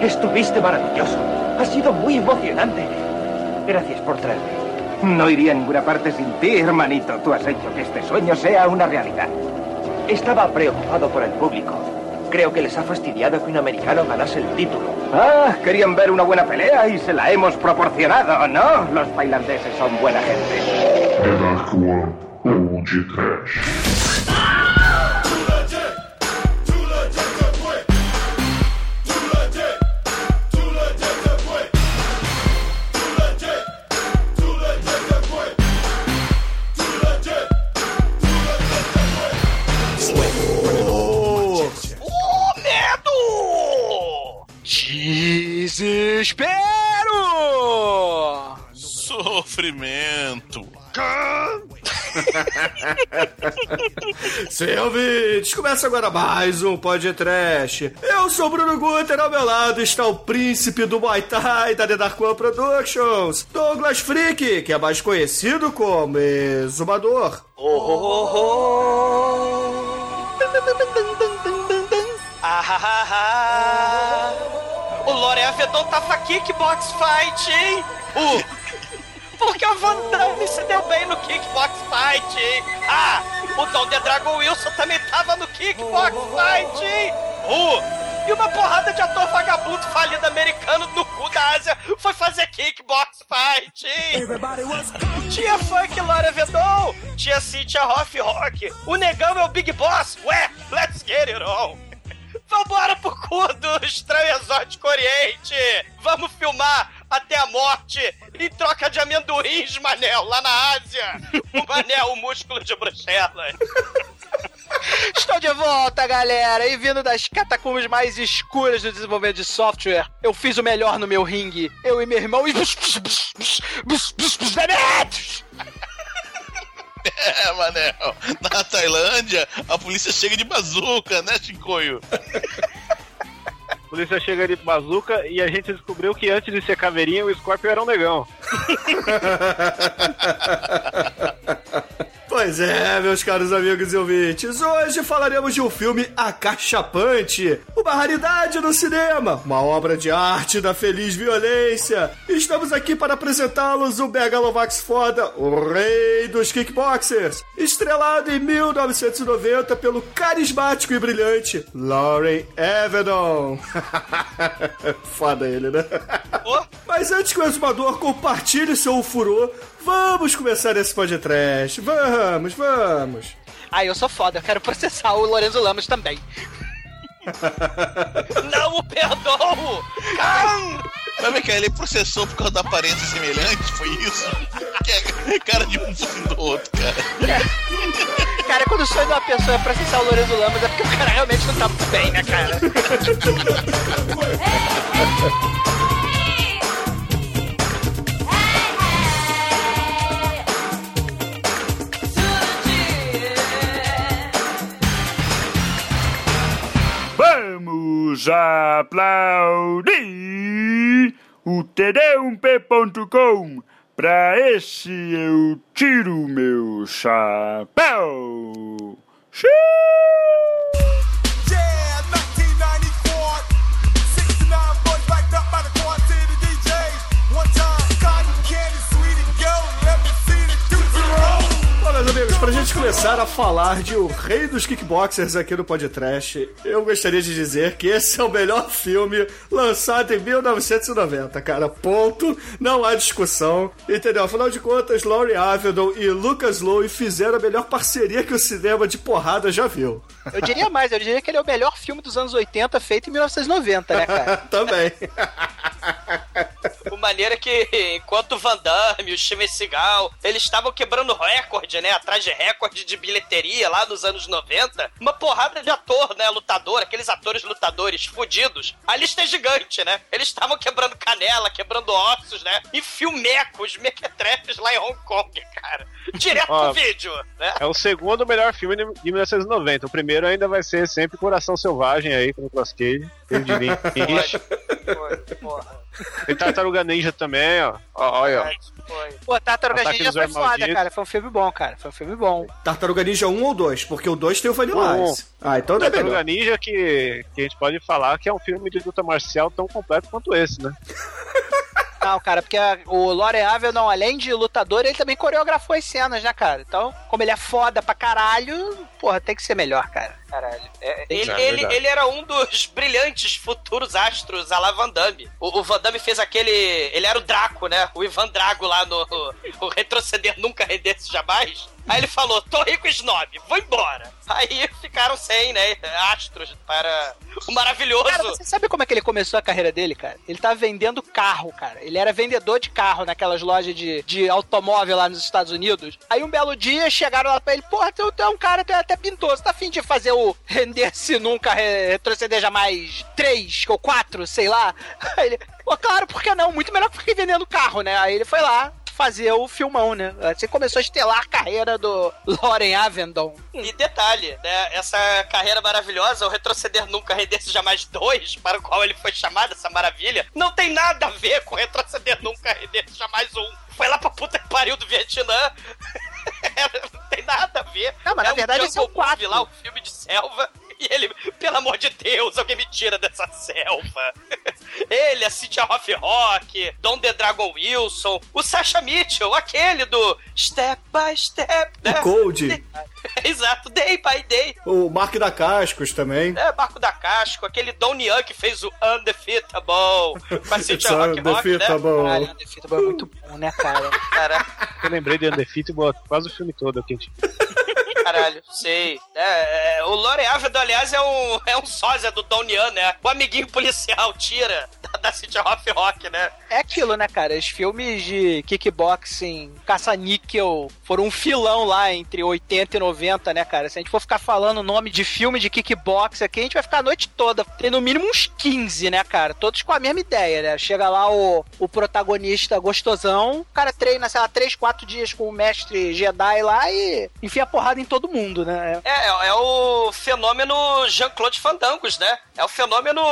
Estuviste maravilloso. Ha sido muy emocionante. Gracias por traerme. No iría a ninguna parte sin ti, hermanito. Tú has hecho que este sueño sea una realidad. Estaba preocupado por el público. Creo que les ha fastidiado que un americano ganase el título. Ah, querían ver una buena pelea y se la hemos proporcionado, ¿no? Los tailandeses son buena gente. Sofrimento. Sim, ouvintes, começa agora mais um podcast. Eu sou o Bruno Guter, ao meu lado está o príncipe do Muay Thai da The Dark One Productions, Douglas Freak, que é mais conhecido como Exumador. Ah, o Lore Avedon tava kickbox fight, hein? O... Porque a Van Damme se deu bem no kickbox fight, hein? Ah, o Dom The Dragon Wilson também tava no kickbox fight, hein? O... E uma porrada de ator vagabundo falido americano no cu da Ásia foi fazer kickbox fight, hein? Tinha Funk Lore Avedon, tinha Cynthia Hoff Rock, o negão é o Big Boss, ué, let's get it on! Vambora pro cu do estranho exótico oriente! Vamos filmar até a morte em troca de amendoins, Manel, lá na Ásia! O Manel, o músculo de Bruxelas! Estou de volta, galera! E vindo das catacumbas mais escuras do desenvolvimento de software, eu fiz o melhor no meu ringue. Eu e meu irmão. E... É, Manel. Na Tailândia, a polícia chega de bazuca, né, Chincoio? Polícia chega de bazuca e a gente descobriu que antes de ser caveirinha, o Scorpio era um negão. Pois é, meus caros amigos e ouvintes, hoje falaremos de um filme acachapante, uma raridade no cinema, uma obra de arte da feliz violência. Estamos aqui para apresentá-los o Megalovax foda, o rei dos kickboxers, estrelado em 1990 pelo carismático e brilhante Lauren Avedon. foda ele, né? Mas antes que o exumador compartilhe seu furor, vamos começar esse podcast. Vamos, vamos. Ah, eu sou foda, eu quero processar o Lorenzo Lamas também. Não o perdoo! Can! Mas vem cá, ele processou por causa da aparência semelhante, foi isso? Que é cara de um do outro, cara. Cara, quando o sonho de uma pessoa é processar o Lorenzo Lamas é porque o cara realmente não tá muito bem, né, cara? aplaudir o td1p.com. Pra esse eu tiro meu chapéu. Xiii! Amigos, pra gente começar a falar de O Rei dos Kickboxers aqui no podcast, eu gostaria de dizer que esse é o melhor filme lançado em 1990, cara. Ponto, não há discussão, entendeu? Afinal de contas, Laurie Avedon e Lucas Lowe fizeram a melhor parceria que o cinema de porrada já viu. Eu diria mais, eu diria que ele é o melhor filme dos anos 80 feito em 1990, né, cara? Também. De maneira que, enquanto o Van Damme, o Steven Seagal, eles estavam quebrando recorde, né? Atrás de recorde de bilheteria lá nos anos 90. Uma porrada de ator, né? Lutador, aqueles atores lutadores fudidos. A lista é gigante, né? Eles estavam quebrando canela, quebrando ossos, né? E filmecos, mequetrefes lá em Hong Kong, cara. Direto Ó, pro vídeo, né? É o segundo melhor filme de de 1990. O primeiro ainda vai ser sempre Coração Selvagem aí, com o Nicolas Cage. Tem Tartaruga Ninja também, ó. Ó, Olha, ó. Foi. Pô, Tartaruga Ninja foi foda, Malditos. cara. Foi um filme bom, cara. Foi um filme bom. Tartaruga Ninja 1 ou 2? Porque o 2 tem o Vanilla Um. Ice. Ah, então não é Tartaruga melhor. Ninja que, que a gente pode falar que é um filme de luta marcial tão completo quanto esse, né? Não, cara, porque a- o Lore Avedon, além de lutador, ele também coreografou as cenas, né, cara? Então, como ele é foda pra caralho, porra, tem que ser melhor, cara. Caralho. É, ele, que- ele, ele era um dos brilhantes futuros astros a la Van Damme. O, o Van Damme fez aquele. Ele era o Draco, né? O Ivan Drago lá no. O Retroceder Nunca Rendesse Jamais. Aí ele falou: tô rico snob, vou embora. Aí ficaram sem, né? Astros para o maravilhoso. Cara, você sabe como é que ele começou a carreira dele, cara? Ele tava vendendo carro, cara. Ele era vendedor de carro naquelas lojas de, de automóvel lá nos Estados Unidos. Aí um belo dia chegaram lá pra ele, porra, tu, é um cara, tu é até pintoso, tá afim de fazer o render-se nunca, re- retroceder jamais três ou quatro, sei lá. Aí ele, pô, claro, por que não? Muito melhor que ficar vendendo carro, né? Aí ele foi lá fazer o filmão, né? Assim começou a estelar a carreira do Lauren Avendon. E detalhe, né? Essa carreira maravilhosa, o Retroceder Nunca Rendesse Jamais 2, para o qual ele foi chamado, essa maravilha, não tem nada a ver com Retroceder Nunca Rendesse Jamais 1. Foi lá pra puta que pariu do Vietnã. não tem nada a ver. Não, mas na um verdade esse é o Jungle Movie 4. lá, um filme de selva. E ele, pelo amor de Deus, alguém me tira dessa selva. Ele, a Cynthia Rock, Don The Dragon Wilson, o Sasha Mitchell, aquele do Step by Step, né? O Cold. Exato, Day by Day. O Mark da Cascos também. É, Barco da Casco, aquele Don Nian que fez o Undefeatable. Com a Cynthia Rock Rock, né? undefeatable. Caralho, Undefeatable é muito bom, né, cara? Cara, Eu lembrei de Undefeatable quase o filme todo aqui. Tipo. Caralho, sei. É, é, o Lore Ávido, aliás, é um, é um sósia do Don Nian, né? O amiguinho policial tira da, Cynthia Hoff Rock, né? É aquilo, né, cara? Os filmes de kickboxing, caça-níquel, foram um filão lá entre 80 e 90, né, cara? Se a gente for ficar falando o nome de filme de kickboxing aqui, a gente vai ficar a noite toda. Tem no mínimo uns 15, né, cara? Todos com a mesma ideia, né? Chega lá o, o protagonista gostosão, o cara treina, sei lá, 3, 4 dias com o mestre Jedi lá e enfia porrada em todo mundo, né? É, é, é o fenômeno Jean-Claude Fandangos, né? É o fenômeno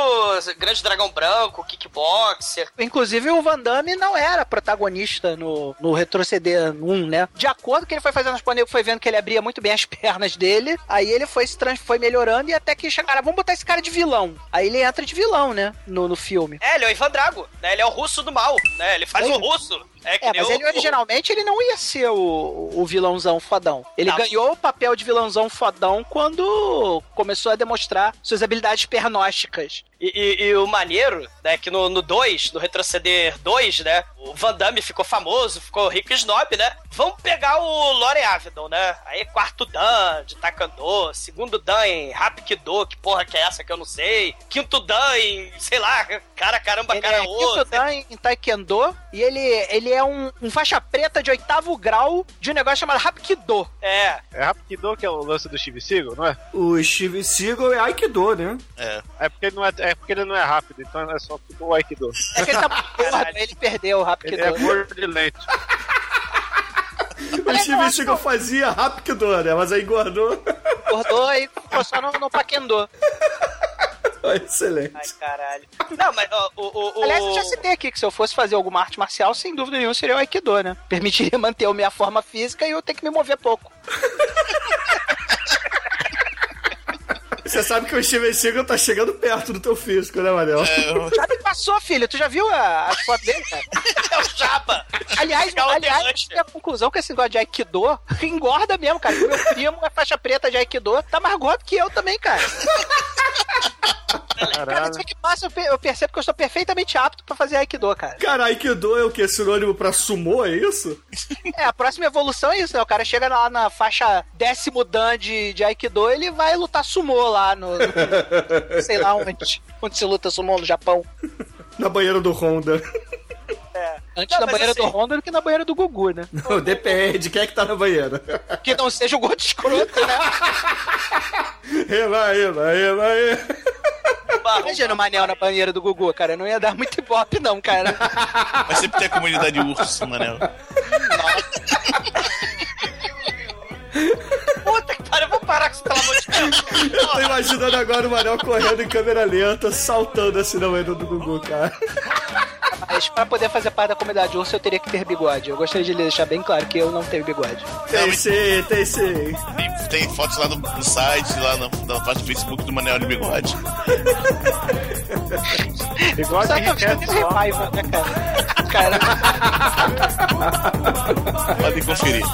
Grande Dragão Branco, Kickboxer. Inclusive, o Van Damme não era protagonista no, no Retroceder 1, né? De acordo com que ele foi fazendo as paneiras, foi vendo que ele abria muito bem as pernas dele, aí ele foi se trans, foi melhorando e até que chegaram, vamos botar esse cara de vilão. Aí ele entra de vilão, né? No, no filme. É, ele é o Ivan Drago, né? Ele é o russo do mal, né? Ele faz É. o russo. É, É, mas o, ele originalmente ele não ia ser o, o vilãozão fodão. Ele Não. ganhou o papel de vilãozão fodão quando começou a demonstrar suas habilidades pernósticas. E, e- e o maneiro, né, que no 2, no, Retroceder 2, né, o Van Damme ficou famoso, ficou rico e snob, né? Vamos pegar o Lore Avedon, né? Aí quarto Dan de Taekwondo, segundo Dan em Rapkido, que porra que é essa que eu não sei. Quinto Dan em, sei lá, cara caramba, Ele cara é quinto dan em, em Taekwondo e ele, ele é um, um faixa preta de oitavo grau de um negócio chamado Hapkido. É, É Rapido que é o lance do Steve Seagal, não é? O Steve Seagal é Aikido, né? É. É porque ele não é, é porque ele não é rápido, então é só o Aikido. É que ele tá gordo, aí ele perdeu o Hapkido. Ele é gordo e lento. O Steve Seagal fazia Aikido, né? Mas aí engordou. Engordou e ficou só no, no Paquendô. Excelente. ai caralho. Não, mas ó, o, o, o... Aliás, eu já citei aqui que se eu fosse fazer alguma arte marcial, sem dúvida nenhuma seria o Aikido, né? Permitiria manter a minha forma física e eu ter que me mover pouco. Você sabe que o Steven Seagal tá chegando perto do teu físico, né, Manel? Já me passou, filho. Tu já viu a- as fotos dele, cara? é o Jabba. Aliás, É o aliás, The eu cheguei à conclusão que esse negócio de Aikido engorda mesmo, cara. O meu primo é faixa preta de Aikido, tá mais gordo que eu também, cara. Cada dia que passa, eu pe- eu percebo que eu estou perfeitamente apto pra fazer Aikido, cara. Cara, Aikido é o quê? Sinônimo pra sumô, é isso? É, a próxima evolução é isso, né? O cara chega lá na faixa décimo dan de, de Aikido, ele vai lutar sumô lá no, no- sei lá onde. Onde se luta sumô no Japão. Na banheira do Honda. Antes Não, na banheira assim- do Honda do que na banheira do Gugu, né? Não, depende. Quem é que tá na banheira? Que não seja o gordo escroto, né? Eba, eba, eba, eba. Imagina o Manel na banheira do Gugu, cara. Não ia dar muito ibope, não, cara. Mas sempre tem a comunidade urso, Manel. Puta que pariu, vamos parar com isso, pelo amor de Deus. Eu tô imaginando agora o Manel correndo em câmera lenta, saltando assim na manhã do Gugu, cara. Mas pra poder fazer parte da comunidade urso, eu teria que ter bigode. Eu gostaria de deixar bem claro que eu não tenho bigode. Tem sim, tem sim. Tem, tem fotos lá no, no site, lá na, na página do Facebook do Manel de Bigode. Bigode Só que eu tenho raiva, né, cara? Cara, Podem conferir.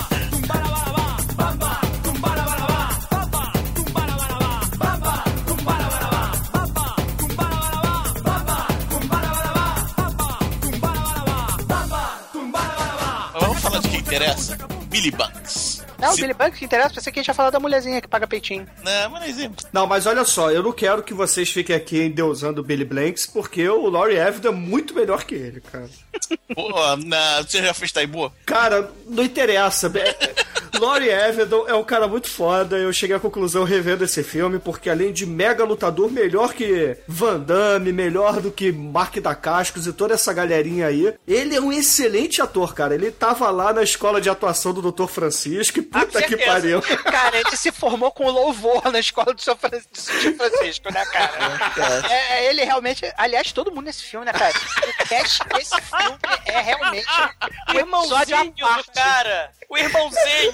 Interessa? Billy Banks. não, Se- Billy Buck que interessa, pensei que a gente ia falar da mulherzinha que paga peitinho. Não, mas é- Não, mas olha só, eu não quero que vocês fiquem aqui endeusando o Billy Blanks, porque o Laurie Evans é muito melhor que ele, cara. Pô, na, você já fez Taibo? Cara, não interessa. Laurie Evedon é um cara muito foda. Eu cheguei à conclusão revendo esse filme, porque além de mega lutador, melhor que Van Damme, melhor do que Mark da Cascos e toda essa galerinha aí, ele é um excelente ator, cara. Ele tava lá na escola de atuação do Dr. Francisco, e Ah, puta que certeza. pariu. Cara, ele se formou com louvor na escola do São Francisco, né, cara? É, é, ele realmente. Aliás, todo mundo nesse filme, né, cara? O cast desse filme é realmente. O irmãozinho do parte. cara. O irmãozinho.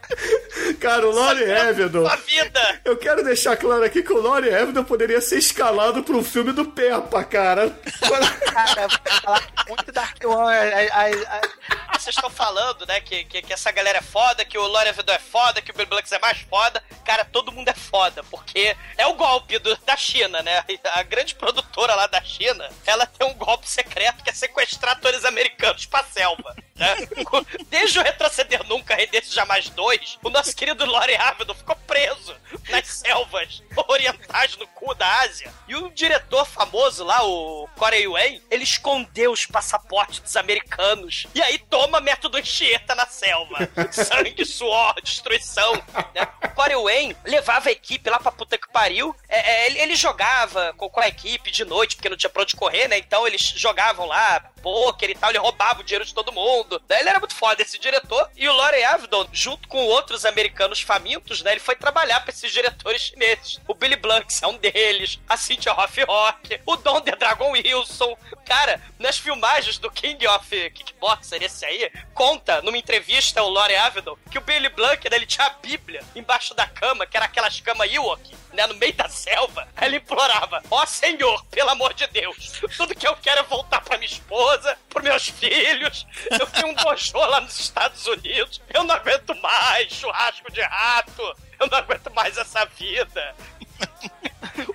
Cara, o Laurie Evedon. A vida. Eu quero deixar claro aqui que o Laurie Evedon poderia ser escalado pro filme do Peppa, cara. Cara, vou falar muito da. a- a- a- Vocês estão falando, né, que, que, que essa galera é foda, que o Lore Vedor é foda, que o Bill Blanks é mais foda. Cara, todo mundo é foda, porque é o golpe do- da China, né? A grande produtora lá da China, ela tem um golpe secreto que é sequestrar atores americanos pra selva, né? Desde o Retroceder Nunca, Render-se Jamais 2, o nosso querido Lore Avedon ficou preso nas selvas orientais no cu da Ásia. E o diretor famoso lá, o Corey Wayne, ele escondeu os passaportes dos americanos. E aí toma método Anchieta na selva. Sangue, suor, destruição. Né? Corey Wayne levava a equipe lá pra puta que pariu. É, é, ele, ele jogava com, com a equipe de noite, porque não tinha pra onde correr, né? Então eles jogavam lá pôquer e tal, ele roubava o dinheiro de todo mundo. Daí ele era muito foda, esse diretor. E o Laurie Avedon, junto com outros americanos famintos, né? Ele foi trabalhar pra esses diretores chineses. O Billy Blanks é um deles, a Cynthia Hoff Rock, o Don The Dragon Wilson. Cara, nas filmagens do King of Kickboxer, esse aí, conta numa entrevista o Laurie Avedon que o Billy Blank, né, ele tinha a Bíblia embaixo da cama, que era aquelas camas Ewok, né, no meio da selva. Ele implorava: Ó Senhor, pelo amor de Deus, tudo que eu quero é voltar pra minha esposa, pros meus filhos. Eu tenho um dojo lá nos Estados Unidos. Eu não aguento mais churrasco de rato. Eu não aguento mais essa vida.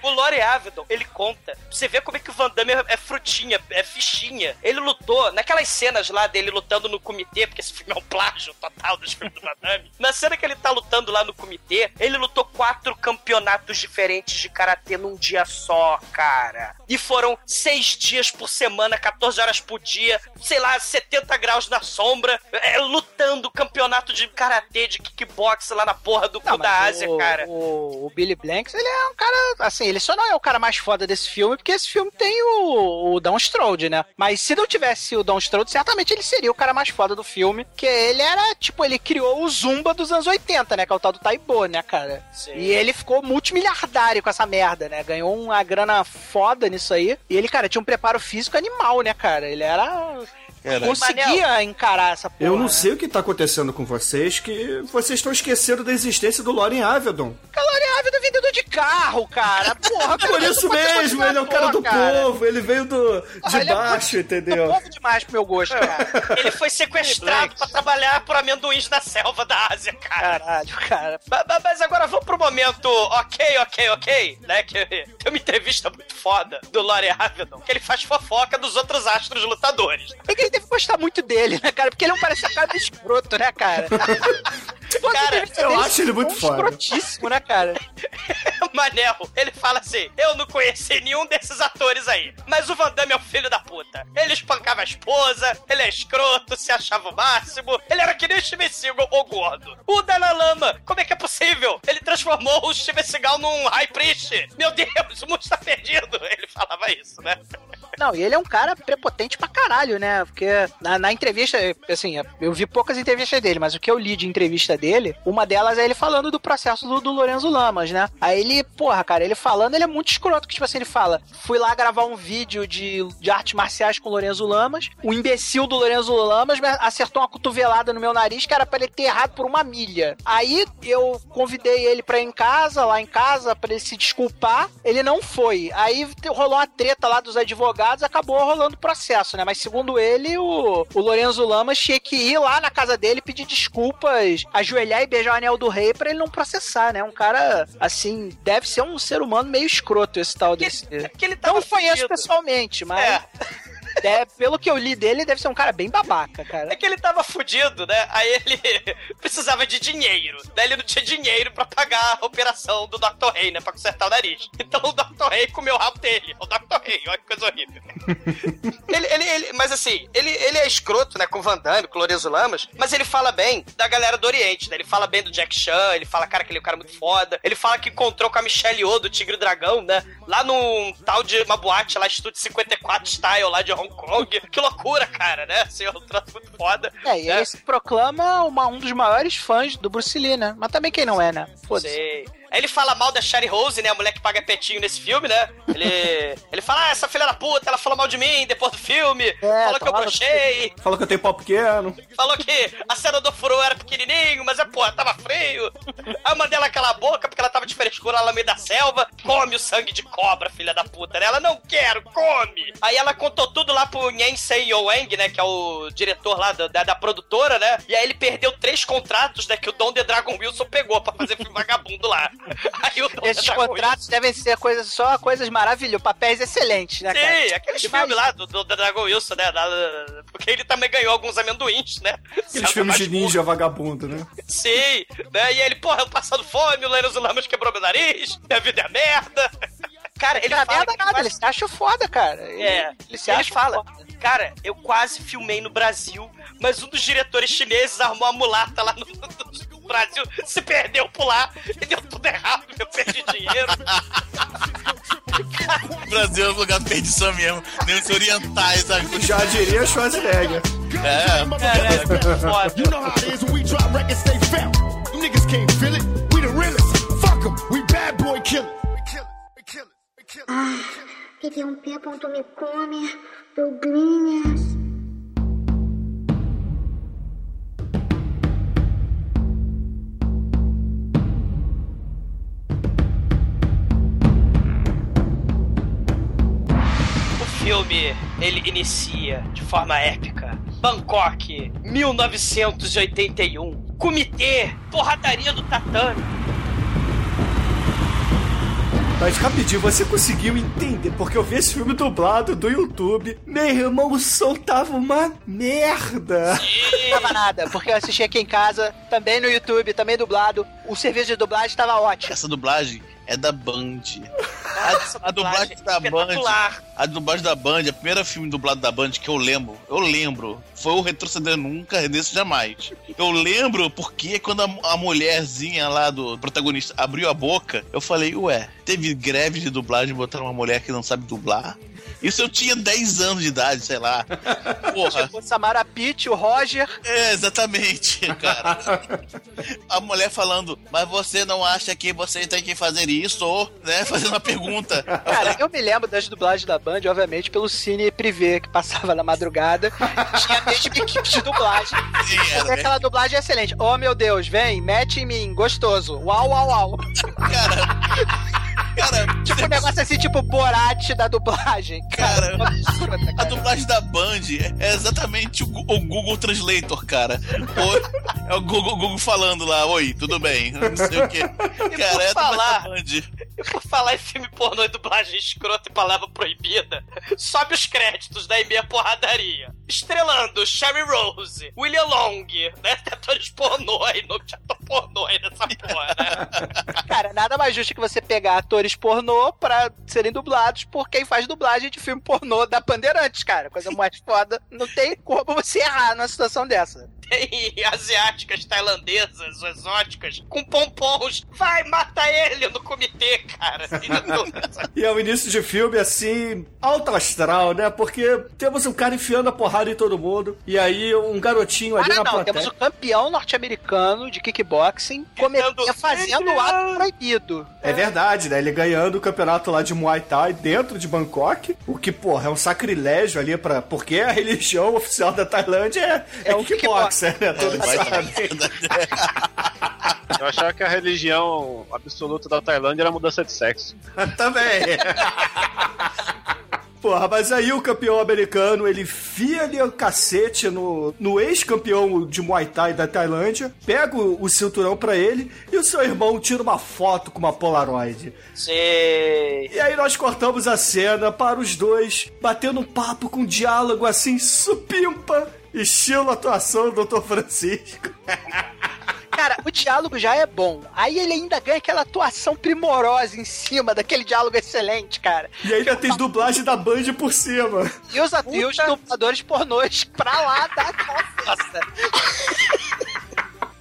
O Lore Avedon, ele conta. Você vê como é que o Van Damme é, é frutinha, é fichinha. Ele lutou, naquelas cenas lá dele lutando no comitê, porque esse filme é um plágio total dos filmes do Van Damme. Na cena que ele tá lutando lá no comitê, ele lutou quatro campeonatos diferentes de karatê num dia só, cara. E foram seis dias por semana, 14 horas por dia, sei lá, 70 graus na sombra, é, lutando campeonato de karatê, de kickbox lá na porra do cu da Ásia, o, cara. O, o Billy Blanks, ele é um cara, assim, ele só não é o cara mais foda desse filme, porque esse filme tem o, o Don Strode, né? Mas se não tivesse o Don Strode, certamente ele seria o cara mais foda do filme, porque ele era, tipo, ele criou o Zumba dos anos 80, né? Que é o tal do Taibo, né, cara? Sim. E ele ficou multimilhardário com essa merda, né? Ganhou uma grana foda nisso aí. E ele, cara, tinha um preparo físico animal, né, cara? Ele era... Cara, Conseguia encarar essa porra. Eu não né? sei o que tá acontecendo com vocês, que vocês estão esquecendo da existência do Lauren Avedon. Caloriável do vendedor de carro, cara. Porra, Por isso mesmo, ele é o cara do povo, ele veio do, de ele é baixo, muito- entendeu? Povo demais pro meu gosto, cara. Ele foi sequestrado pra trabalhar por amendoins na selva da Ásia, cara. Caralho, cara. Mas agora vamos pro momento ok, ok, ok, né? Que tem uma entrevista muito foda do Lore Avedon, que ele faz fofoca dos outros astros lutadores. É que ele deve gostar muito dele, né, cara? Porque ele não parece um cara meio escroto, né, cara? Pô, Cara, eu acho ele muito é um foda. escrotíssimo, né, cara? Manel, ele fala assim: Eu não conheci nenhum desses atores aí, mas o Van Damme é o filho da puta. Ele espancava a esposa, ele é escroto, se achava o máximo, ele era que nem o Steven Seagal, o gordo. O Dalai Lama, como é que é possível? Ele transformou o Steven Seagal num high priest. Meu Deus, o mundo está perdido. Ele falava isso, né? Não, e ele é um cara prepotente pra caralho, né? Porque na, na entrevista, assim, eu vi poucas entrevistas dele, mas o que eu li de entrevista dele, uma delas é ele falando do processo do, do Lorenzo Lamas, né? Aí ele, porra, cara, ele falando, ele é muito escroto, que tipo assim, ele fala, fui lá gravar um vídeo de, de artes marciais com o Lorenzo Lamas, o imbecil do Lorenzo Lamas acertou uma cotovelada no meu nariz que era pra ele ter errado por uma milha. Aí eu convidei ele pra ir em casa, lá em casa, pra ele se desculpar, ele não foi. Aí rolou uma treta lá dos advogados, acabou rolando processo, né? Mas segundo ele, o, o Lorenzo Lamas tinha que ir lá na casa dele pedir desculpas, ajoelhar e beijar o anel do rei pra ele não processar, né? Um cara, assim, deve ser um ser humano meio escroto esse tal desse. que ele tava não conheço fudido. pessoalmente, mas. É, pelo que eu li dele, deve ser um cara bem babaca, cara. É que ele tava fudido, né? Aí ele precisava de dinheiro. Daí ele não tinha dinheiro pra pagar a operação do Dr. Rey, né? Pra consertar o nariz. Então o Dr. Rey comeu o rabo dele. O Dr. Rey, olha que coisa horrível. ele, ele, ele, mas assim, ele, ele é escroto, né? Com o Van Damme, com o Lorenzo Lamas, mas ele fala bem da galera do Oriente, né? Ele fala bem do Jack Chan, ele fala, cara, que ele é um cara muito foda. Ele fala que encontrou com a Michelle Yeoh do Tigre e Dragão, né? Lá num tal de uma boate lá, Estúdio 54 Style, lá de Hong Kong. Que loucura, cara, né? Assim, é um troço muito foda. É, e ele se proclama uma- um dos maiores fãs do Bruce Lee, né? Mas também quem não é, né? Foda-se. Sei. Aí ele fala mal da Sherry Rose, né? A mulher que paga petinho nesse filme, né? Ele, ele fala, ah, essa filha da puta, ela falou mal de mim depois do filme. falou que eu brochei. Falou que eu tenho pau pequeno. Falou que a cena do furô era pequenininho, mas é, porra, tava frio. Aí eu mandei ela calar a boca porque ela tava de frescura lá no meio da selva. Come o sangue de cobra, filha da puta, né? Ela não quero, come. Aí ela contou tudo lá pro Nhen Sen Yoeng, né? Que é o diretor lá da, da, da produtora, né? E aí ele perdeu três contratos, né? Que o Dom The Dragon Wilson pegou pra fazer filme vagabundo lá. Esses Dragon contratos devem ser coisas, só coisas maravilhosas, papéis excelentes, né, cara? Sim, aqueles filmes lá do, do, do Dragon Wilson, né? da- porque ele também ganhou alguns amendoins, né? Aqueles filmes de ninja vagabundo, né? Sim, né? E ele, porra, eu passando fome, o Lennon Lamas quebrou meu nariz, minha vida é merda. Cara, ele Não é fala merda nada, ele se acha foda, cara. Ele, É, ele se ele acha fala, cara, eu quase filmei no Brasil, mas um dos diretores chineses arrumou a mulata lá no, no Brasil, se perdeu por lá e deu tudo errado, eu perdi dinheiro. O Brasil é um lugar de perdição mesmo. Nem os orientais, sabe? Já diria Schwarzenegger. É. You know how it is when we drop records, they fail. You niggas can't feel it. We the realest. Fuck 'em. We bad boy killers. Um me come, Douglinhas. Filme, ele inicia de forma épica. Bangkok, 1981. Comitê, porradaria do tatame. Mas rapidinho, você conseguiu entender? Porque eu vi esse filme dublado do YouTube. Meu irmão, o som tava uma merda. Não tava nada, porque eu assisti aqui em casa, também no YouTube, também dublado. O serviço de dublagem tava ótimo. Essa dublagem é da Band. A, a dublagem da Band. A dublagem da Band, a primeira filme dublado da Band que eu lembro, eu lembro, foi o Retroceder Nunca, Desse Jamais. Eu lembro porque quando a, a mulherzinha lá do protagonista abriu a boca, eu falei, ué, teve greve de dublagem botaram uma mulher que não sabe dublar? Isso eu tinha 10 anos de idade, sei lá. Porra. O Samara Pitt, o Roger. É, exatamente, cara. A mulher falando, mas você não acha que você tem que fazer isso? Né? Fazendo uma pergunta. Cara, eu me lembro das dublagens da Band, obviamente, pelo Cine Privé, que passava na madrugada. Tinha a mesma equipe de dublagem. era, E aquela dublagem é excelente. Oh, meu Deus, vem, mete em mim, gostoso. Uau, uau, uau. Cara, tipo um negócio assim, tipo Borat da dublagem. Cara, a dublagem da Band é exatamente o, Google Translator, cara. O- é o Google, Google falando lá, oi, tudo bem? Não sei o quê. E Cara, por é a dublagem falar- da Band. E por falar em filme pornô e dublagem escrota e palavra proibida, sobe os créditos da e-mail porradaria. Estrelando Sherry Rose, William Long, né? Atores pornô aí, nome de ator pornô aí nessa porra, né? Cara, nada mais justo que você pegar atores pornô pra serem dublados por quem faz dublagem de filme pornô da Bandeirantes, cara. Coisa mais foda. Não tem como você errar numa situação dessa. Tem asiáticas, tailandesas, exóticas, com pompons. Vai, mata ele no comitê, cara. E é um início de filme assim, alto astral, né? Porque temos um cara enfiando a porrada em todo mundo. E aí um garotinho ali Ah, na não, plateia. temos o campeão norte-americano de kickboxing cometendo, fazendo o ato proibido. É verdade, né? Ele ganhando o campeonato lá de Muay Thai dentro de Bangkok. O que, porra, é um sacrilégio ali pra. Porque a religião oficial da Tailândia é, é, o kickboxer, né? Todos vai sabem. Eu achava que a religião absoluta da Tailândia era a mudança de sexo. Também. Porra, mas aí o campeão americano, ele fia ali o cacete no, no ex-campeão de Muay Thai da Tailândia, pega o, o cinturão pra ele e o seu irmão tira uma foto com uma Polaroid. Sei. E aí nós cortamos a cena para os dois batendo um papo com um diálogo assim, supimpa, estilo atuação do Dr. Francisco. Cara, o diálogo já é bom. Aí ele ainda ganha aquela atuação primorosa em cima daquele diálogo excelente, cara. E ainda tem dublagem da Band por cima. E os, e os dubladores pornôs pra lá da nossa.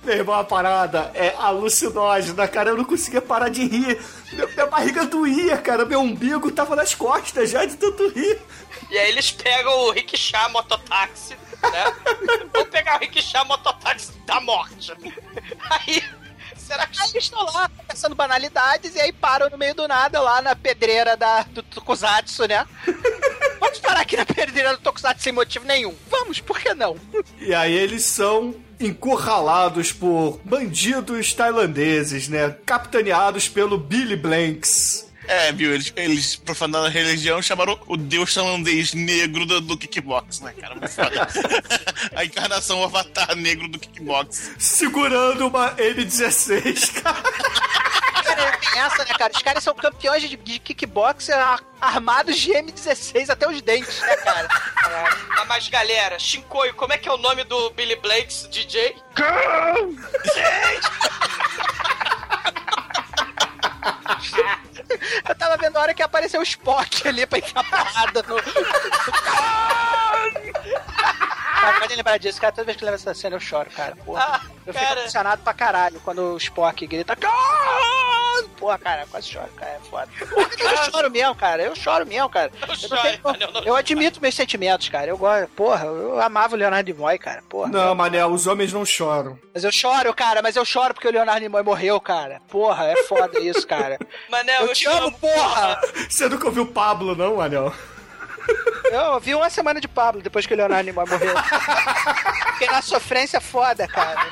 Meu irmão, a parada é alucinógena, cara. Eu não conseguia parar de rir. Meu- minha barriga doía, cara. Meu umbigo tava nas costas já de tanto rir. E aí eles pegam o rickshaw mototáxi, né? Vou pegar o rickshaw mototáxi da morte. Aí, será que... Aí eles estão lá conversando banalidades e aí param no meio do nada lá na pedreira da, do Tokusatsu, né? Vamos parar aqui na pedreira do Tokusatsu sem motivo nenhum. Vamos, por que não? E aí eles são encurralados por bandidos tailandeses, né? Capitaneados pelo Billy Blanks. É, viu? Eles, eles profanando a religião, chamaram o deus tailandês negro do, do kickbox, né, cara? Muito foda. a encarnação, o avatar negro do kickbox. Segurando uma M16, cara. Cara, tem essa, né, cara? Os caras são campeões de, de armados de M16 até os dentes, né, cara? Ah, mas galera, Shinkoio, como é que é o nome do Billy Blanks, DJ? Eu tava vendo a hora que apareceu o Spock ali pra enfiar porrada no. Cara, pode lembrar disso, cara. Toda vez que eu lembro essa cena eu choro, cara. Porra. Ah, eu fico cara. emocionado pra caralho quando o Spock grita. Porra, cara, eu quase choro, cara. É foda. Porra, eu choro mesmo, cara. Eu choro mesmo, cara. Eu não choro, tenho- mano, eu eu admito meus sentimentos, cara. Eu gosto. Porra, eu amava o Leonardo Nimoy, cara. Porra. Não, mané, os homens não choram. Mas eu choro, cara, mas eu choro porque o Leonardo Nimoy morreu, cara. Porra, é foda isso, cara. Manel, Eu eu, te amo, amo, porra! Você nunca ouviu Pablo, não, Anel? Eu vi uma semana de Pablo depois que o Leonardo Nimoy morreu. Fiquei na sofrência foda, cara.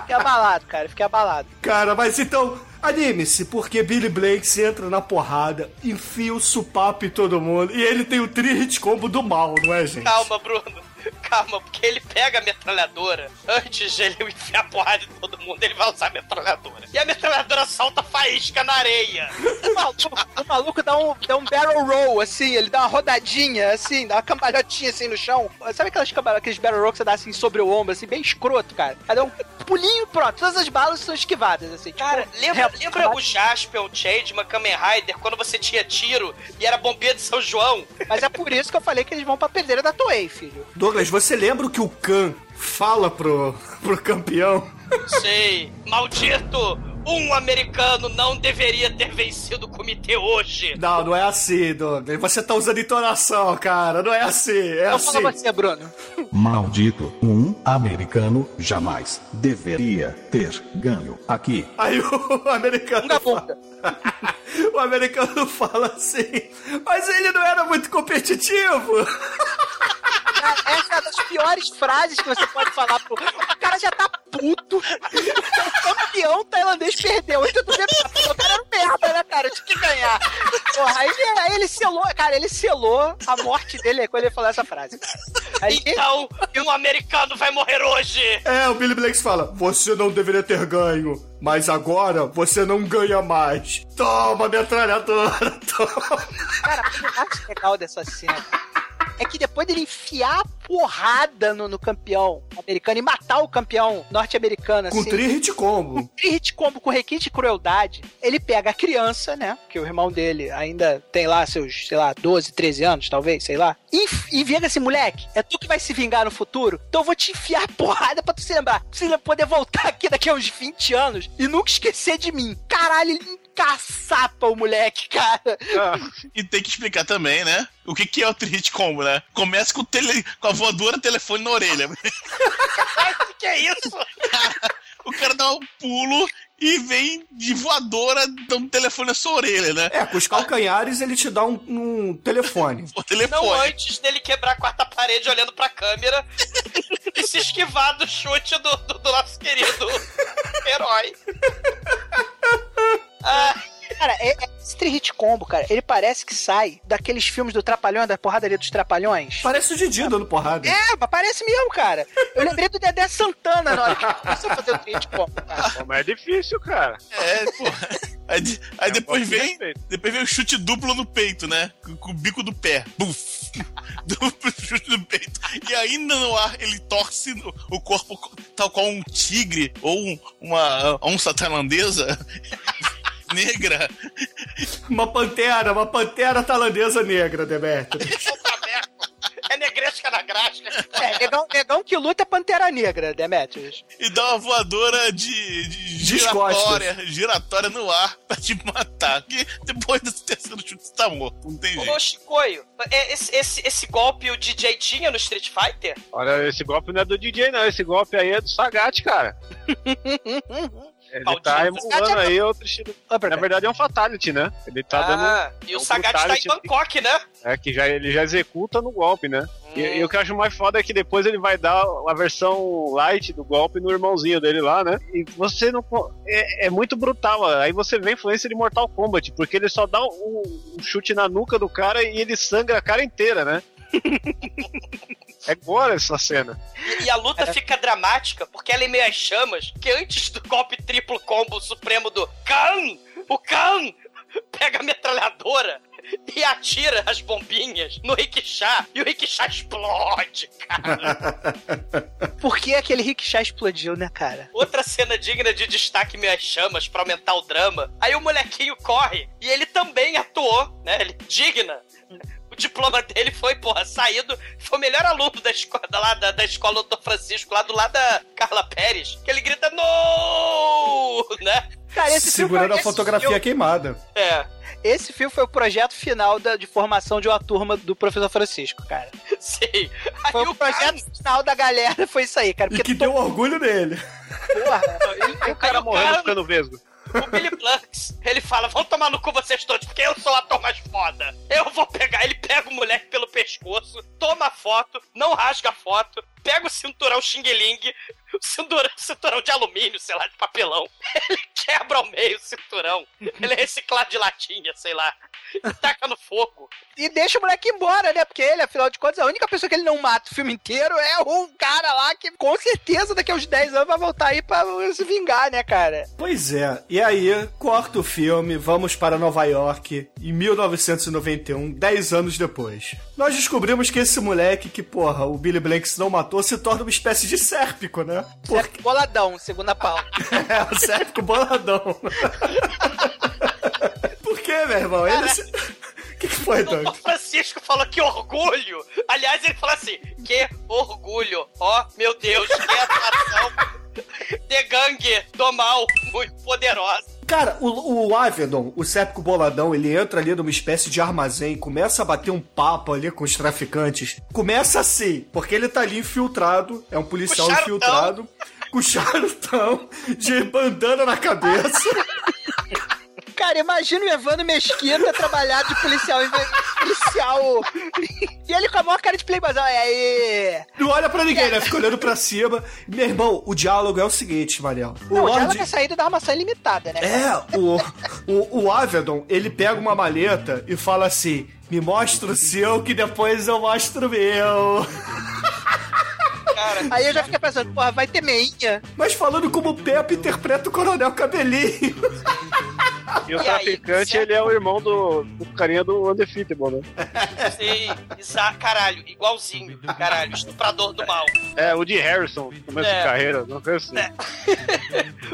Fiquei abalado, cara. Fiquei abalado. Cara, mas então, anime-se, porque Billy Blanks entra na porrada, enfia o supapo em todo mundo, e ele tem o tri-hit combo do mal, não é, gente? Calma, Bruno. Calma, porque ele pega a metralhadora. Antes de ele enfiar a porrada em todo mundo, ele vai usar a metralhadora. E a metralhadora solta faísca na areia. O maluco, o maluco dá, um, dá um barrel roll, assim, ele dá uma rodadinha, assim, dá uma cambalhotinha assim no chão. Sabe aquelas aqueles barrel roll que você dá assim sobre o ombro, assim, bem escroto, cara? Aí dá um pulinho pronto, todas as balas são esquivadas, assim. tipo, Cara, lembra, rep- lembra o Jaspion, Changeman, Kamen Rider, quando você tinha tiro e era bombeiro de São João? Mas é por isso que eu falei que eles vão pra pedreira da Toei, filho. Douglas, você lembra o que o Khan fala pro, pro campeão? Sei. Maldito! Um americano não deveria ter vencido o comitê hoje. Não, não é assim, Douglas. Você tá usando entonação, cara. Não é assim, é Então assim. fala você, Bruno. Maldito, um americano jamais deveria ter ganho aqui. Aí o americano fala... o americano fala assim, mas ele não era muito competitivo. Cara, essa é uma das piores frases que você pode falar pro. O cara já tá puto. O campeão tailandês perdeu. Então tu vê, o cara era um merda, né, cara? Tinha que ganhar. Porra, aí, ele- aí ele selou, cara, ele selou a morte dele quando ele falou essa frase. Aí, Então, um americano vai morrer hoje. É, o Billy Blanks fala, você não deveria ter ganho, mas agora você não ganha mais. Toma, metralhadora, toma. Cara, o mais legal dessa cena é que depois dele enfiar a porrada no, no campeão americano e matar o campeão norte-americano, Com assim. tri-hit combo. Tri-hit combo com requinte de crueldade. Ele pega a criança, né? Que o irmão dele ainda tem lá seus, sei lá, 12, 13 anos, talvez, sei lá. E, e vira assim, moleque, é tu que vai se vingar no futuro? Então eu vou te enfiar a porrada pra tu se lembrar. Pra você poder voltar aqui daqui a uns 20 anos e nunca esquecer de mim. Caralho, ele encaçapa o moleque, cara. E tem que explicar também, né? O que, que é o Trit Combo, né? Começa com, o tele... com a voadora telefone na orelha. O que é isso? o cara dá um pulo e vem de voadora dando telefone na sua orelha, né? É, com os calcanhares ele te dá um, um telefone. O telefone. Não antes dele quebrar a quarta parede olhando pra câmera e se esquivar do chute do, do, do nosso querido herói. Ah, Cara, é, é, esse tri-hit combo, cara, ele parece que sai daqueles filmes do Trapalhão, da porradaria dos Trapalhões. Parece o Didi dando porrada. É, mas parece mesmo, cara. Eu lembrei do Dedé Santana na hora que começou a fazer o tri-hit combo. cara. Pô, mas é difícil, cara. É, pô. Aí, aí É depois vem. Depois vem o chute duplo no peito, né? Com, com o bico do pé. Buf! duplo chute no peito. E ainda no ar ele torce no- o corpo tal qual um tigre ou um- uma onça tailandesa negra. Uma pantera, uma pantera tailandesa negra, Demetrio. É negresca na grasca. É, negão, negão que luta é Pantera Negra, Demetrius. E dá uma voadora de, de giratória, giratória no ar pra te matar. Que depois do terceiro chute você tá morto. Não tem jeito. Ô, Chicoio, é, esse, esse, esse golpe o DJ tinha no Street Fighter? Olha, esse golpe não é do DJ, não. Esse golpe aí é do Sagat, cara. Ele Maldito. tá emulando é- aí outro estilo. Na verdade é um Fatality, né? Ele tá dando. Ah, e é o um Sagat tá em. Bangkok, né? É, que já, ele já executa no golpe, né? E, Hum. e o que eu acho mais foda é que depois ele vai dar a versão light do golpe no irmãozinho dele lá, né? E você não. É, é muito brutal. Aí você vê a influência de Mortal Kombat, porque ele só dá um, um chute na nuca do cara e ele sangra a cara inteira, né? é agora essa cena. E, e a luta fica dramática porque ela é meio às chamas, que antes do golpe triplo combo supremo do Khan, o Khan pega a metralhadora e atira as bombinhas no Rikishá e o Rikishá explode, cara. Por que aquele rickshaw explodiu, né, cara? Outra cena digna de destaque meio às chamas pra aumentar o drama. Aí o molequinho corre e ele também atuou, né? Ele digna. O diploma dele foi, porra, saído. Foi o melhor aluno da escola, lá, da, da escola do Francisco, lá do lado da Carla Pérez. Que ele grita, no! Né? Cara, esse filme Segurando foi- a fotografia esse queimada. É. Esse filme foi o projeto final da, de formação de uma turma do professor Francisco, cara. Sim. Foi o projeto final da galera, foi isso aí, cara. E Porque que deu orgulho nele. porra, E o cara o morrendo cara- ficando vesgo. O Billy Blanks, ele fala: vão tomar no cu vocês todos, porque eu sou o ator mais foda. Eu vou pegar. Ele pega o moleque pelo pescoço, toma a foto, não rasga a foto, pega o cinturão xing-ling, o cinturão, cinturão de alumínio, sei lá, de papelão. Ele quebra ao meio o cinturão. Ele é reciclado de latinha, sei lá. E taca no fogo. E deixa o moleque embora, né? Porque ele, afinal de contas, a única pessoa que ele não mata o filme inteiro é um cara lá que com certeza daqui a uns 10 anos vai voltar aí pra se vingar, né, cara? Pois é, e aí, corta o filme, vamos para Nova York, em 1991, 10 anos depois. Nós descobrimos que esse moleque que, porra, o Billy Blanks não matou, se torna uma espécie de sérpico, né? Certo, boladão, segunda pau. É, o sérpico boladão. Por quê, meu irmão? Ele... se- O que, que foi, O Doug? Francisco falou que orgulho. Aliás, ele falou assim: que orgulho. Ó, meu Deus, que atuação de gangue do mal muito poderosa. Cara, o, o Avedon, o séptico boladão, ele entra ali numa espécie de armazém, começa a bater um papo ali com os traficantes. Começa assim, porque ele tá ali infiltrado, é um policial infiltrado, com charutão, de bandana na cabeça. Cara, imagina o Evandro Mesquita trabalhar de policial. policial. E ele com a maior cara de playboyzão. E aí? Não olha pra ninguém, né? Fica olhando pra cima. Meu irmão, o diálogo é o seguinte, Mariel. O Não, o Lorde- diálogo é saída da armação ilimitada, né? É, o, o, o Avedon, ele pega uma maleta e fala assim: me mostra o seu que depois eu mostro o meu. Aí eu já fiquei pensando, porra, vai ter meinha? Mas falando como o Pepe interpreta o Coronel Cabelinho. E o E aí, traficante, certo? ele é o irmão do, do carinha do Undefeatable, né? Sim, exa- caralho, igualzinho. Caralho, estuprador do mal. É, o de Harrison, começo É. de carreira, não foi assim.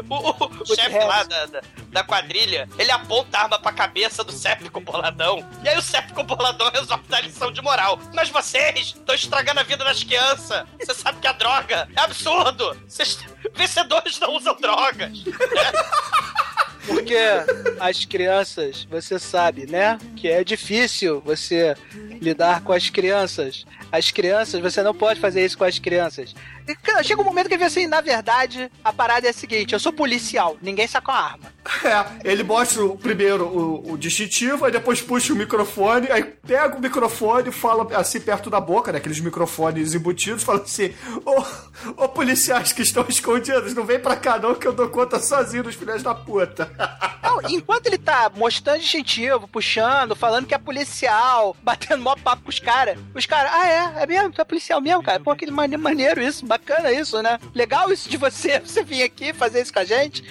O, o- o chefe lá da, da, da quadrilha, ele aponta a arma pra cabeça do Séptico Boladão. E aí o Séptico Boladão resolve dar lição de moral. Mas vocês estão estragando a vida das crianças. Você sabe que a droga é absurdo. Vocês, vencedores não usam drogas. Porque as crianças, você sabe, né? Que é difícil você lidar com as crianças. As crianças, você não pode fazer isso com as crianças. Chega um momento que ele vê assim, na verdade, a parada é a seguinte: eu sou policial, ninguém saca uma arma. É, ele mostra o, primeiro o, o distintivo, aí depois puxa o microfone, aí pega o microfone e fala assim perto da boca, né? Aqueles microfones embutidos, fala assim: Ô, ô policiais que estão escondidos, não vem pra cá não que eu dou conta sozinho dos filhos da puta. Não, enquanto ele tá mostrando distintivo, puxando, falando que é policial, batendo mó papo com os caras, os caras, ah, é, é mesmo, tu é policial mesmo, cara. Pô, aquele mane- maneiro isso, bacana isso, né? Legal isso de você, você vir aqui fazer isso com a gente.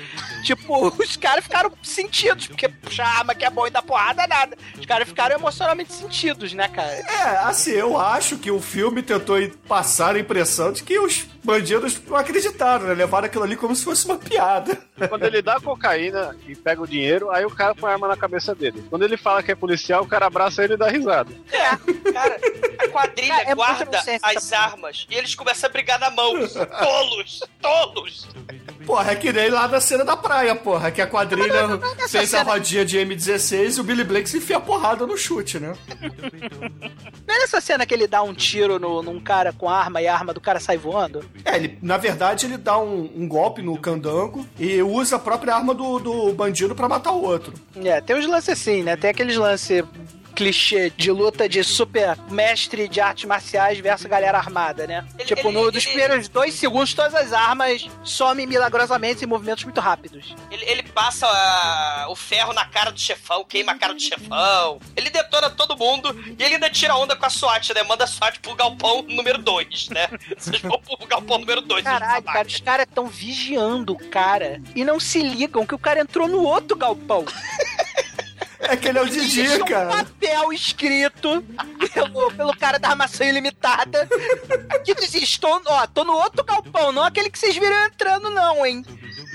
Tipo, os caras ficaram sentidos, porque puxar arma que é bom e dar porrada, nada. Os caras ficaram emocionalmente sentidos, né, cara? É, assim, eu acho que o filme tentou passar a impressão de que os bandidos não acreditaram, né? Levaram aquilo ali como se fosse uma piada. Quando ele dá a cocaína e pega o dinheiro, aí o cara põe a arma na cabeça dele. Quando ele fala que é policial, o cara abraça ele e dá risada. É, cara, a quadrilha É, é guarda as armas e eles começam a brigar na mão. Tolos! Tolos! Porra, é que nem lá na cena da praia, porra, que a quadrilha fez a rodinha de M16 e o Billy Blake se enfia a porrada no chute, né? Não é nessa cena que ele dá um tiro no, num cara com arma e a arma do cara sai voando? É, ele, na verdade, ele dá um, um golpe no candango e usa a própria arma do, do bandido pra matar o outro. É, tem uns lances assim, né? Tem aqueles lances clichê de luta de super mestre de artes marciais versus galera armada, né? tipo, no, dos primeiros dois segundos, todas as armas somem milagrosamente em movimentos muito rápidos. Ele, ele passa ah, o ferro na cara do chefão, queima a cara do chefão. Ele detona todo mundo e ele ainda tira onda com a SWAT, né? Manda a SWAT pro galpão número 2, né? Vocês vão pro galpão número 2. Caralho, cara, os caras estão vigiando o cara e não se ligam que o cara entrou no outro galpão. É que ele é o Existe Didi, um cara. papel escrito pelo, pelo cara da armação ilimitada que diz, estou, ó, tô no outro galpão, não aquele que vocês viram entrando não, hein?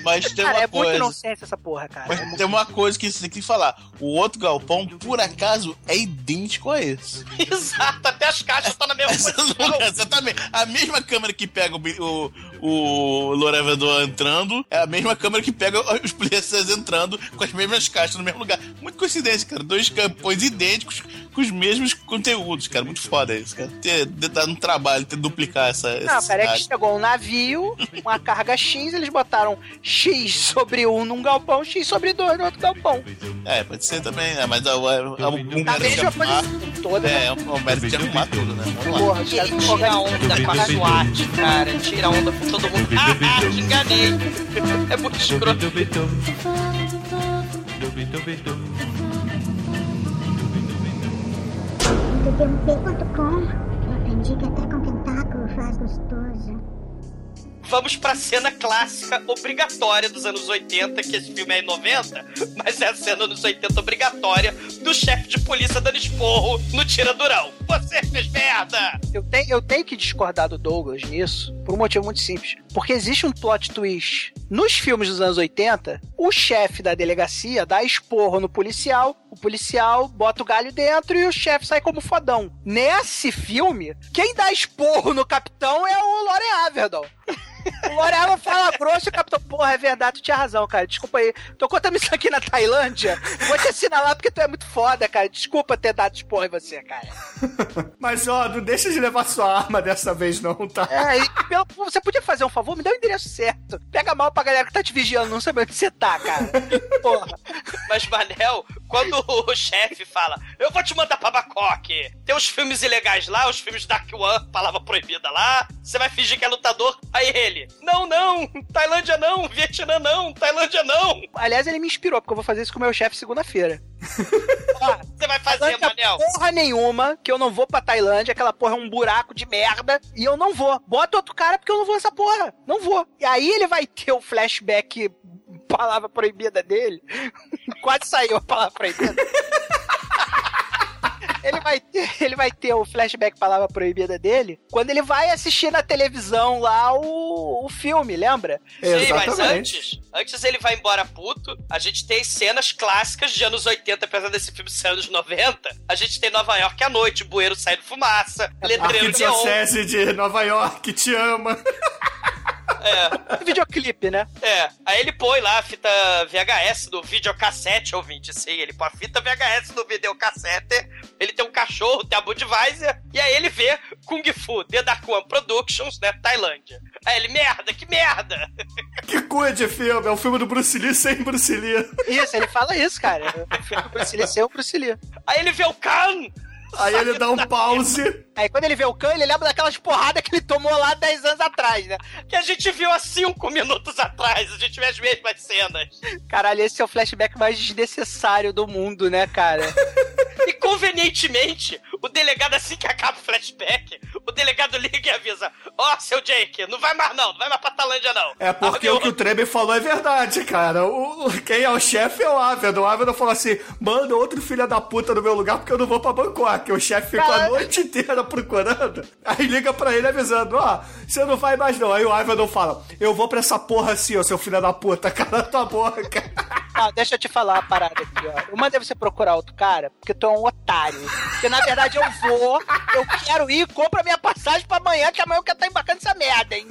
Mas tem cara, uma é muito coisa. inocência essa porra, cara. É Mas tem uma coisa que você tem que falar. O outro galpão, por acaso, é idêntico a esse. Exato, até as caixas estão na mesma posição. Exatamente. A mesma câmera que pega o, o, o Lorevedor entrando é a mesma câmera que pega os policiais entrando com as mesmas caixas no mesmo lugar. Muito coincidência, cara. Dois campões idênticos com os mesmos conteúdos, cara. Muito foda isso, cara. Ter, ter dado um trabalho, ter duplicar essa. Não, essa cara, é que chegou um navio, uma carga X, eles botaram X sobre um num galpão, X sobre dois no outro galpão. É, pode ser também, né? Mas é, é, é um de mesma arrumar. posição toda, É, né? é um mérito de arrumar tudo, né? Vamos lá. Porra, os caras organizando onda com a SWAT, cara. Tira onda com todo mundo. Ah, ah, te enganei. É muito escroto. Eu aprendi que até com tentáculo faz gostoso. Vamos pra cena clássica obrigatória dos anos 80, que esse filme é em 90, mas é a cena dos 80 obrigatória do chefe de polícia dando esporro no tiradurão. Você fez merda! Eu tenho, eu tenho que discordar do Douglas nisso por um motivo muito simples. Porque existe um plot twist. Nos filmes dos anos 80, o chefe da delegacia dá esporro no policial, o policial bota o galho dentro e o chefe sai como fodão. Nesse filme, quem dá esporro no capitão é o Loren Averdon. O Lorela fala grosso e o capitão, porra, é verdade, tu tinha razão, cara. Desculpa aí. Tô contando isso aqui na Tailândia. Vou te assinalar porque tu é muito foda, cara. Desculpa ter dado esporro em você, cara. Mas, ó, não deixa de levar sua arma dessa vez, não, tá? É, você podia fazer um favor? Me dá o endereço certo. Pega mal pra galera que tá te vigiando, não sabe onde você tá, cara. Porra. Mas, Manel, quando o chefe fala, eu vou te mandar pra Bangkok, tem os filmes ilegais lá, os filmes Dark One, palavra proibida lá, você vai fingir que é lutador, aí ele, não, não, Tailândia não, Vietnã não, Tailândia não. Aliás, ele me inspirou, porque eu vou fazer isso com o meu chefe segunda-feira. Você vai fazer, Manel? porra nenhuma, que eu não vou pra Tailândia, aquela porra é um buraco de merda, e eu não vou. Bota outro cara porque eu não vou nessa porra. Não vou. E aí ele vai ter o flashback palavra proibida dele. Quase saiu a palavra proibida. Ele vai, ter, ele vai ter o flashback palavra proibida dele quando ele vai assistir na televisão lá o, o filme, lembra? Sim, mas antes, antes ele vai embora puto, a gente tem cenas clássicas de anos 80, apesar desse filme ser anos 90. A gente tem Nova York à noite, bueiro saindo fumaça, letreiro. Arquidiocese de Nova York te ama. É. Videoclipe, né? É. Aí ele põe lá a fita VHS do videocassete, ouvinte. Sim, ele põe a fita VHS do videocassete. Ele tem um cachorro, tem a Budweiser. E aí ele vê Kung Fu, The Dark One Productions, né? Tailândia. Aí ele, merda, que merda! Que cu de filme, é o filme do Bruce Lee sem Bruce Lee. Isso, ele fala isso, cara. O filme do Bruce Lee sem o Bruce Lee. Aí ele vê o Khan! Aí ele dá um pause. Aí quando ele vê o Khan, ele lembra daquelas porradas que ele tomou lá 10 anos atrás, né? Que a gente viu há 5 minutos atrás. A gente vê as mesmas cenas. Caralho, esse é o flashback mais desnecessário do mundo, né, cara? E convenientemente, o delegado, assim que acaba o flashback, o delegado liga e avisa: Ó, oh, seu Jake, não vai mais não, não vai mais pra Talândia não. É porque o que o Treber falou é verdade, cara. O, quem é o chefe é o Ávila. O Ávila falou assim: manda outro filho da puta no meu lugar porque eu não vou pra Bangkok. O chefe ficou a noite inteira procurando. Aí liga pra ele avisando: ó, você não vai mais não. Aí o Ávila fala: eu vou pra essa porra assim, ó, seu filho da puta, cala tua boca. Ah, deixa eu te falar uma parada aqui, ó. Uma deve você procurar outro cara, porque tu é um otário. Porque na verdade eu vou, eu quero ir, compra minha passagem pra amanhã, que amanhã eu quero estar embarcando essa merda, hein?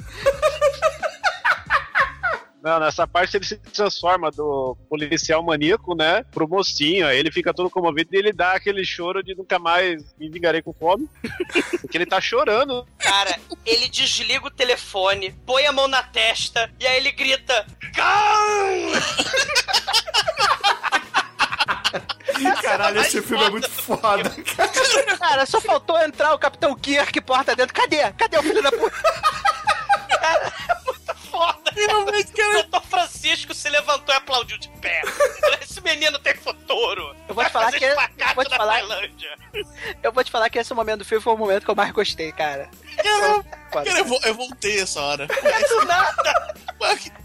Não, nessa parte ele se transforma do policial maníaco, né, pro mocinho. Aí ele fica todo comovido e ele dá aquele choro de nunca mais me vingarei com fome. Porque ele tá chorando. Cara, ele desliga o telefone, põe a mão na testa e aí ele grita: Khan! Caralho, esse filme é muito foda, cara. Cara, só faltou entrar o Capitão Kirk porta dentro. Cadê? Cadê o filho da puta? Cara, é muito foda. Realmente, cara. O doutor Francisco se levantou e aplaudiu de pé. Esse menino tem futuro. Eu vou te falar que- espacate vou te na falar- Tailândia. Eu vou te falar que esse momento do filme foi o momento que eu mais gostei, cara. Cara, Foda. cara, eu, vo- eu voltei essa hora. Do nada.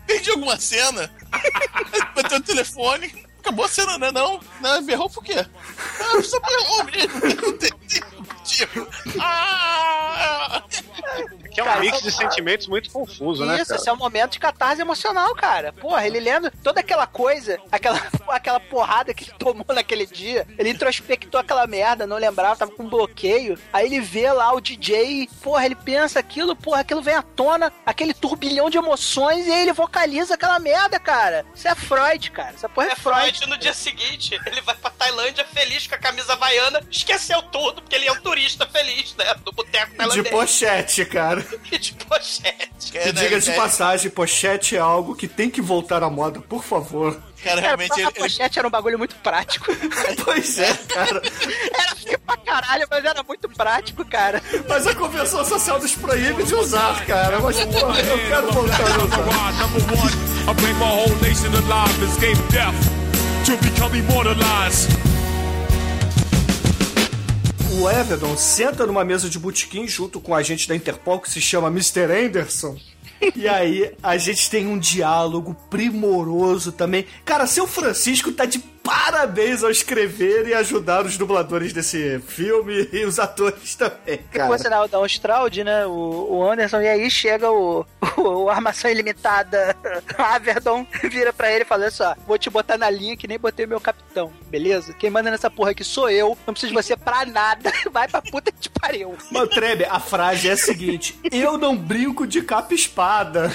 Perdi alguma cena? Bateu o telefone. Acabou a cena, né? Não, não, berrou por quê? Ah, só berrou mesmo. Não o Ah! Que é um Cara, mix de sentimentos muito confuso, né, Isso, esse é um momento de catarse emocional, cara. Porra, ele lendo toda aquela coisa, aquela, aquela porrada que ele tomou naquele dia. Ele introspectou aquela merda, não lembrava, tava com bloqueio. Aí ele vê lá o DJ, porra, ele pensa aquilo, porra, aquilo vem à tona, aquele turbilhão de emoções, e aí ele vocaliza aquela merda, cara. Isso é Freud, cara. Essa porra é, É Freud no dia seguinte. Ele vai pra Tailândia feliz com a camisa havaiana, esqueceu tudo, porque ele é um turista feliz, né? Do boteco De tailandês. pochete, cara. De pochete. Que diga de passagem, pochete é algo que tem que voltar à moda, por favor. Cara, Cara, realmente a ele, ele- pochete era um bagulho muito prático. Pois é, cara. era feio pra caralho, mas era muito prático, cara. Mas a Convenção Social nos proíbe de usar, cara. Mas, porra, eu quero voltar a usar. Number one, I bring my whole nation alive, escape death to become immortalized. O Everton senta numa mesa de botequim junto com um agente da Interpol que se chama Mr. Anderson. E aí, a gente tem um diálogo primoroso também. Cara, seu Francisco tá de parabéns ao escrever e ajudar os dubladores desse filme e os atores também, cara. Você dá o Stroud, né? O, o Anderson, e aí chega o, o, o Armação Ilimitada Averdon, vira pra ele e fala: Olha só, vou te botar na linha que nem botei meu capitão, beleza? Quem manda nessa porra aqui sou eu, não preciso de você pra nada, vai pra puta que te pariu. Mano, Trebe, a frase é a seguinte: Eu não brinco de capa e espada.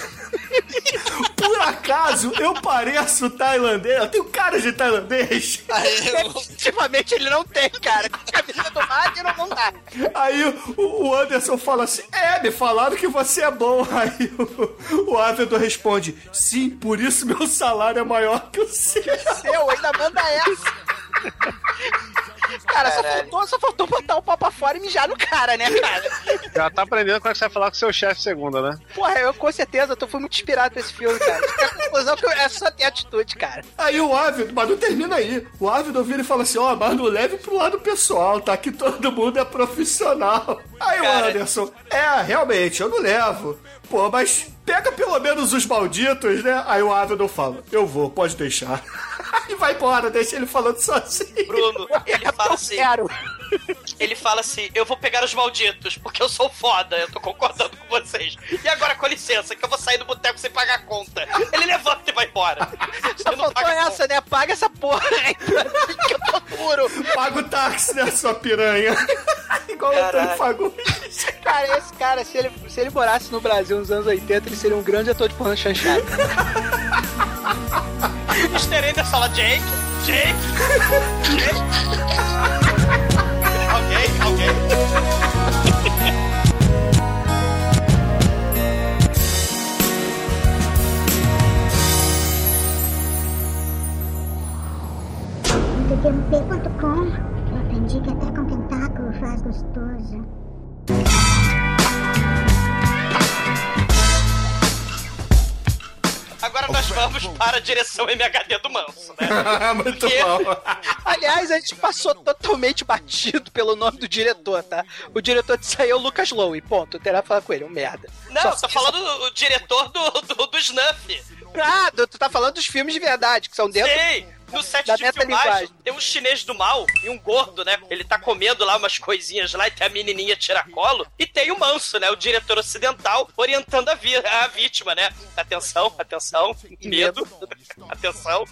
Por acaso eu pareço tailandês? Eu tenho cara de tailandês? Definitivamente ele não tem, cara. Com a camisa do Wagner não dá. Aí o, o Anderson fala assim: É, me falaram que você é bom. Aí o, o responde: Sim, por isso meu salário é maior que o seu. Eu ainda manda essa. Cara, só faltou, só faltou botar o pau pra fora e mijar no cara, né, cara? Já tá aprendendo como é que você vai falar com seu chefe segunda, né? Porra, eu com certeza eu fui muito inspirado pra esse filme, cara. Cheguei à conclusão que é só ter atitude, cara. Aí o Ávido, mas não termina aí. O Ávido vira e fala assim: ó, mas não leve pro lado pessoal, tá? Que todo mundo é profissional. Aí o Cara. Anderson, é, realmente, eu não levo. Pô, mas pega pelo menos os malditos, né? Aí o Ávido fala: eu vou, pode deixar. e vai embora, deixa ele falando sozinho. Bruno, ele fala assim. Quero. Ele fala assim: Eu vou pegar os malditos, porque eu sou foda, eu tô concordando com vocês. E agora, com licença, que eu vou sair do boteco sem pagar a conta. Ele levanta e vai embora. Só não faltou paga essa, né? Paga essa porra aí que eu tô duro. Paga o táxi, né, sua piranha? Igual o Antônio. Fagundes. Cara, esse cara, se ele, se ele morasse no Brasil nos anos 80, ele seria um grande ator de porno chanchado. Mr. Anderson fala: Jake, Jake, Jake. alguém, alguém. TTMP.com Eu aprendi que até com tentáculo faz gostoso. Agora nós vamos para a direção MHD do Manso, né? Muito Porque- bom. Aliás, a gente passou totalmente batido pelo nome do diretor, tá? O diretor disso aí é o Lucas Lowe, ponto. Terá que falar com ele, um merda. Não, Só- tô falando do o diretor do, do, do Snuff. Ah, tu tu tá falando dos filmes de verdade, que são dentro. Sei! No set da de filmagem tem um chinês do mal e um gordo, né? Ele tá comendo lá umas coisinhas lá e tem a menininha tiracolo. E tem o manso, né? O diretor ocidental orientando a, vi- a vítima, né? Atenção, atenção, medo, atenção.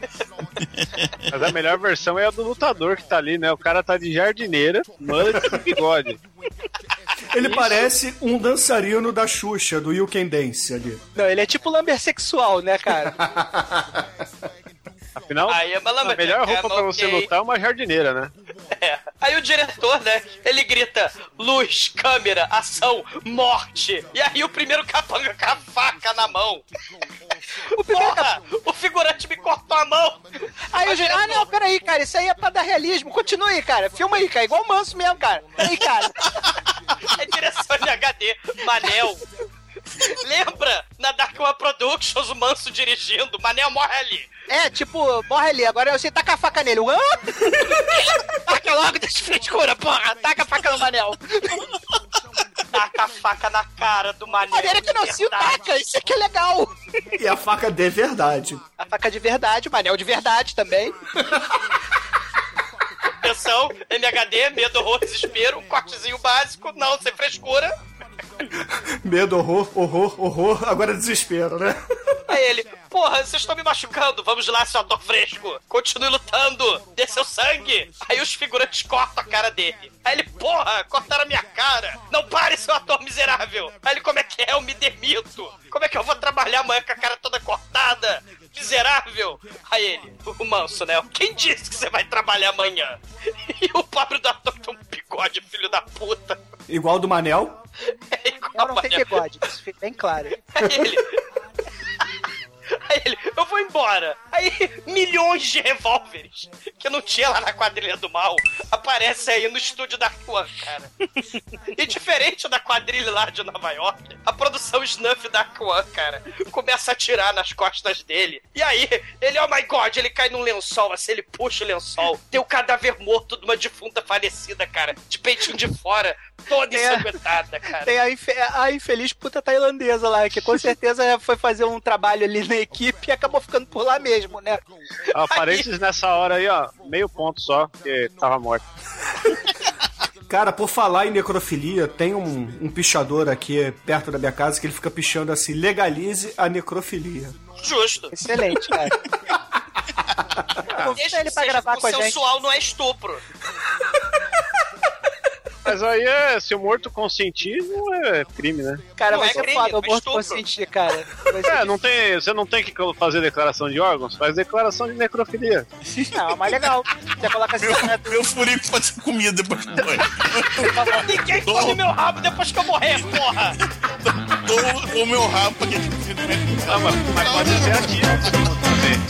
Mas a melhor versão é a do lutador que tá ali, né? O cara tá de jardineira, mullet e bigode. Ele parece um dançarino da Xuxa, do You Can Dance ali. Não, ele é tipo lambersexual, né, cara? Afinal, Aí é malandro, a melhor é, roupa pra você ok. lutar é uma jardineira, né? É. Aí o diretor, né? Ele grita: luz, câmera, ação, morte. E aí o primeiro capanga com a faca na mão. O primeiro Porra! O figurante me cortou a mão! Aí eu já. Ah, não, peraí, cara, isso aí é pra dar realismo. Continua aí, cara. Filma aí, cara. Igual o manso mesmo, cara. Peraí, cara. É direção de HD, Manel. Lembra? Na Dark One Productions, o Manso dirigindo, Manel morre ali. É, tipo, morre ali. Agora você taca a faca nele. Hã? taca logo, deixa frescura, porra. Taca a faca no Manel. Taca a faca na cara do Manel. Maneira que não se taca. Isso aqui é legal. E a faca de verdade. A faca de verdade, o Manel de verdade também. Atenção, MHD, medo, horror, desespero, um cortezinho básico, não, sem frescura. Medo, horror, horror, horror. Agora desespero, né? Aí ele, porra, vocês estão me machucando, vamos lá, seu ator fresco. Continue lutando, dê seu sangue. Aí os figurantes cortam a cara dele. Aí ele, porra, cortaram a minha cara. Não pare, seu ator miserável. Aí ele, como é que é? Eu me demito. Como é que eu vou trabalhar amanhã com a cara toda cortada? Miserável. Aí ele, o manso, né? Quem disse que você vai trabalhar amanhã? E o pobre do ator tem um bigode, filho da puta. Igual do Manel. É igual Eu não Manel. bigode, isso fica bem claro. Aí ele. Aí ele, eu vou embora. Aí milhões de revólveres que não tinha lá na quadrilha do mal aparecem aí no estúdio da One, cara. E diferente da quadrilha lá de Nova York, a produção Snuff da One, cara, começa a atirar nas costas dele. E aí, ele, oh my god, ele cai num lençol, assim, ele puxa o lençol. Tem o cadáver morto de uma defunta falecida, cara, de peitinho de fora, toda É. ensanguentada, cara. Tem a, a infeliz puta tailandesa lá, que com certeza foi fazer um trabalho ali equipe e acabou ficando por lá mesmo, né? Ó, parênteses nessa hora aí, ó, meio ponto só, porque tava morto. Cara, por falar em necrofilia, tem um, um pichador aqui perto da minha casa que ele fica pichando assim: legalize a necrofilia. Justo. Excelente, cara. Convida ele pra gravar com a gente. sensual não é estupro. Mas aí é, se o morto consentir, não é crime, né? Cara, Não vai é ser crime, foda, eu é morto estupro. consentir, cara. É, não tem, você não tem que fazer declaração de órgãos, faz declaração de necrofilia. Não, mas legal. Você coloca assim, né? Meu furico pode ser comida depois do banho. Ninguém come meu rabo depois que eu morrer, porra! Dou o meu rabo pra quem Ah, mas, mas pode ser ativo.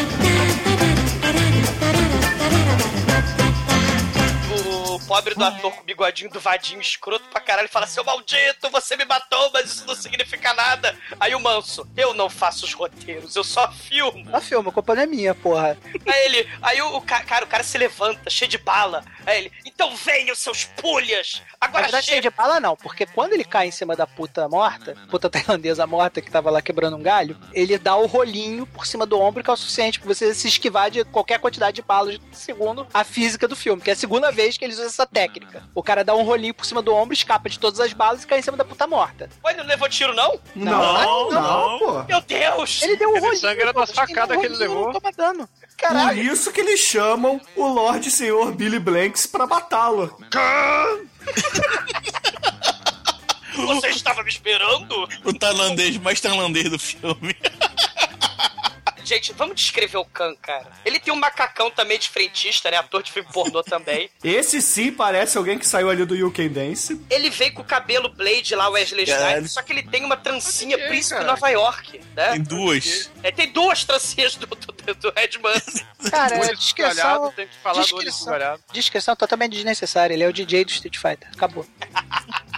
Pobre do ator com o bigodinho do vadinho escroto pra caralho fala: Seu maldito, você me matou, mas isso não significa nada. Aí o manso, eu não faço os roteiros, eu só filmo. Só filma, a culpa não é minha, porra. Aí ele, aí o, o ca- cara, o cara se levanta, cheio de bala. Aí ele, então venham, seus pulhas! Na Agora verdade, cheio chega. de bala não, porque quando ele cai em cima da puta morta, puta tailandesa morta que tava lá quebrando um galho, ele dá o rolinho por cima do ombro que é o suficiente pra você se esquivar de qualquer quantidade de balas, segundo a física do filme, que é a segunda vez que eles usam essa técnica. O cara dá um rolinho por cima do ombro, escapa de todas as balas e cai em cima da puta morta. Ué, ele não levou tiro, não? Não, não, pô. Meu Deus! Ele deu um Aquele rolinho. sangue era da facada que ele levou. Não toma dano. Por Caralho. isso que eles chamam o Lorde Senhor Billy Blanks pra matá-lo. Você estava me esperando? O tailandês mais tailandês do filme. Gente, vamos descrever o Khan, cara. Ele tem um macacão também de frentista, né? Ator de filme pornô também. Esse sim parece alguém que saiu ali do You Can Dance. Ele vem com o cabelo Blade lá, Wesley Caralho. Snipes, só que ele tem uma trancinha quê, príncipe cara? Nova York, né? Tem duas. É, tem duas trancinhas do, do, do. Cara, é descrição, tem que falar do descrição, esgalhado. descrição totalmente desnecessária. Ele é o DJ do Street Fighter. Acabou.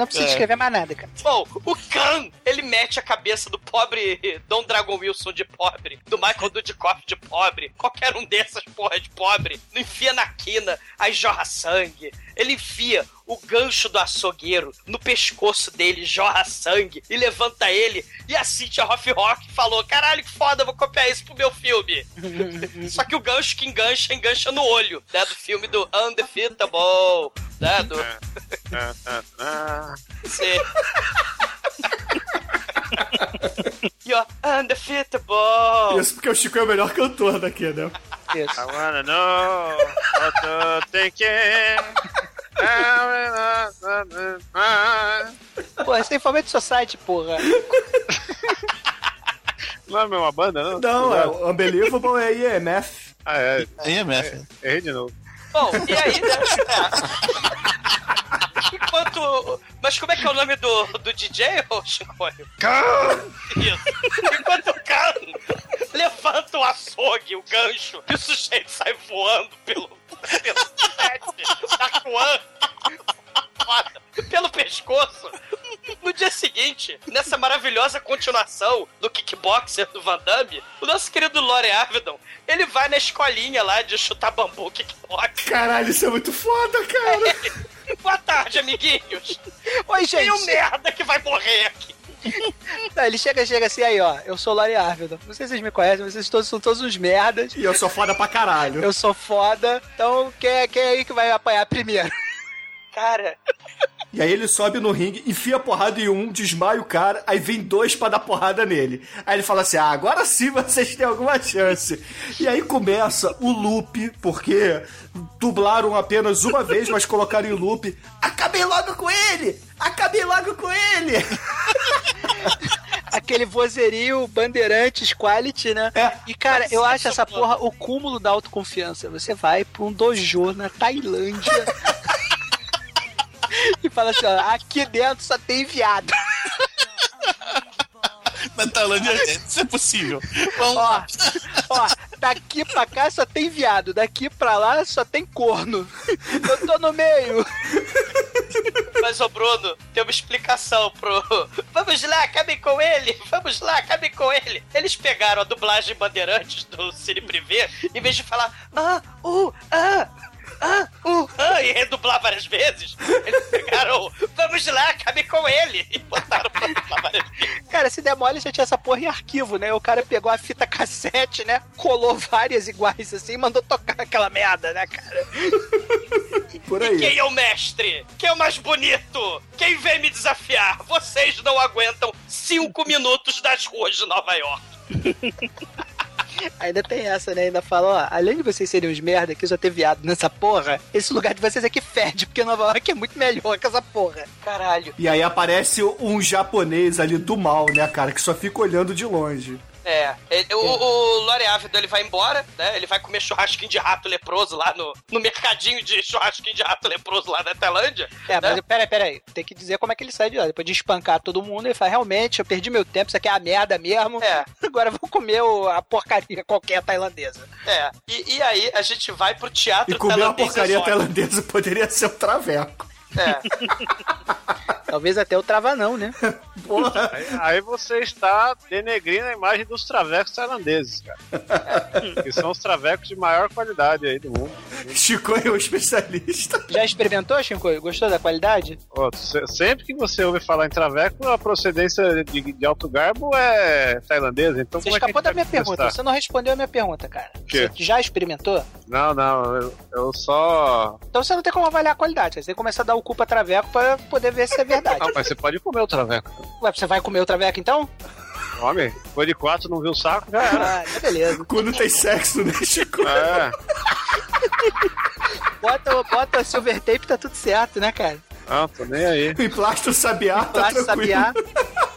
Não precisa É. escrever mais nada, cara. Bom, o Khan, ele mete a cabeça do pobre Dom Dragon Wilson de pobre, do Michael Dudikoff de pobre, qualquer um dessas porra de pobre, não enfia na quina, aí jorra sangue. Ele enfia o gancho do açougueiro no pescoço dele, jorra sangue e levanta ele. E a Cynthia Hoff Rock falou: caralho, que foda, vou copiar isso pro meu filme. Só que o gancho que engancha, engancha no olho, né? Do filme do Undefeatable, né? Do. Ah, ah, ah. Você. You're undefeatable. Isso porque o Chico é o melhor cantor daqui, né? Isso. I wanna know what you're thinking. Pô, isso é Information Society, porra. Não é a mesma banda, não? Não, é o Unbelievable é IMF. Ah, é. Aí é MF. Errei de novo. Bom, e aí, né? É. Enquanto. Mas como é que é o nome do, do DJ, ô Chicoio? Isso. Enquanto o Khan levanta o açougue, o gancho, e o sujeito sai voando pelo. pelo set da Kwan. Pelo pescoço. No dia seguinte, nessa maravilhosa continuação do kickboxer do Van Damme, o nosso querido Lore Avedon, ele vai na escolinha lá de chutar bambu kickboxer. Caralho, isso é muito foda, cara. Boa tarde, amiguinhos. Oi, gente. Tem um merda que vai morrer aqui. Não, ele chega, chega assim, aí, ó. Eu sou o Larry Arvidon. Não sei se vocês me conhecem, vocês todos são todos uns merdas. E eu sou foda pra caralho. Eu sou foda. Então, quem é, quem é aí que vai apanhar primeiro? Cara, E aí ele sobe no ringue, enfia a porrada em um, desmaia o cara, aí vem dois pra dar porrada nele. Aí ele fala assim: ah, agora sim vocês têm alguma chance. E aí começa o loop, porque dublaram apenas uma vez, mas colocaram em loop. Acabei logo com ele! Acabei logo com ele! Aquele vozerio Bandeirantes Quality, né? É. E, cara, eu acho essa porra o cúmulo da autoconfiança. Você vai pra um dojo na Tailândia e fala assim, ó, aqui dentro só tem viado. Na Tailândia, isso é possível. Vamos Ó, lá. ó, daqui pra cá só tem viado, daqui pra lá só tem corno. Eu tô no meio. mas ô Bruno, tem uma explicação pro. Vamos lá, acabem com ele! Vamos lá, acabem com ele! Eles pegaram a dublagem Bandeirantes do Cine Privé, em vez de falar ah, uh, ah, ah, uh, ah, e redublar várias vezes, eles pegaram Vamos lá, acabem com ele! E botaram pra dublar várias vezes. Cara, se der mole, já tinha essa porra em arquivo, né? O cara pegou a fita cassete, né? Colou várias iguais assim e mandou tocar aquela merda, né, cara? Por E aí. quem é o mestre? Quem é o mais bonito? Quem vem me desafiar? Vocês não aguentam cinco minutos das ruas de Nova York. Ainda tem essa, né? Ainda fala, ó, além de vocês serem uns merda que só ter viado nessa porra, esse lugar de vocês aqui fede, porque Nova York é muito melhor que essa porra. Caralho. E aí aparece um japonês ali do mal, né, cara, que só fica olhando de longe. É, ele- o, o Lore Ávido ele vai embora, né? Ele vai comer churrasquinho de rato leproso lá no, no mercadinho de churrasquinho de rato leproso lá da Tailândia. É, né? mas peraí, peraí. Tem que dizer como é que ele sai de lá. Depois de espancar todo mundo, ele fala: realmente, eu perdi meu tempo, isso aqui é a merda mesmo. É. Agora eu vou comer o- a porcaria qualquer tailandesa. É, e, e aí a gente vai pro teatro E comer uma tailandês porcaria exótico. tailandesa poderia ser o traveco. É. Talvez até o travanão, né? Aí, aí você está denegrindo a imagem dos travecos tailandeses, cara. que são os travecos de maior qualidade aí do mundo. Chico é o especialista. Já experimentou, Chico? Gostou da qualidade? Ó, se- sempre que você ouve falar em traveco, a procedência de, de alto garbo é tailandesa. Então, Você como é que escapou gente da minha pergunta. testar? Você não respondeu a minha pergunta, cara. quê? Você já experimentou? Não, não, eu, eu só. Então você não tem como avaliar a qualidade. Você tem que começar a dar o cu pra traveco pra poder ver se é verdade. Não, mas você pode comer o traveco. Ué, você vai comer o traveco então? Homem, foi de quatro, não viu o saco, já era. Ah, tá beleza. Quando tem sexo, né, Chico? É, Bota, bota silver tape, tá tudo certo, né, cara? não, tô nem aí. Em plástico sabiá, tá Plástico tranquilo. sabiá.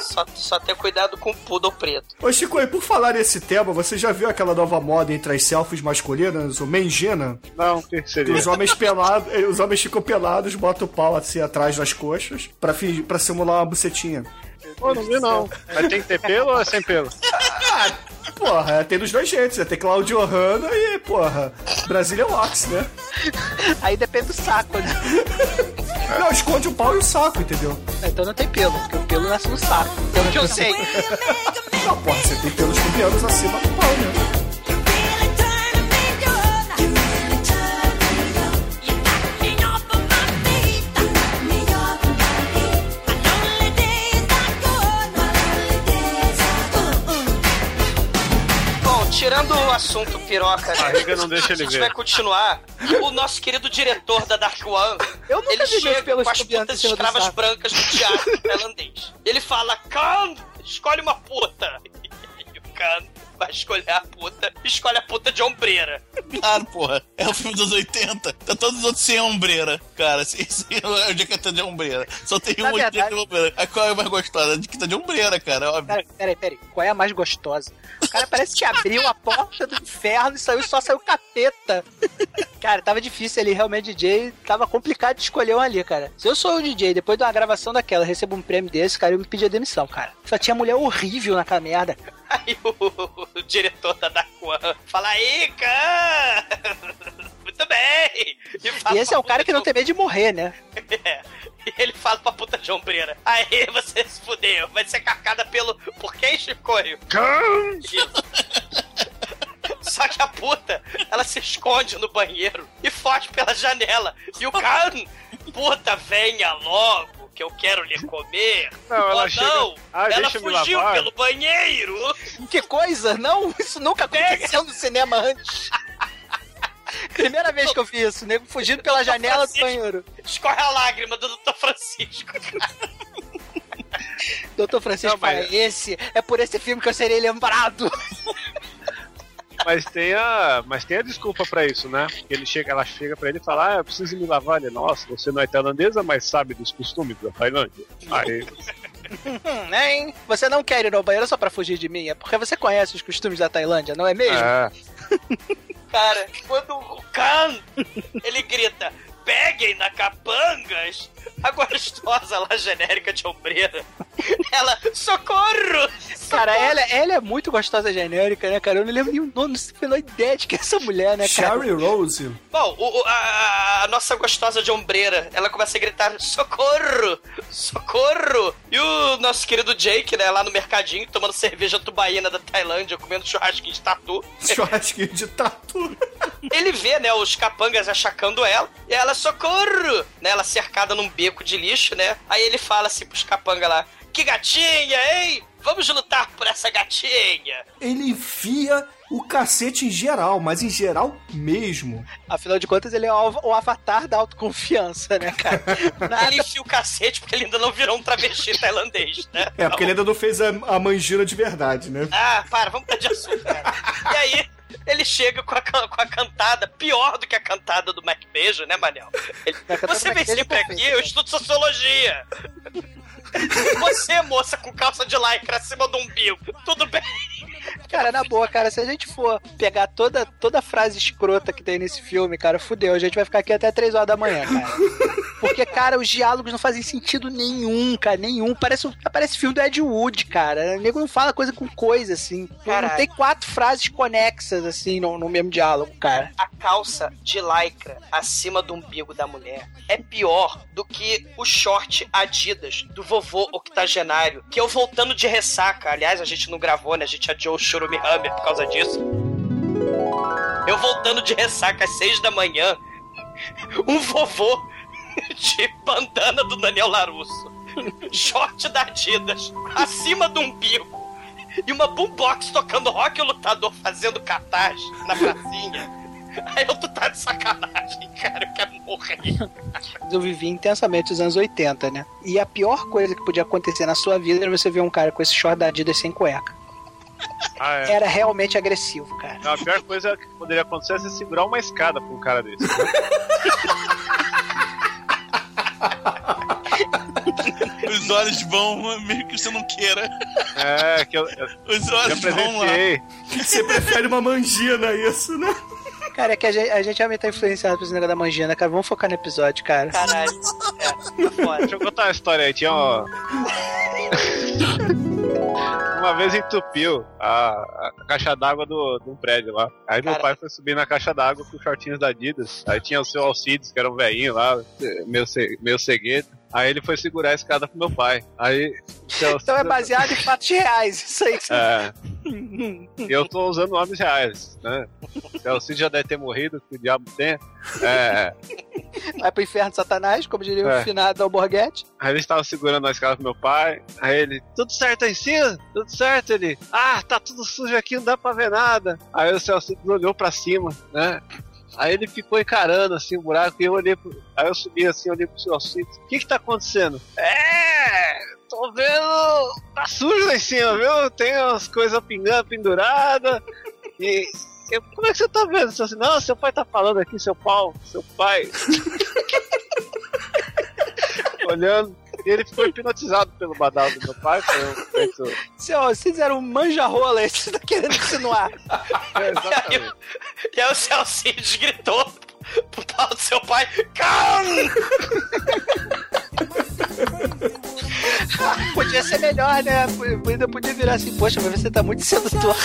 Só, só ter cuidado com o poodle preto. Ô Chico, e por falar nesse tema, você já viu aquela nova moda entre as selfies masculinas, o mengina? Não, o que seria? os homens pelados, os homens ficam pelados, botam o pau assim atrás das coxas pra, fingir, pra simular uma bucetinha. Pô, não vi não. Mas tem que ter pelo ou é sem pelo? Ah, porra, tem dos dois jeitos, né? Tem Claudio Hanna e, porra, Brasília Wax, né? Aí depende do saco, né? Não, esconde o pau e o saco, entendeu? Então não tem pelo, porque o pelo nasce no saco. Pelo que eu sei. Não, porra, você tem pelos pubianos acima do pau, né? Tirando o assunto piroca, né, não deixa a ele gente ver. vai continuar. O nosso querido diretor da Dark One, Eu nunca ele chega pelos com as putas escravas brancas do teatro tailandês. Ele fala, Khan, escolhe uma puta. E o Khan vai escolher a puta, escolhe a puta de ombreira. Claro, porra. É o filme dos 80. Tá todos os outros sem ombreira. Cara, sem, sem o de que tá de ombreira. Só tem Na um de verdade- ombreira. Aí qual é a mais gostosa? De que tá de ombreira, cara. Óbvio. Peraí, peraí, peraí. Qual é a mais gostosa? O cara parece que abriu a porta do inferno e saiu, só saiu capeta. Cara, tava difícil ali, realmente, DJ. Tava complicado de escolher um ali, cara. Se eu sou o DJ, depois de uma gravação daquela, recebo um prêmio desse, cara, eu me pedia demissão, cara. Só tinha mulher horrível naquela merda. Aí o, o diretor da One fala, aí, Khan, muito bem. fala E esse é o cara que não tem medo de morrer, né? É. E ele fala pra puta de ombreira. Aí você se fudeu. Vai ser carcada pelo. Por quem, Chicoio? Só que a puta, ela se esconde no banheiro e foge pela janela. E o Khan, puta, venha logo, que eu quero lhe comer. Não, ela oh, chega- não, Ah, ela fugiu lavar. pelo banheiro. Que coisa! Não, isso nunca aconteceu no cinema antes. Primeira vez que eu vi isso, nego fugindo pela janela do banheiro. Escorre a lágrima do Dr. Francisco. Doutor Francisco Não, mas- fala, esse é por esse filme que eu serei lembrado. Mas tem a, mas tem a desculpa pra isso, né? Ele chega, ela chega pra ele e fala: Ah, eu preciso me lavar. Ele, nossa, você não é tailandesa, mas sabe dos costumes da Tailândia. Aí, Hum, hein? Você não quer ir ao banheiro só pra fugir de mim? É porque você conhece os costumes da Tailândia, não é mesmo? é, Cara, quando o Khan, ele grita, peguem na capangas, a gostosa lá, genérica de ombreira, ela, socorro! Cara, ela, ela é muito gostosa genérica, né, cara? Eu não lembro nem o nome, não sei a ideia de que é essa mulher, né, cara? Sherry Rose. Bom, o- o- a, a nossa gostosa de ombreira, ela começa a gritar, socorro! Socorro! E o nosso querido Jake, né, lá no mercadinho, tomando cerveja tubaína da Tailândia, comendo churrasquinho de tatu, Churrasquinho de tatu. Ele vê, né, os capangas achacando ela, e ela, socorro! Né, ela cercada num beco de lixo, né? Aí ele fala assim pros capangas lá, que gatinha, hein? Vamos lutar por essa gatinha! Ele enfia o cacete em geral, mas em geral mesmo. Afinal de contas, ele é o, avatar da autoconfiança, né, cara? Nada Ele enfia o cacete porque ele ainda não virou um travesti tailandês, né? É, porque ele ainda não fez a, a manjira de verdade, né? Ah, para, vamos mudar de assunto, cara. E aí, ele chega com a, com a cantada, pior do que a cantada do Mac Beijo, né, Manel? Ele, você vem sempre aqui, eu cara. estudo sociologia. Você, moça com calça de lycra acima do umbigo, tudo bem? Cara, na boa, cara, se a gente for pegar toda, toda frase escrota que tem nesse filme, cara, fudeu. A gente vai ficar aqui até 3 horas da manhã, cara. Porque, cara, os diálogos não fazem sentido nenhum, cara, nenhum. Parece, parece filme do Ed Wood, cara. O nego não fala coisa com coisa, assim. Não tem quatro frases conexas, assim, no, no mesmo diálogo, cara. A calça de lycra acima do umbigo da mulher é pior do que o short Adidas do vovô octogenário, que eu voltando de ressaca. Aliás, a gente não gravou, né? A gente adiou o Churume Hammer por causa disso. Eu voltando de ressaca às seis da manhã, um vovô de bandana do Daniel Larusso, short da Adidas, acima do umbigo, e uma boombox tocando rock lutador fazendo cartaz na pracinha. Aí eu tô tá de sacanagem, cara, eu quero morrer. Eu vivi intensamente os anos 80, né? E a pior coisa que podia acontecer na sua vida era você ver um cara com esse short da Adidas sem cueca. Ah, é. Era realmente agressivo, cara. Não, a pior coisa que poderia acontecer é você segurar uma escada pra um cara desse. Os olhos vão, mesmo que você não queira. É, que eu, eu Os olhos vão lá. Você prefere uma mangina, isso, né? Cara, é que a gente, a gente realmente tá influenciado por esse negócio da mangina, cara. Vamos focar no episódio, cara. Caralho. É, tá foda. Deixa eu contar uma história aí. Tinha ó... Uma vez entupiu a, a caixa d'água do, um prédio lá. Aí meu Cara. pai foi subir na caixa d'água com shortinhos da Adidas. Aí tinha o seu Alcides, que era um velhinho lá, meu, ce- meu cegueto. Aí ele foi segurar a escada pro meu pai. Aí. o seu Então é baseado em fatos reais, isso aí. que você- É. E eu tô usando nomes reais, né? O Alcides já deve ter morrido, que o diabo tem. É. Vai pro inferno Satanás, como diria É. o finado Alborguete. Aí ele estava segurando a escada pro meu pai. Aí ele, tudo certo aí em cima? Tudo certo? Ele, ah, tá tudo sujo aqui, não dá pra ver nada. Aí o Celso olhou pra cima, né? Aí ele ficou encarando assim o buraco e eu olhei pro... Aí eu subi assim, olhei pro Celso. O que que tá acontecendo? É, tô vendo. Tá sujo lá em cima, viu? Tem umas coisas pingando, penduradas. E. eu, como é que você tá vendo? Celso? Não, seu pai tá falando aqui, seu pau, seu pai. Olhando. E ele ficou hipnotizado pelo badalo do meu pai. Foi um. Seu, vocês eram um manja-rola, isso você tá querendo insinuar. É, exatamente. E aí o Celcides gritou pro pau do seu pai: Calma! Podia ser melhor, né? Ainda podia virar assim, poxa, mas você tá muito sedutor.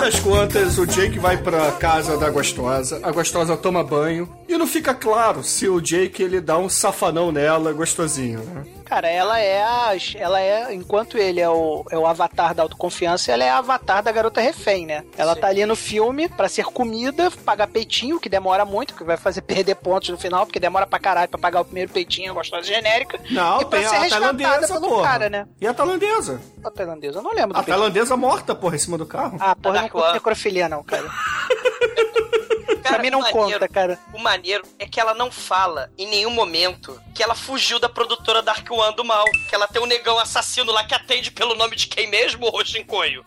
Das contas, o Jake vai pra casa da gostosa, a gostosa toma banho, e não fica claro se o Jake ele dá um safanão nela gostosinho, né? Cara, ela é a. Ela é. Enquanto ele é o, é o avatar da autoconfiança, ela é a avatar da garota refém, né? Ela tá ali no filme pra ser comida, pagar peitinho, que demora muito, que vai fazer perder pontos no final, porque demora pra caralho pra pagar o primeiro peitinho, a gostosa genérica. Não, e pra tem ser a resgatada tailandesa, pelo porra. cara, né? E a tailandesa? A tailandesa, eu não lembro A peitinho. tailandesa morta, porra, em cima do carro. Ah, porra, não necrofilia, não, cara. Cara, pra mim não o maneiro- conta, cara. O maneiro é que ela não fala em nenhum momento que ela fugiu da produtora Dark One do mal. Que ela tem um negão assassino lá que atende pelo nome de quem mesmo, ô Shinkoio?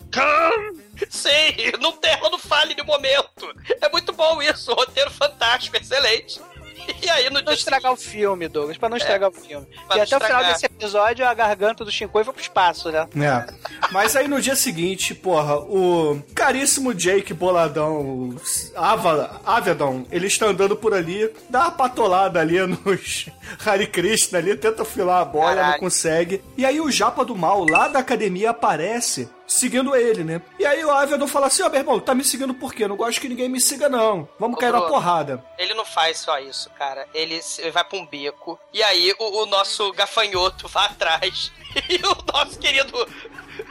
Sim, não tem, ela não fala em nenhum momento. É muito bom isso, roteiro fantástico, excelente. E aí no Pra não dia estragar o filme, Douglas, pra não estragar o filme. E até o final estragar. desse episódio, a garganta do Shinkoi foi pro espaço, né? É. Mas aí no dia seguinte, porra, o caríssimo Jake Boladão, o Ava, Avedon, ele está andando por ali, dá uma patolada ali nos Hare Krishna ali, tenta filar a bola, Caralho. não consegue. E aí o Japa do Mal, lá da academia, aparece seguindo ele, né? E aí o Avedon fala assim, ó, meu irmão, tá me seguindo por quê? Não gosto que ninguém me siga, não. Vamos Ô, cair na porrada. Ele não faz só isso, cara. Ele vai pra um beco. E aí o, o nosso gafanhoto vai atrás. E o nosso querido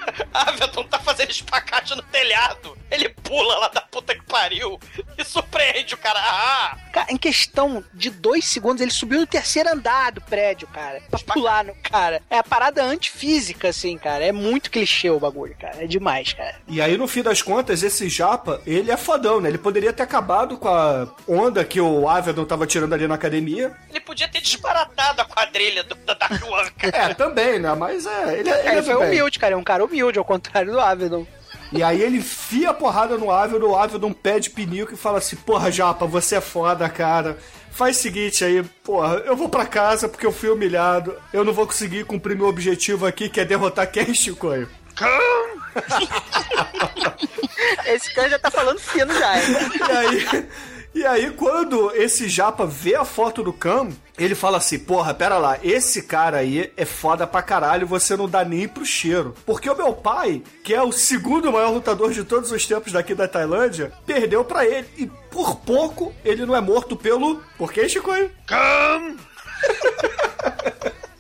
Avelton tá fazendo espacate no telhado. Ele pula lá da puta que pariu. E surpreende o cara. Ah! Cara, em questão de dois segundos, ele subiu no terceiro andar do prédio, cara. Pra pular no cara. É a parada antifísica, assim, cara. É muito clichê o bagulho, cara. É demais, cara. E aí, no fim das contas, esse japa, ele é fodão, né? Ele poderia ter acabado com a onda que o Avedon tava tirando ali na academia. Ele podia ter desbaratado a quadrilha do, da Dark One, cara. É, também, né? Mas é, ele, é- ele Ele, é foi bem. humilde, cara. É um cara humilde, ao contrário do Avedon. E aí ele enfia a porrada no Avedon, o Avedon pede pinico e fala assim, porra, Japa, você é foda, cara. Faz o seguinte aí, porra, eu vou pra casa porque eu fui humilhado. Eu não vou conseguir cumprir meu objetivo aqui, que é derrotar quem, Chicoio? Esse cara já tá falando fino já. hein? E aí, e aí, quando esse japa vê a foto do Cam, ele fala assim: Porra, pera lá, esse cara aí é foda pra caralho, você não dá nem pro cheiro. Porque o meu pai, que é o segundo maior lutador de todos os tempos daqui da Tailândia, perdeu pra ele. E por pouco ele não é morto pelo. Por que, Chicoio? Cam!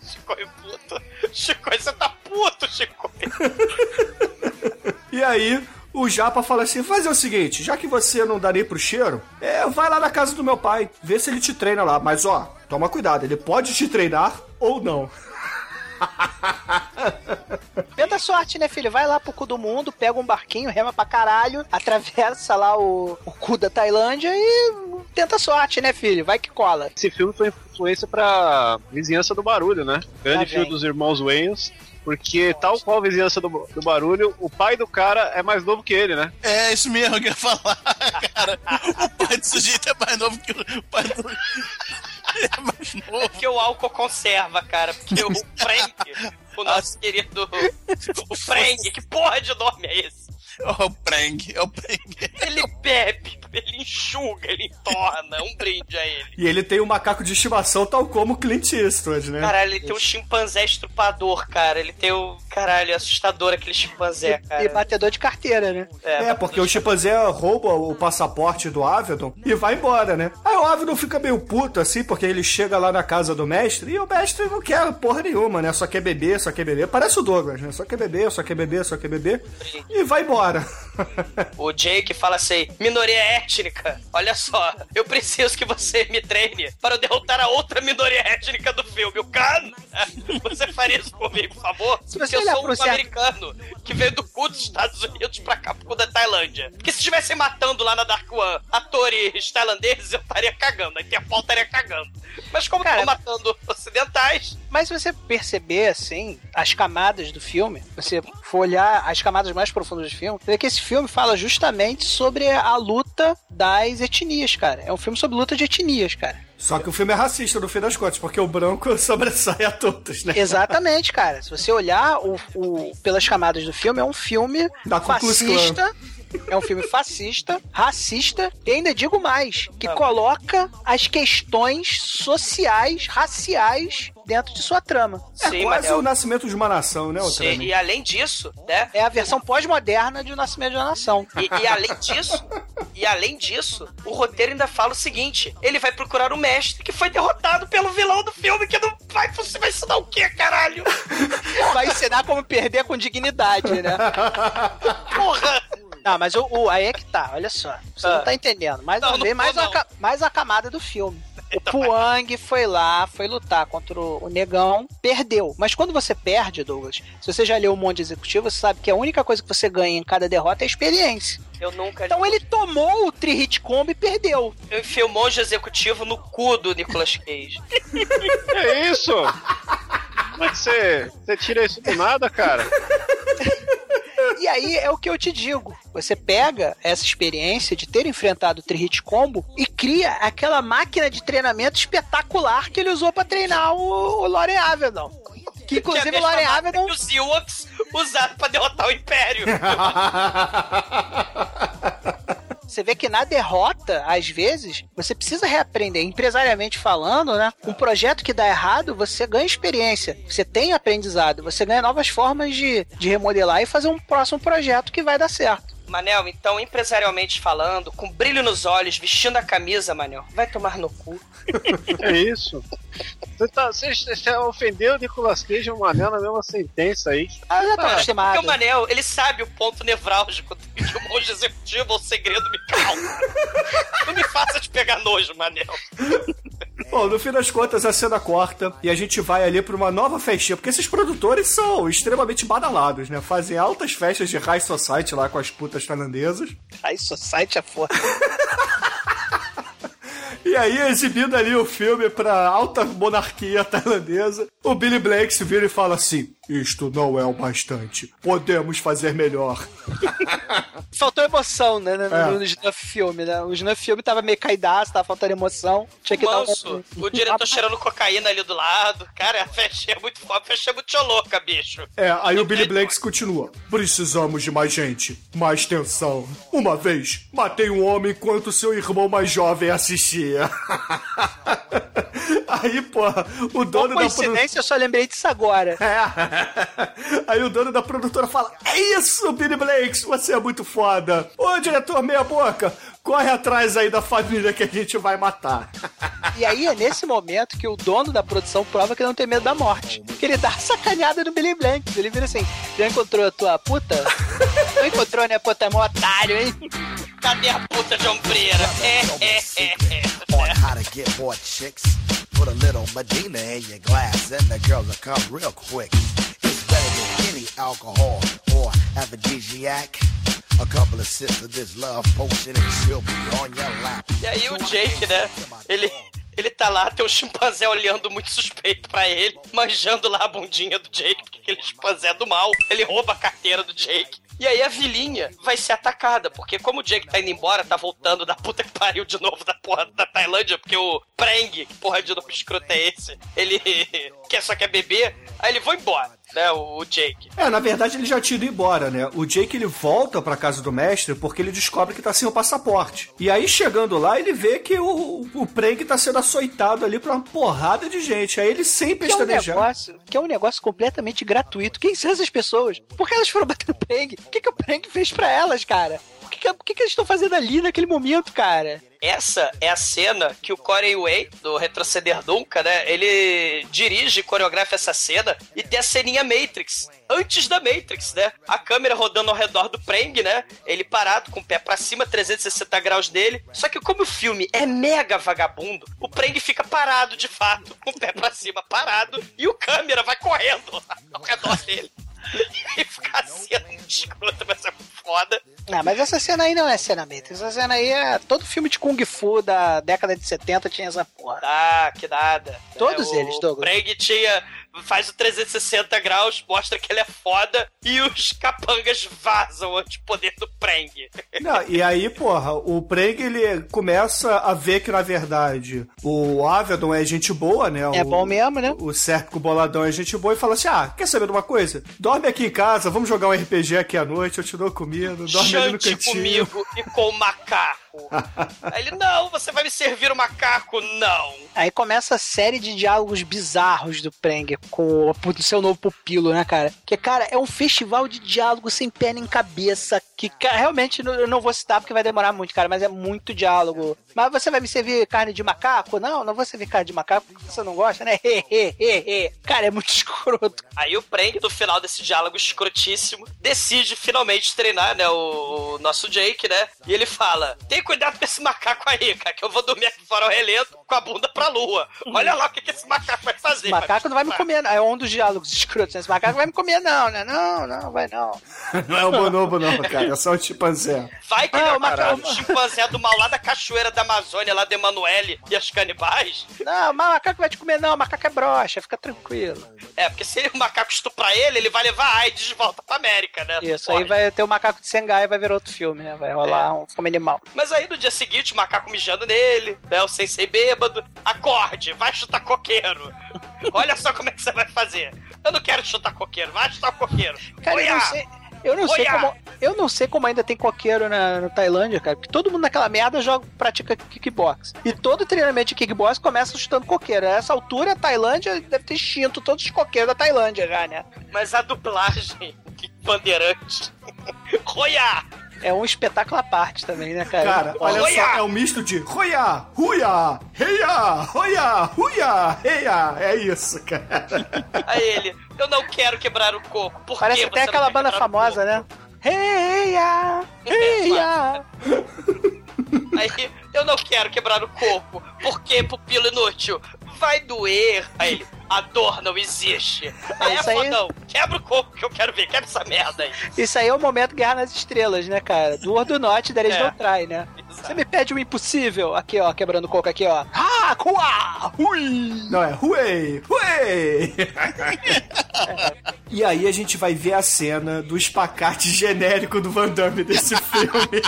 Chicoio puto. Chicoio, você tá puto, Chicoio. E aí, o Japa fala assim: fazer o seguinte, já que você não dá nem pro cheiro, é, vai lá na casa do meu pai, vê se ele te treina lá. Mas ó, toma cuidado, ele pode te treinar ou não. Tenta sorte, né, filho? Vai lá pro cu do mundo, pega um barquinho, rema pra caralho, atravessa lá o, o cu da Tailândia e tenta sorte, né, filho? Vai que cola. Esse filme foi influência pra Vizinhança do Barulho, né? Grande Tá filme dos irmãos Wayans. Porque, tal qual a Vizinhança do, do Barulho, o pai do cara é mais novo que ele, né? É isso mesmo que eu ia falar, cara. O pai do sujeito é mais novo que o pai do. É mais novo. Porque o álcool conserva, cara. Porque o Frank, o nosso querido. O Frank, que porra de nome é esse? É o Prang, é o Prang. Ele bebe, ele enxuga, ele torna. Um brinde a ele. E ele tem um macaco de estimação, tal como o Clint Eastwood, né? Caralho, ele tem um chimpanzé estrupador, cara. Ele tem o. Caralho, assustador aquele chimpanzé, E cara. batedor de carteira, né? É, porque o chimpanzé rouba o passaporte do Avedon e vai embora, né? Aí o Avedon fica meio puto, assim, porque ele chega lá na casa do mestre e o mestre não quer porra nenhuma, né? Só quer beber, só quer beber. Parece o Douglas, né? Só quer beber, só quer beber, só quer beber. E vai embora. O Jake fala assim: minoria étnica, olha só, eu preciso que você me treine para eu derrotar a outra minoria étnica do filme, o Khan. Você faria isso comigo, por favor? Se Porque você eu olhar sou um certo- americano que veio do cu dos Estados Unidos pra cá, pro cu da Tailândia. Porque se estivessem matando lá na Dark One atores tailandeses, eu estaria cagando, a Interpol estaria cagando. Mas como estão matando ocidentais, Mas se você perceber, assim, as camadas do filme, você for olhar as camadas mais profundas do filme, você vê que esse filme fala justamente sobre a luta das etnias, cara. É um filme sobre luta de etnias, cara. Só que o filme é racista no fim das contas, porque o branco sobressai a todos, né? Exatamente, cara. Se você olhar o, o- pelas camadas do filme, é um filme Da fascista. É um filme fascista, racista e ainda digo mais, que coloca as questões sociais, raciais dentro de sua trama. É Sim, quase o nascimento de uma nação, né, Sim, e além disso, né? É a versão pós-moderna de O Nascimento de uma Nação. E, e além disso, e além disso, o roteiro ainda fala o seguinte: ele vai procurar o mestre que foi derrotado pelo vilão do filme, que não vai, você vai ensinar o quê, caralho? Vai ensinar como perder com dignidade, né? Porra! Não, mas o, o- aí é que tá, olha só. Você Ah. não tá entendendo. Mais Não, uma não vez, mais, uma, mais uma camada do filme. O Puang foi lá, foi lutar contra o o negão, perdeu. Mas quando você perde, Douglas, se você já leu um monte de executivo, você sabe que a única coisa que você ganha em cada derrota é experiência. Eu nunca. Então ele tomou o tri-hit combo e perdeu. Eu enfiei o monge executivo no cu do Nicolas Cage. É isso? Como é que você, você tira isso do nada, cara? E aí é o que eu te digo. Você pega essa experiência de ter enfrentado o tri-hit combo e cria aquela máquina de treinamento espetacular que ele usou pra treinar o, o Loren Avedon. Que inclusive Que é o mesma Avedon os Ewoks usaram pra derrotar o Império. Você vê que na derrota, às vezes, você precisa reaprender. Empresariamente falando, né? Um projeto que dá errado, você ganha experiência. Você tem aprendizado. Você ganha novas formas de, de remodelar e fazer um próximo projeto que vai dar certo. Manel, então, empresarialmente falando, com brilho nos olhos, vestindo a camisa, Manel, vai tomar no cu. É isso. Você, tá, você, você ofendeu o Nicolas Cage e o Manel na mesma sentença aí. Ah, eu já tô Porque acostumado. o Manel, ele sabe o ponto nevrálgico de um monge executivo ou segredo me calma. Não me faça te pegar nojo, Manel. Bom, no fim das contas, a cena corta e a gente vai ali pra uma nova festinha, porque esses produtores são extremamente badalados, né? Fazem altas festas de high society lá com as putas tailandesas. Aí, Society é foda. E aí, exibindo ali o filme pra alta monarquia tailandesa, o Billy Blanks vira e fala assim: Isto não é o bastante. Podemos fazer melhor. Faltou emoção, né? No, É. no Snuff filme, né? O Snuff filme tava meio caidaço, tava faltando emoção. Tinha que Manso, dar um... o diretor cheirando cocaína ali do lado. Cara, a festinha é muito foda, a festinha é muito louca, bicho. É, aí o Billy Blanks continua. Precisamos de mais gente, mais tensão. Uma vez, matei um homem enquanto seu irmão mais jovem assistia. aí, porra, o dono da produtora. coincidência, eu só lembrei disso agora. Aí o dono da produtora fala: É isso, Billy Blanks, você é muito foda. Ô, diretor meia boca, corre atrás aí da família que a gente vai matar. E aí é nesse momento que o dono da produção prova que não tem medo da morte. Que ele dá sacaneada no Billy Blanks. Ele vira assim: Já encontrou a tua puta? Não encontrou, né, puta? É mó otário, hein? Cadê a puta de ombreira? É, é, é, é. on how to get more chicks. Put a little Medina in your glass, and the girls will come real quick. It's better than any alcohol or aphrodisiac. E aí o Jake, né? Ele, ele tá lá, tem um chimpanzé olhando muito suspeito pra ele, manjando lá a bundinha do Jake, porque aquele chimpanzé é do mal. Ele rouba a carteira do Jake. E aí a vilinha vai ser atacada, porque como o Jake tá indo embora, tá voltando da puta que pariu de novo da porra da Tailândia, porque o Preng, que porra de novo escroto é esse? Ele quer só quer beber, aí ele vai embora, né, o Jake. É, na verdade ele já tinha ido embora, né? O Jake ele volta pra casa do mestre porque ele descobre que tá sem o passaporte. E aí chegando lá ele vê que o, o Prank tá sendo açoitado ali pra uma porrada de gente. Aí ele sem Que é um pestanejar. negócio, que é um negócio completamente gratuito. Quem são essas pessoas? Por que elas foram bater no Preng? O que, que o Preng fez pra elas, cara? Que, o que, que eles estão fazendo ali naquele momento, cara? Essa é a cena que o Corey Way, do Retroceder Nunca, né? Ele dirige e coreografa essa cena e tem a ceninha Matrix. Antes da Matrix, né? A câmera rodando ao redor do Preng, né? Ele parado, com o pé pra cima, 360 graus dele. Só que como o filme é mega vagabundo, o Preng fica parado, de fato, com o pé pra cima, parado, e o câmera vai correndo ao redor dele. E fica a cena escrota, mas é foda. Não, mas essa cena aí não é cena Matrix. Essa cena aí é. Todo filme de Kung Fu da década de 70 tinha essa porra. Ah, que nada. Todos É, eles, o Douglas. Preg tinha. Faz o 360 graus, mostra que ele é foda e os capangas vazam antes do poder do Preng. Não, e aí, porra, o Prank ele começa a ver que, na verdade, o Avedon é gente boa, né? É o, bom mesmo, né? O Sérpico Boladão é gente boa e fala assim: ah, quer saber de uma coisa? Dorme aqui em casa, vamos jogar um RPG aqui à noite, eu te dou comida, dorme ali no Chante cantinho. comigo e com o Aí ele, não, você vai me servir o macaco? Não. Aí começa a série de diálogos bizarros do Preng com o seu novo pupilo, né, cara? Que, cara, é um festival de diálogo sem pé nem cabeça. Que realmente não- eu não vou citar porque vai demorar muito, cara, mas é muito diálogo. Mas você vai me servir carne de macaco? Não, não vou servir carne de macaco porque você não gosta, né? cara, é muito escroto. Aí o Preng, no final desse diálogo escrotíssimo, decide finalmente treinar, né, o, o nosso Jake, né? E ele fala: tem cuidado com esse macaco aí, cara, que eu vou dormir aqui fora ao relento com a bunda pra lua. Olha lá o que, que esse macaco vai fazer. Esse macaco não vai me comer, não. É um dos diálogos escrotos. né? Esse macaco vai me comer, não, né? Não, não, vai não. Não é o bonobo, não, cara, é só o chimpanzé. Vai que ele é Ah, macaco- macaco, o chimpanzé do mal lá da cachoeira da Amazônia, lá de Emanuele e as canibais. Não, o macaco vai te comer, não. O macaco é broxa, fica tranquilo. É, porque se o macaco estuprar ele, ele vai levar a AIDS de volta pra América, né? Isso, Pode. aí vai ter o macaco de Sengai e vai ver outro filme, né? Vai rolar um fome animal. Mas aí no dia seguinte, o macaco mijando nele, né? O sensei bêbado. Acorde, vai chutar coqueiro. Olha só como é que você vai fazer. Eu não quero chutar coqueiro, vai chutar coqueiro. Cara, eu não sei. Eu não, sei como, eu não sei como ainda tem coqueiro na, na Tailândia, cara. Porque todo mundo naquela merda joga, pratica kickbox. E todo treinamento de kickbox começa chutando coqueiro. A essa altura, a Tailândia deve ter extinto todos os coqueiros da Tailândia já, né? Mas a dublagem de bandeirante. Roia! É um espetáculo à parte também, né, cara? Cara, olha só, é um misto de Roia, Ruia, Reia, Roia, Ruia, Reia. É isso, cara. Aí ele, eu não quero quebrar o coco. Por Parece que até você aquela banda famosa, né? Heia! Heia! Aí, eu não quero quebrar o corpo. Por que, pupilo inútil? Vai doer. Aí ele, A dor não existe. Aí é isso aí- fodão. Quebra o coco que eu quero ver. Quebra essa merda aí. Isso aí é o momento Guerra nas Estrelas, né, cara? Do Or do Norte, There is É. no try, né? Você me pede o impossível. Aqui, ó, quebrando o coco aqui, ó. Ah, cuá, hui. Não, é Huey! Huey! e aí a gente vai ver a cena do espacate genérico do Van Damme desse filme.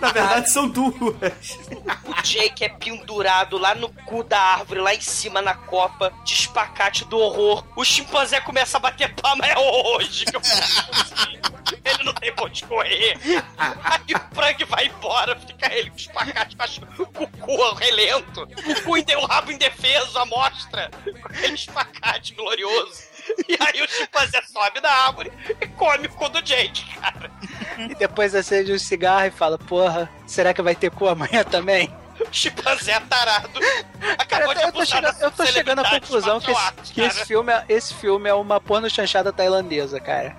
Na verdade, são duas. O Jake é pendurado lá no cu da árvore, lá em cima na copa, de espacate do horror. O chimpanzé começa a bater palma, é hoje que eu Ele não tem pra onde correr. Aí o Frank vai embora, fica ele com o espacate, com o cu relento. O cu tem o rabo indefeso, a mostra, com aquele espacate glorioso. E aí o chimpanzé sobe da árvore e come o cu do Jake, cara. E depois acende um cigarro e fala, porra, será que vai ter cu amanhã também? O chimpanzé tarado. Cara, Acabou tô- eu tô chegando, eu tô chegando à conclusão que, esse, que esse cara. filme é, esse filme é uma porno chanchada tailandesa, cara.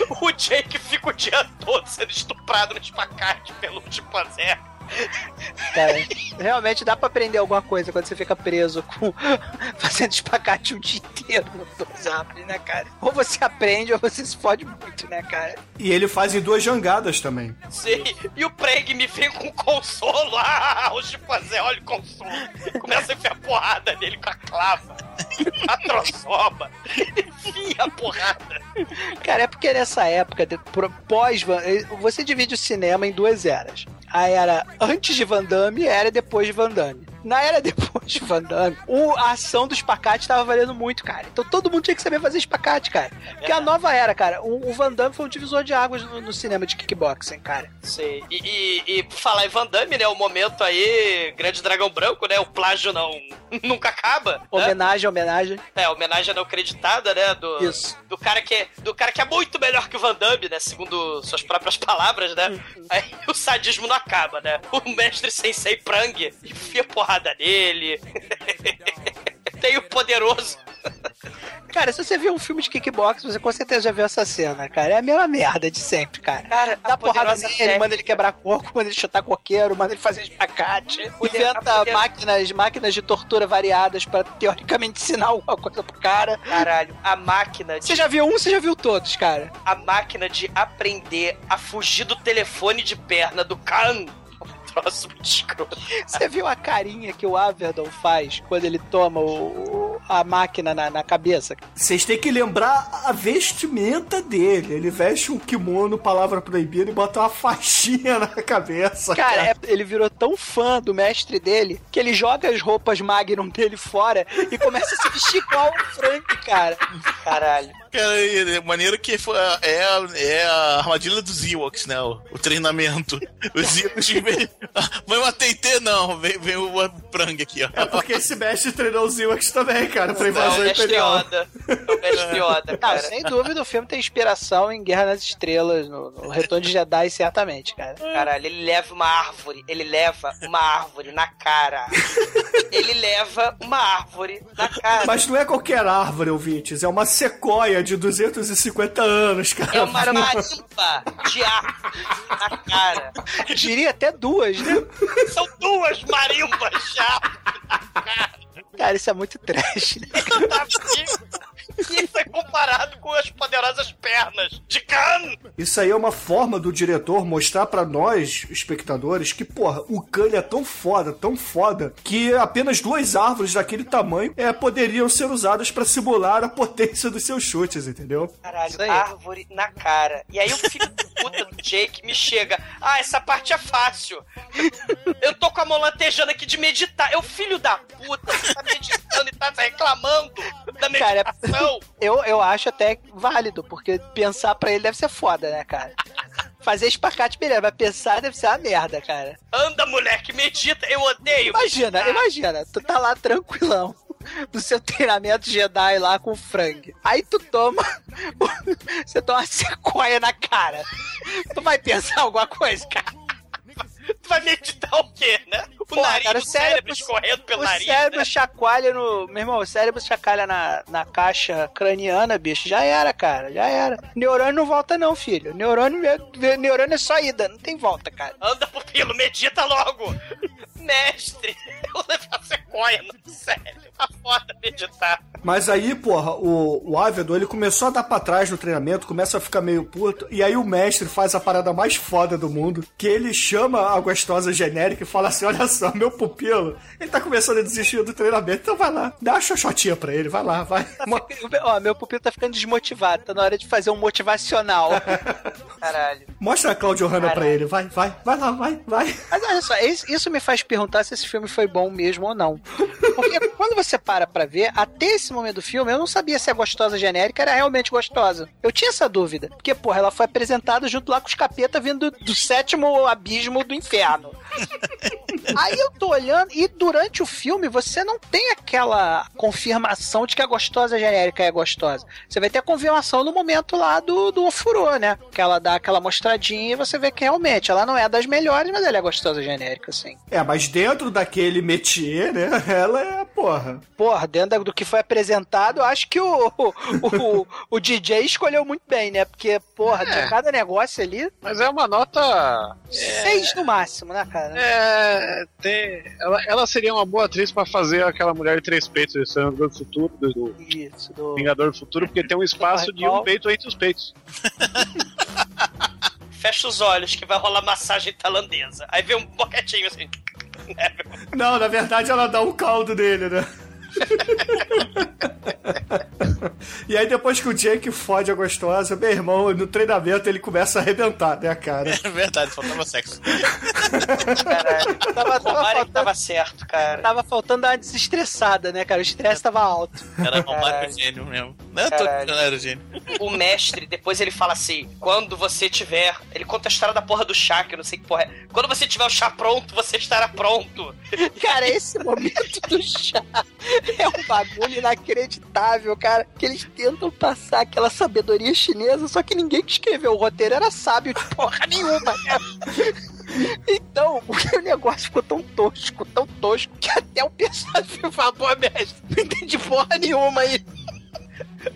O Jake fica o dia todo sendo estuprado no espacate pelo chimpanzé. Cara, realmente dá pra aprender alguma coisa quando você fica preso com fazendo espacate o dia inteiro no árvores, né, cara? Ou você aprende ou você se fode muito, né, cara? E ele faz em duas jangadas também. Sim. E o Preg me vem com consolo. Ah, o chimpanzé, olha o consolo. Começa a enfiar porrada nele com a clava. A troçoba. Enfia a porrada. Cara, é porque nessa época, de- pós eh, você divide o cinema em duas eras. A era antes de Van Damme era depois de Van Damme. Na era depois de Van Damme, o- a ação do espacate tava valendo muito, cara. Então todo mundo tinha que saber fazer espacate, cara. Porque a nova era, cara, o, o Van Damme foi um divisor de águas no, no cinema de kickboxing, cara. Sei. E, e, e por falar em Van Damme, né? O momento aí, Grande Dragão Branco, né? O plágio não nunca acaba. né? Homenagem, homenagem. É, homenagem não acreditada, né? Do, Isso. Do cara, que é, do cara que é muito melhor que o Van Damme, né? Segundo suas próprias palavras, né? Aí o sadismo não acaba, né? O mestre Sensei Prang enfia porrada nele. Tem o poderoso. Cara, se você viu um filme de kickbox, você com certeza já viu essa cena, cara. É a mesma merda de sempre, cara. Cara, Dá porrada nele, técnica. manda ele quebrar coco, manda ele chutar coqueiro, manda ele fazer espacate. Inventa poder- máquinas, máquinas de tortura variadas pra teoricamente ensinar alguma coisa pro cara. Caralho, a máquina de Você já viu um, você já viu todos, cara. a máquina de aprender a fugir do telefone de perna do Khan. Troço muito escroto. Você viu a carinha que o Averdon faz quando ele toma o, o- a máquina na, na cabeça? Vocês têm que lembrar a vestimenta dele. Ele veste um kimono, palavra proibida, e bota uma faixinha na cabeça. Cara, é- ele virou tão fã do mestre dele que ele joga as roupas Magnum dele fora e começa a se vestir igual o Frank, cara. Caralho. Cara, é maneiro que foi, a- é, a, é a armadilha dos Ewoks, né? O, o treinamento. Os Ewoks vem. Vai uma TT, não. Vem, vem o Prang aqui, ó. É porque esse mestre treinou os Ewoks também, cara, pra invasão o mestre imperial. Yoda. O mestre Yoda, Não, cara. sem dúvida o filme tem inspiração em Guerra nas Estrelas, no, no Retorno de Jedi, certamente, cara. Caralho, ele leva uma árvore. Ele leva uma árvore na cara. Ele leva uma árvore na cara. Mas não é qualquer árvore, ouvintes. É uma sequoia de 250 anos, cara. É uma marimba de árvore na cara. Diria até duas, né? São duas marimbas de árvore na cara. Cara, isso é muito trash, né? E isso é comparado com as poderosas pernas de Khan. Isso aí é uma forma do diretor mostrar pra nós, espectadores, que, porra, o Kanye é tão foda, tão foda, que apenas duas árvores daquele tamanho é, poderiam ser usadas pra simular a potência dos seus chutes, entendeu? Caralho, árvore na cara. E aí o filho da puta do Jake me chega. Ah, essa parte é fácil. Eu tô com a mão lantejando aqui de meditar. Eu, filho da puta, você tá meditando e tá reclamando da Cara, eu, eu acho até válido, porque pensar pra ele deve ser foda, né, cara? Fazer espacate beleza, mas pensar deve ser uma merda, cara. Anda, moleque, medita. Eu odeio. Imagina, meditar. imagina, tu tá lá tranquilão. No seu treinamento Jedi lá com o Frank. Aí tu toma. Você toma uma sequoia na cara. Tu vai pensar alguma coisa, cara? Tu vai meditar o quê, né? O Porra, nariz, cara, o cérebro escorrendo pelo o nariz. cérebro né? chacoalha no. Meu irmão, o cérebro chacoalha na, na caixa craniana, bicho. Já era, cara. Já era. Neurônio não volta, não, filho. Neurônio, é- neurônio é só ida, não tem volta, cara. Anda, pupilo, medita logo. Mestre. Eu levei a sequoia no sério. Tá foda meditar. Mas aí, porra, o, o Ávido, ele começou a dar pra trás no treinamento, começa a ficar meio puto, e aí o mestre faz a parada mais foda do mundo, que ele chama a gostosa genérica e fala assim, olha só, meu pupilo, ele tá começando a desistir do treinamento, então vai lá, dá uma xoxotinha pra ele, vai lá, vai. Mo- Ó, meu pupilo tá ficando desmotivado, tá na hora de fazer um motivacional. Caralho. Mostra a Claudio Hanna pra ele, vai, vai, vai lá, vai, vai. Mas olha só, isso isso me faz perguntar se esse filme foi bom mesmo ou não. Porque quando você para pra ver, até esse momento do filme, eu não sabia se a gostosa genérica era realmente gostosa. Eu tinha essa dúvida. Porque, porra, ela foi apresentada junto lá com os capeta vindo do, do sétimo abismo do inferno. Aí eu tô olhando, e durante o filme você não tem aquela confirmação de que a gostosa genérica é gostosa. Você vai ter a confirmação no momento lá do, do ofurô, né? Que ela dá aquela mostradinha e você vê que realmente ela não é das melhores, mas ela é gostosa genérica, sim. É, mas dentro daquele métier, né, ela é, porra. Porra, dentro do que foi apresentado, eu acho que o, o, o, o DJ escolheu muito bem, né? Porque, porra, É. de cada negócio ali. Mas é uma nota. Seis no máximo, né, cara? É. Tem, ela, ela seria uma boa atriz pra fazer aquela mulher de três peitos do Senador do Futuro, do, do Isso, do. Vingador do Futuro, porque tem um espaço de um peito entre os peitos. Fecha os olhos que vai rolar massagem tailandesa. Aí vem um boquetinho assim. Não, na verdade ela dá um caldo nele, né? e aí depois que o Jake fode a gostosa, meu irmão, no treinamento ele começa a arrebentar, né, cara? É verdade, faltava sexo. Caralho. Tava, tava, faltando, tava certo, cara. tava faltando uma desestressada, né, cara? O estresse tava alto. Era Romário Caralho. gênio mesmo. Não, era gênio. O mestre, depois ele fala assim: quando você tiver. Ele conta a história da porra do chá, que eu não sei que porra é. Quando você tiver o chá pronto, você estará pronto. Cara, esse momento do chá é um bagulho inacreditável, cara. Que eles tentam passar aquela sabedoria chinesa, só que ninguém que escreveu o roteiro era sábio de porra nenhuma, cara. Então, o negócio ficou tão tosco, tão tosco, que até o personagem falou, pô, mestre, não entendi porra nenhuma aí.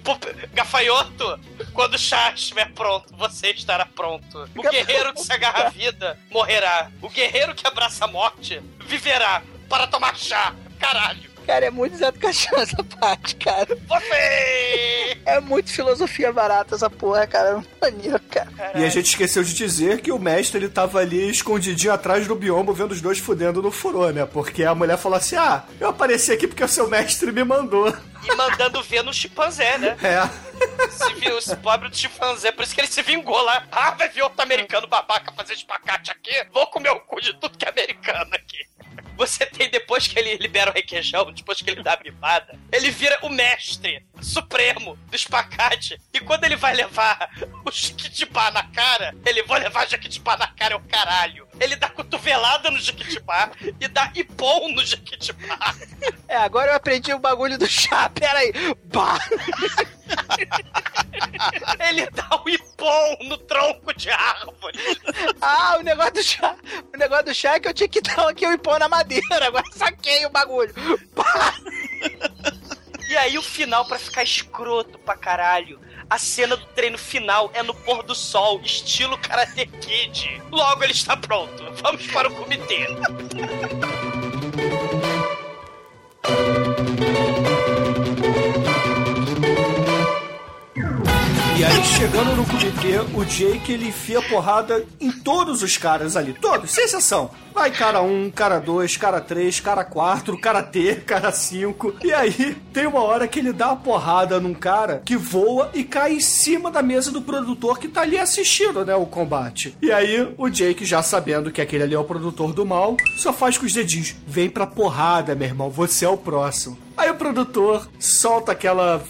Pô, Gafanhoto, quando o chá estiver pronto, você estará pronto. O guerreiro que se agarra à vida morrerá. O guerreiro que abraça a morte viverá para tomar chá. Caralho. Cara, é muito Zé do Caixão essa parte, cara. Você! É muito filosofia barata essa porra, cara. É maneiro, cara. E a gente esqueceu de dizer que o mestre ele tava ali escondidinho atrás do biombo vendo os dois fudendo no furô, né? Porque a mulher falou assim: Ah, eu apareci aqui porque o seu mestre me mandou. E mandando ver no chimpanzé, né? É. Se viu esse pobre do chimpanzé, por isso que ele se vingou lá. Ah, vai vir outro americano babaca fazer espacate aqui? Vou comer o cu de tudo que é americano aqui. Você tem, depois que ele libera o requeijão, depois que ele dá a bimada, ele vira o mestre supremo do espacate. E quando ele vai levar o Jequitibá na cara, ele vai levar Jequitibá na cara, é o caralho. Ele dá cotovelada no Jequitibá e dá ipom no Jequitibá. É, agora eu aprendi o bagulho do chá. Pera aí. Bah. Ele dá o ipom no tronco de árvore. Ah, o negócio do chá. O negócio do chá é que eu tinha que dar aqui o ipô na madeira. Agora saquei o bagulho. E aí o final, pra ficar escroto pra caralho, a cena do treino final é no pôr do sol, estilo Karate Kid. Logo ele está pronto. Vamos para o comitê. E aí, chegando no comitê, o Jake ele enfia porrada em todos os caras ali. Todos, sem exceção. Vai cara 1, cara 2, cara 3, cara 4, cara T, cara 5. E aí, tem uma hora que ele dá uma porrada num cara que voa e cai em cima da mesa do produtor que tá ali assistindo, né, o combate. E aí, o Jake, já sabendo que aquele ali é o produtor do mal, só faz com os dedinhos. Vem pra porrada, meu irmão, você é o próximo. Aí o produtor solta aquela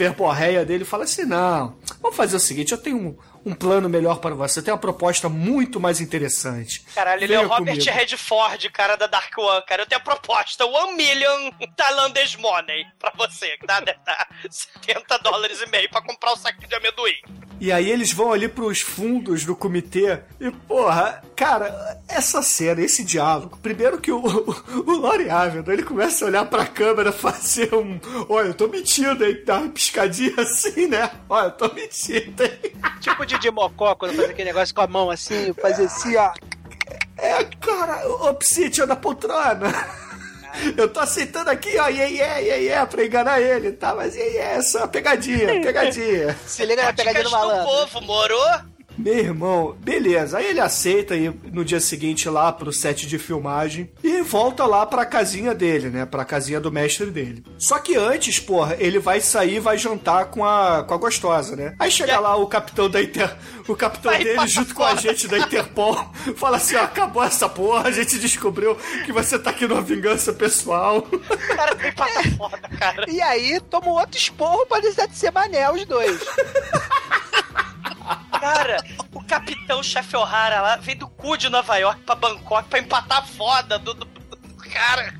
verborreia dele fala assim: não, vamos fazer o seguinte, eu tenho um, plano melhor para você, eu tenho uma proposta muito mais interessante. Caralho, ele é o Robert comigo." Redford, cara da Dark One, cara. Eu tenho a proposta, one million Thailandês money pra você, que dá, dar 70 dólares e meio pra comprar um saquinho de amendoim. E aí eles vão ali pros fundos do comitê e, porra, cara, essa cena, esse diálogo, primeiro que o, o, o Lori Ávila, ele começa a olhar pra câmera, fazer um, olha, eu tô mentindo, hein, dá uma piscadinha assim, né? Olha, eu tô mentindo, hein? Tipo Didi Mocó, quando faz aquele negócio com a mão assim, fazer assim, ó. É, cara, Obsidian da poltrona. Eu tô aceitando aqui, ó, iê, iê, iê, iê, pra enganar ele, tá? Mas iê, iê, é só pegadinha, pegadinha. Se liga na pegadinha do Dicas do malandro. povo, morou? Meu irmão, beleza. Aí ele aceita ir no dia seguinte lá pro set de filmagem e volta lá pra casinha dele, né? Pra casinha do mestre dele. Só que antes, porra, ele vai sair e vai jantar com a, com a gostosa, né? Aí chega lá o capitão da Inter... O capitão Vai dele, pra junto com a gente da Interpol, fala assim: ó, acabou essa porra, a gente descobriu que você tá aqui numa vingança pessoal. Cara, tem pata foda, cara. E aí, toma um outro esporro pra deixar de ser mané os dois. Cara, o capitão chefe O'Hara lá veio do cu de Nova York pra Bangkok pra empatar foda do, do, do cara.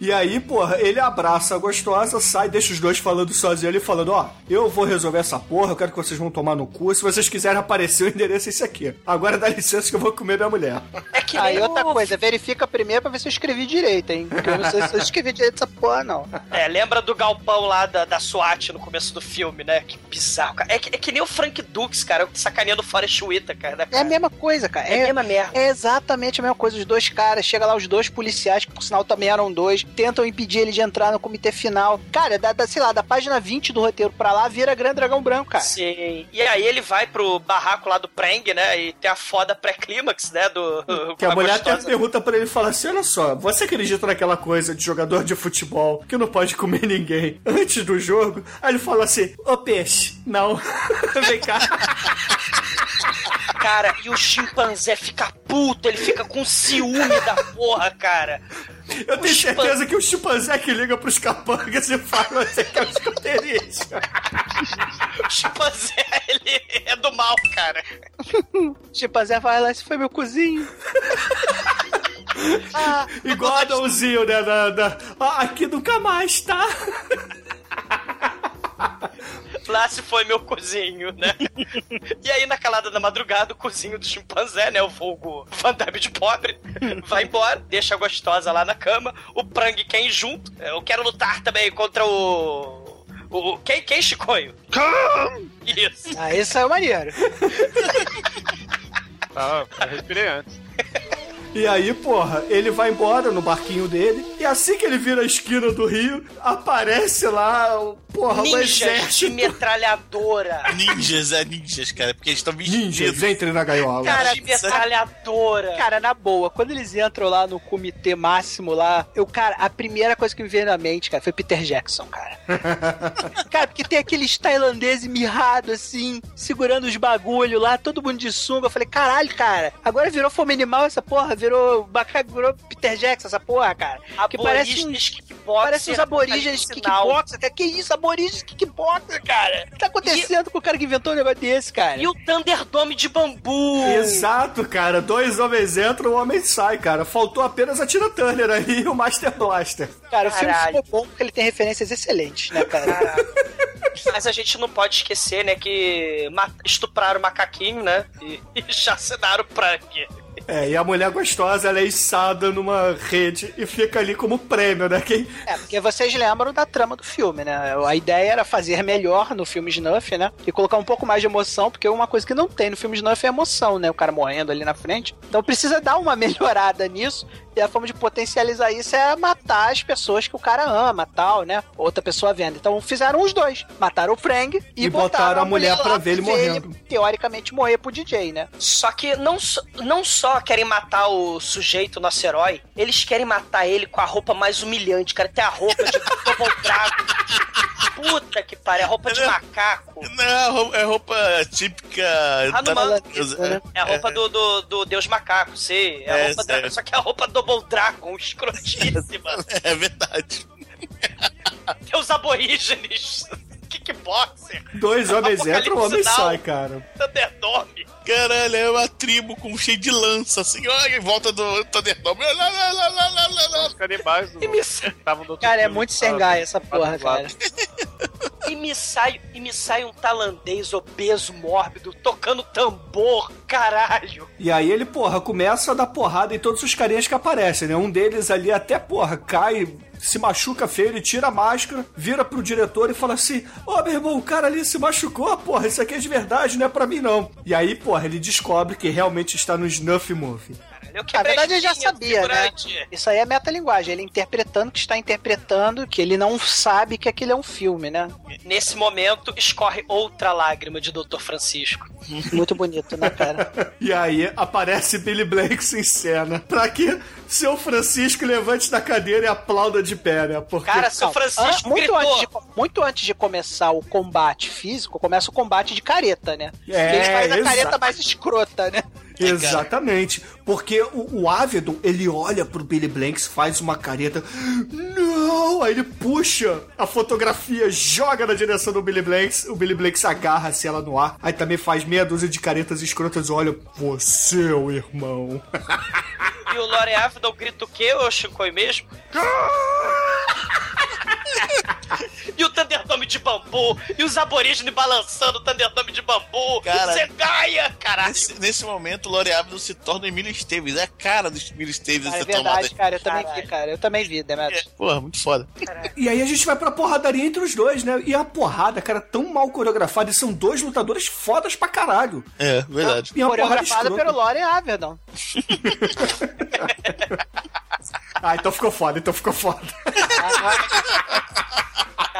E aí, porra, ele abraça a gostosa, sai, deixa os dois falando sozinho ali, falando: Ó, eu vou resolver essa porra, eu quero que vocês vão tomar no cu. Se vocês quiserem aparecer, o endereço é esse aqui. Agora dá licença que eu vou comer minha mulher. É que Aí outra o- coisa, verifica primeiro pra ver se eu escrevi direito, hein? Porque eu não sei se eu escrevi direito essa porra, não. É, lembra do galpão lá da, da SWAT no começo do filme, né? Que bizarro, cara. É que, é que nem o Frank Dukes, cara, sacaneando o Forrest Whitaker, né, É a mesma coisa, cara. É a mesma merda. É exatamente a mesma coisa. Os dois caras, chega lá os dois policiais, que por sinal também eram dois, tentam impedir ele de entrar no comitê final. Cara, da, da, sei lá, da página 20 do roteiro pra lá, vira Grande Dragão Branco, cara. Sim. E aí ele vai pro barraco lá do Preng, né? E tem a foda pré-clímax, né? Do. Que a mulher até gostosa. pergunta pra ele e fala assim: Olha só, você acredita naquela coisa de jogador de futebol que não pode comer ninguém antes do jogo? Aí ele fala assim: Ô peixe, não. Vem cá. Cara, e o chimpanzé fica puto, ele fica com ciúme da porra, cara. Eu tenho certeza que o chimpanzé que liga pros capangas e fala assim que é o. O chimpanzé, ele é do mal, cara. Chimpanzé vai lá, esse foi meu cozinho. Ah, Igual Adãozinho, né? Da, da- Ah, aqui nunca mais, tá? Lá se foi meu cozinho, né? e aí, na calada da madrugada, o cozinho do chimpanzé, né? O vulgo Van Damme de pobre, vai embora, deixa a gostosa lá na cama, o Prang quer ir junto. Eu quero lutar também contra o. o quem, quem, Chicoio? Isso. Ah, esse saiu maneiro. Ah, eu respirei antes. E aí, porra, ele vai embora no barquinho dele. E assim que ele vira a esquina do rio, aparece lá, o- porra, um Ninjas de exército. metralhadora. Ninjas, é ninjas, cara, porque eles estão vestidos. Ninjas, entrem na gaiola. Cara, de metralhadora. Cara, na boa, quando eles entram lá no comitê máximo lá, eu, cara, a primeira coisa que me veio na mente, cara, foi Peter Jackson, cara. cara, porque tem aqueles tailandeses mirrados assim, segurando os bagulho lá, todo mundo de sunga. Eu falei, caralho, cara, agora virou fome animal essa porra, virou macaco, virou Peter Jackson essa porra, cara. Que parece kickboxer, parece uns aborígenes sinal. kickboxer, cara. Que isso, aborígenes kickboxer, cara? O que tá acontecendo com o cara que inventou um negócio desse, cara? E o Thunderdome de bambu. Exato, cara. Dois homens entram, um homem sai, cara. Faltou apenas a Tina Turner aí e o Master Blaster. Cara, o filme Caralho. ficou bom porque ele tem referências excelentes, né, cara? Mas a gente não pode esquecer, né, que estupraram o macaquinho, né? E, e chacinaram o Prang. É, e a mulher gostosa, ela é içada numa rede e fica ali como prêmio, né? Quem... É, porque vocês lembram da trama do filme, né? A ideia era fazer melhor no filme Snuff, né? E colocar um pouco mais de emoção, porque uma coisa que não tem no filme Snuff é emoção, né? O cara morrendo ali na frente. Então precisa dar uma melhorada nisso. E a forma de potencializar isso é matar as pessoas que o cara ama, tal, né? Outra pessoa vendo. Então fizeram os dois. Mataram o Frank e, E botaram a mulher lá pra ver ele morrendo. teoricamente morrer pro DJ, né? Só que não, não só querem matar o sujeito, nosso herói, eles querem matar ele com a roupa mais humilhante, cara. Tem a roupa de Double Dragon. Puta que pariu, a roupa de macaco. Não, é roupa típica. Hanuman. da- É a roupa do, do, do Deus Macaco, sei. É a É, roupa da- sério. só que é a roupa Double Dragon, escrotíssima. É verdade. Tem os aborígenes. Kickboxer. Dois homens entram, um homem sai, cara. Thunderdome. Caralho, é uma tribo com cheio de lança, assim, ó, em volta do Thunderdome. Lá, lá, lá, lá, lá, lá, lá. Os canibais do... estavam do outro Cara, é muito sengai essa porra, lado. cara. E me sai, e me sai um tailandês obeso, mórbido, tocando tambor, caralho. E aí ele, porra, começa a dar porrada em todos os carinhas que aparecem, né? Um deles ali até, porra, cai, se machuca feio, ele tira a máscara, vira pro diretor e fala assim: Ô meu irmão, o cara ali se machucou, porra, isso aqui é de verdade, não é pra mim não. E aí, porra, ele descobre que realmente está no Snuff Movie. Na Eu quebrei verdade, ele já sabia, né? Isso aí é metalinguagem. Ele interpretando que está interpretando, que ele não sabe que aquilo é um filme, né? Nesse momento, escorre outra lágrima de Dr. Francisco. Muito bonito, né, cara? E aí aparece Billy Blanks em cena. Pra que seu Francisco levante da cadeira e aplauda de pé, né? Porque Cara, seu Francisco an- muito, antes de, muito antes de começar o combate físico, começa o combate de careta, né? É, ele faz a exato. careta mais escrota, né? Exatamente. Porque o, o Avedon, ele olha pro Billy Blanks, faz uma careta. Não! Aí ele puxa a fotografia, joga na direção do Billy Blanks. O Billy Blanks agarra-se ela no ar. Aí também faz meia dúzia de caretas escrotas. Olha, você, o irmão. E o Lore Avedon grita o quê, ô Shinkoi mesmo? e o Thunderdome de bambu, e os aborígenes balançando o Thunderdome de bambu, Cara, Zegaia, caralho. Nesse, nesse momento, o Lore Avedon se torna o Emílio Esteves. É a cara do Emílio Esteves Cara, é essa verdade, tomada. cara. Eu também vi, cara. Eu também vi, Demetrius. Porra, muito foda. E aí a gente vai pra porradaria entre os dois, né? E a porrada, cara, tão mal coreografada. E são dois lutadores fodas pra caralho. É, verdade. E Coreografada pelo Lore Avedon. Ah, então ficou foda, então ficou foda.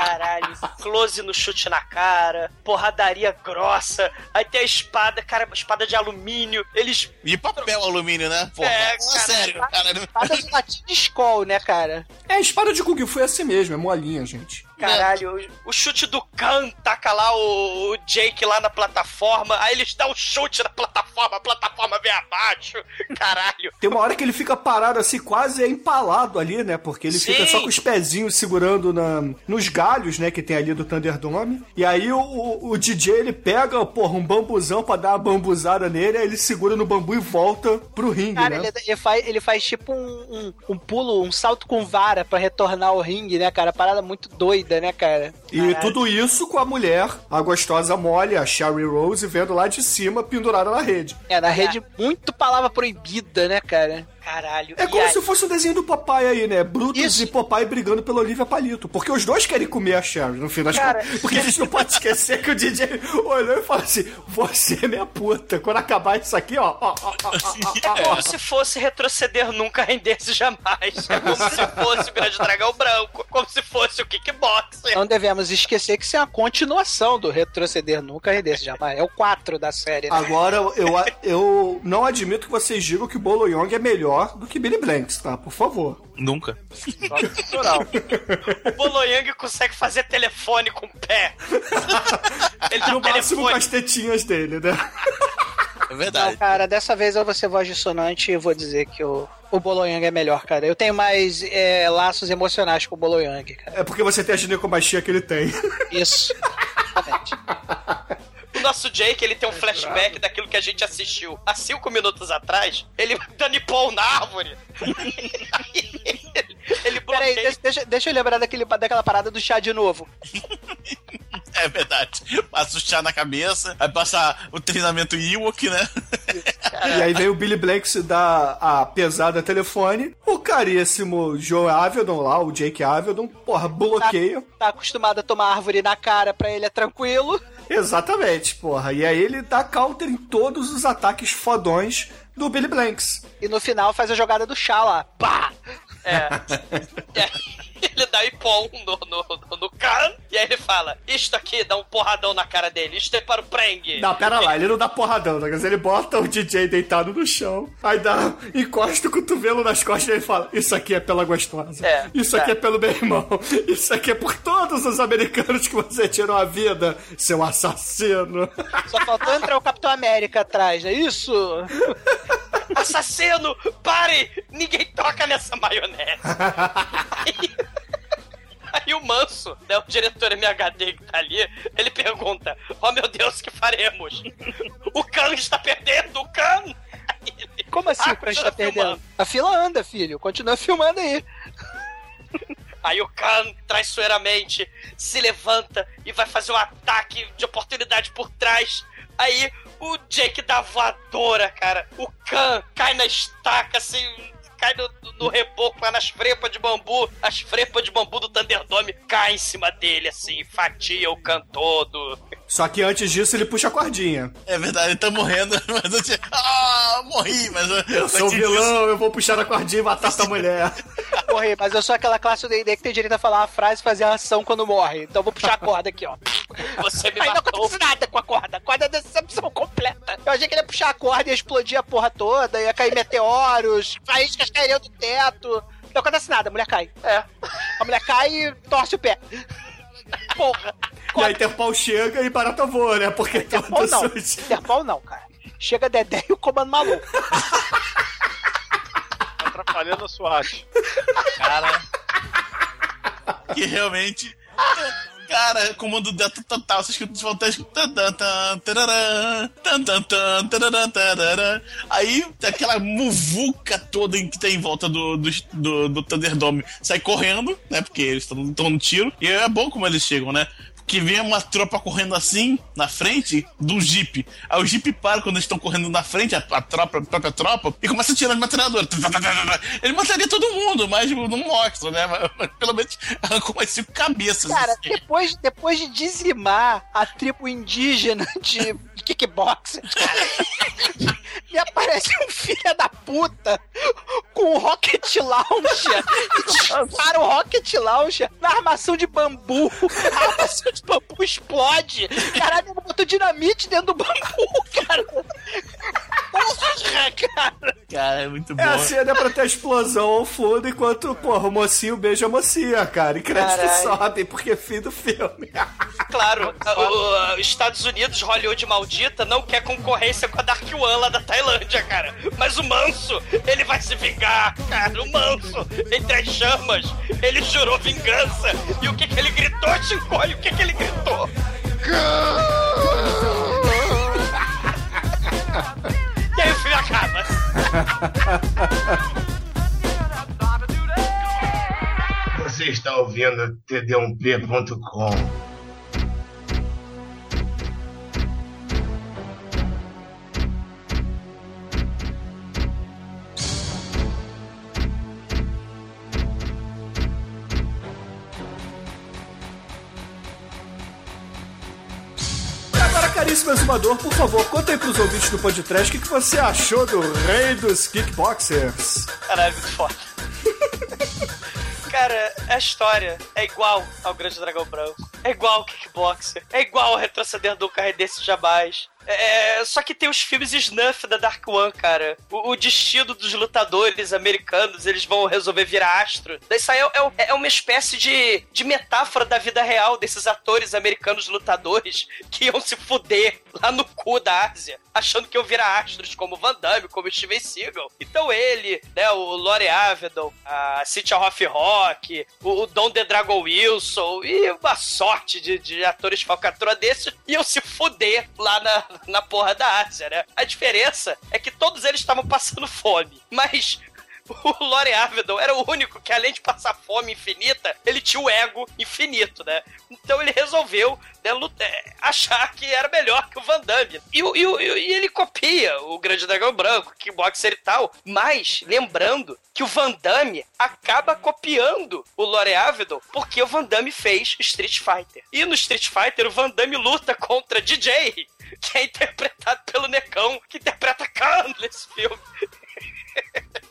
Caralho, close no chute na cara, porradaria grossa, aí tem a espada, cara, espada de alumínio, eles... E papel alumínio, né? Porra, É, cara. sério, cara. Espada de latim de Skol, né, cara? É, a espada de Kung Fu é assim mesmo, é molinha, gente. Caralho, o, o chute do Khan taca lá o, o Jake lá na plataforma, aí eles dão um chute na plataforma, a plataforma vem abaixo, caralho. Tem uma hora que ele fica parado assim, quase empalado ali, né? Porque ele Sim. fica só com os pezinhos segurando na, nos galhos, né? Que tem ali do Thunderdome. E aí o, o, o DJ, ele pega, porra, um bambuzão pra dar uma bambuzada nele, aí ele segura no bambu e volta pro ringue, Cara, né? ele, ele faz, ele faz tipo um, um, um pulo, um salto com vara pra retornar ao ringue, né, cara? Parada muito doida, né, cara? E tudo isso com a mulher, a gostosa mole, a Sherry Rose, vendo lá de cima, pendurada na rede. É, na rede muito palavra proibida, né, cara? Caralho. É e como aí- se fosse o desenho do Popeye aí, né? Brutus e Popeye brigando pela Olivia Palito. Porque os dois querem comer a Sherry, no fim das contas. Porque a gente não pode esquecer que o DJ olhou e falou assim: Você é minha puta. Quando acabar isso aqui, ó. ó, ó, ó, ó, ó, É ó. como se fosse retroceder nunca render-se jamais. É como se fosse o Grande Dragão Branco. Como se fosse o Kickboxer. Não devemos esquecer que isso é uma continuação do Retroceder Nunca Rendesse Jamais. É o 4 da série. Né? Agora, eu, eu não admito que vocês digam que o Bolo Young é melhor do que Billy Blanks, tá? Por favor. Nunca. O Boloyang consegue fazer telefone com o pé. Ele dá No máximo com as tetinhas dele, né? É Não, cara, dessa vez eu vou ser voz dissonante e vou dizer que o, o Boloyang é melhor, cara. Eu tenho mais é, laços emocionais com o Boloyang, cara. É porque você tem a ginecomastia que ele tem. Isso. O nosso Jake, ele tem um flashback daquilo que a gente assistiu há cinco minutos atrás. Ele dando pão na árvore. ele Peraí, deixa, deixa, deixa eu lembrar daquele, daquela parada do chá de novo. É verdade. Passa o chá na cabeça, vai passar o treinamento Ewok, né? E aí vem o Billy Blanks dar a pesada telefone. O caríssimo Joe Avedon lá, o Jake Avedon, porra, bloqueia. Tá acostumado a tomar árvore na cara pra ele é tranquilo. Exatamente, porra. E aí ele dá counter em todos os ataques fodões do Billy Blanks. E no final faz a jogada do chá lá. Pá! É. Aí ele dá ipom no, no, no, no Khan, e aí ele fala: Isto aqui dá um porradão na cara dele, isto é para o Preng. Não, pera lá, ele não dá porradão, né? Ele bota o DJ deitado no chão, aí dá, encosta o cotovelo nas costas e ele fala: Isso aqui é pela gostosa. É, Isso é. aqui é pelo meu irmão. Isso aqui é por todos os americanos que você tirou a vida, seu assassino. Só faltou entrar o Capitão América atrás, é isso? Assassino, pare! Ninguém toca nessa maionese. Aí, o Manso, né, o diretor MHD que tá ali, ele pergunta: Oh meu Deus, que faremos? O Khan está perdendo, o Khan! Como assim o Crunch tá perdendo? A fila anda, filho. Continua filmando aí. Aí o Khan, traiçoeiramente, se levanta e vai fazer um ataque de oportunidade por trás. Aí o Jake dá voadora, cara. O Khan cai na estaca, assim, cai no, no reboco lá nas frepas de bambu. As frepas de bambu do Thunderdome caem em cima dele, assim, fatia o Khan todo. Só que antes disso ele puxa a cordinha. É verdade, ele tá morrendo, mas eu tinha... Ah, morri, mas eu, Eu sou vilão, eu vou puxar a cordinha e matar tua mulher. Morri, mas eu sou aquela classe do D&D que tem direito a falar uma frase e fazer a ação quando morre. Então eu vou puxar a corda aqui, ó. Você me Aí não matou. acontece nada com a corda. A corda é decepção completa. Eu achei que ele ia puxar a corda e ia explodir a porra toda, ia cair meteoros, faíscas cairiam do teto. Não acontece nada, a mulher cai. É. A mulher cai e torce o pé. Porra. E aí Interpol chega e barata voa, né? Porque Interpol não. suas... Interpol não, cara. Chega Dedé e o comando maluco. Atrapalhando a SWAT. Cara. Que realmente. Cara, comando dentro total, tan, tararã, tararã. Aí aquela muvuca toda que tem em volta do, do, do, do Thunderdome sai correndo, né? Porque eles estão no tiro. E é bom como eles chegam, né? Que vem uma tropa correndo assim, na frente, do Jeep. Aí o Jeep para quando eles estão correndo na frente, a, a tropa, a própria tropa, e começa a tirar de metralhadora. Ele mataria todo mundo, mas não mostra, né? Mas, mas pelo menos arrancou umas cinco cabeças. Cara, assim. depois, depois de dizimar a tribo indígena de kickboxing, cara, me aparece um filho da puta com um rocket launcher e dispara o rocket launcher na armação de bambu. A armação de bambu explode. Caralho, ele botou dinamite dentro do bambu, cara. Porra, cara. Cara, é muito bom. É a cena pra ter a explosão ao fundo, enquanto, porra, o mocinho beija a mocinha, cara. E crédito Caralho. sobe, porque é fim do filme. Claro, o- os Estados Unidos, Hollywood maldita, não quer concorrência com a Dark One lá da Tailândia, cara. Mas o Manso, ele vai se vingar, cara. O Manso, entre as chamas, ele jurou vingança. E o que que ele gritou, Chicoio? O que que ele gritou? E aí o filme acaba. Você está ouvindo td1p.com. caríssimo exumador, por favor, conta aí pros ouvintes do podcast o que, você achou do Rei dos Kickboxers. Caralho, muito foda. Cara, a história é igual ao Grande Dragão Branco. É igual ao Kickboxer. É igual ao Retroceder do Carre desse jamais. É, só que tem os filmes snuff da Dark One, cara. O, o destino dos lutadores americanos, eles vão resolver virar astro. Isso aí é, é- é uma espécie de, de metáfora da vida real desses atores americanos lutadores que iam se fuder lá no cu da Ásia, achando que iam virar astros como Van Damme, como Steven Seagal. Então ele, né, o Lore Avedon, a Cynthia Hoff Rock, o, o Don The Dragon Wilson e uma sorte de, de atores falcatrua desses iam se fuder lá na, na porra da Ásia, né? A diferença é que todos eles estavam passando fome, mas o Lore Avedon era o único que, além de passar fome infinita, ele tinha o ego infinito, né? Então ele resolveu né, lut- é, achar que era melhor que o Van Damme. E, e e ele copia o Grande Dragão Branco, kickboxer e tal, mas lembrando que o Van Damme acaba copiando o Lore Avedon porque o Van Damme fez Street Fighter. E no Street Fighter, o Van Damme luta contra DJ, que é interpretado pelo Necão, que interpreta Khan nesse filme.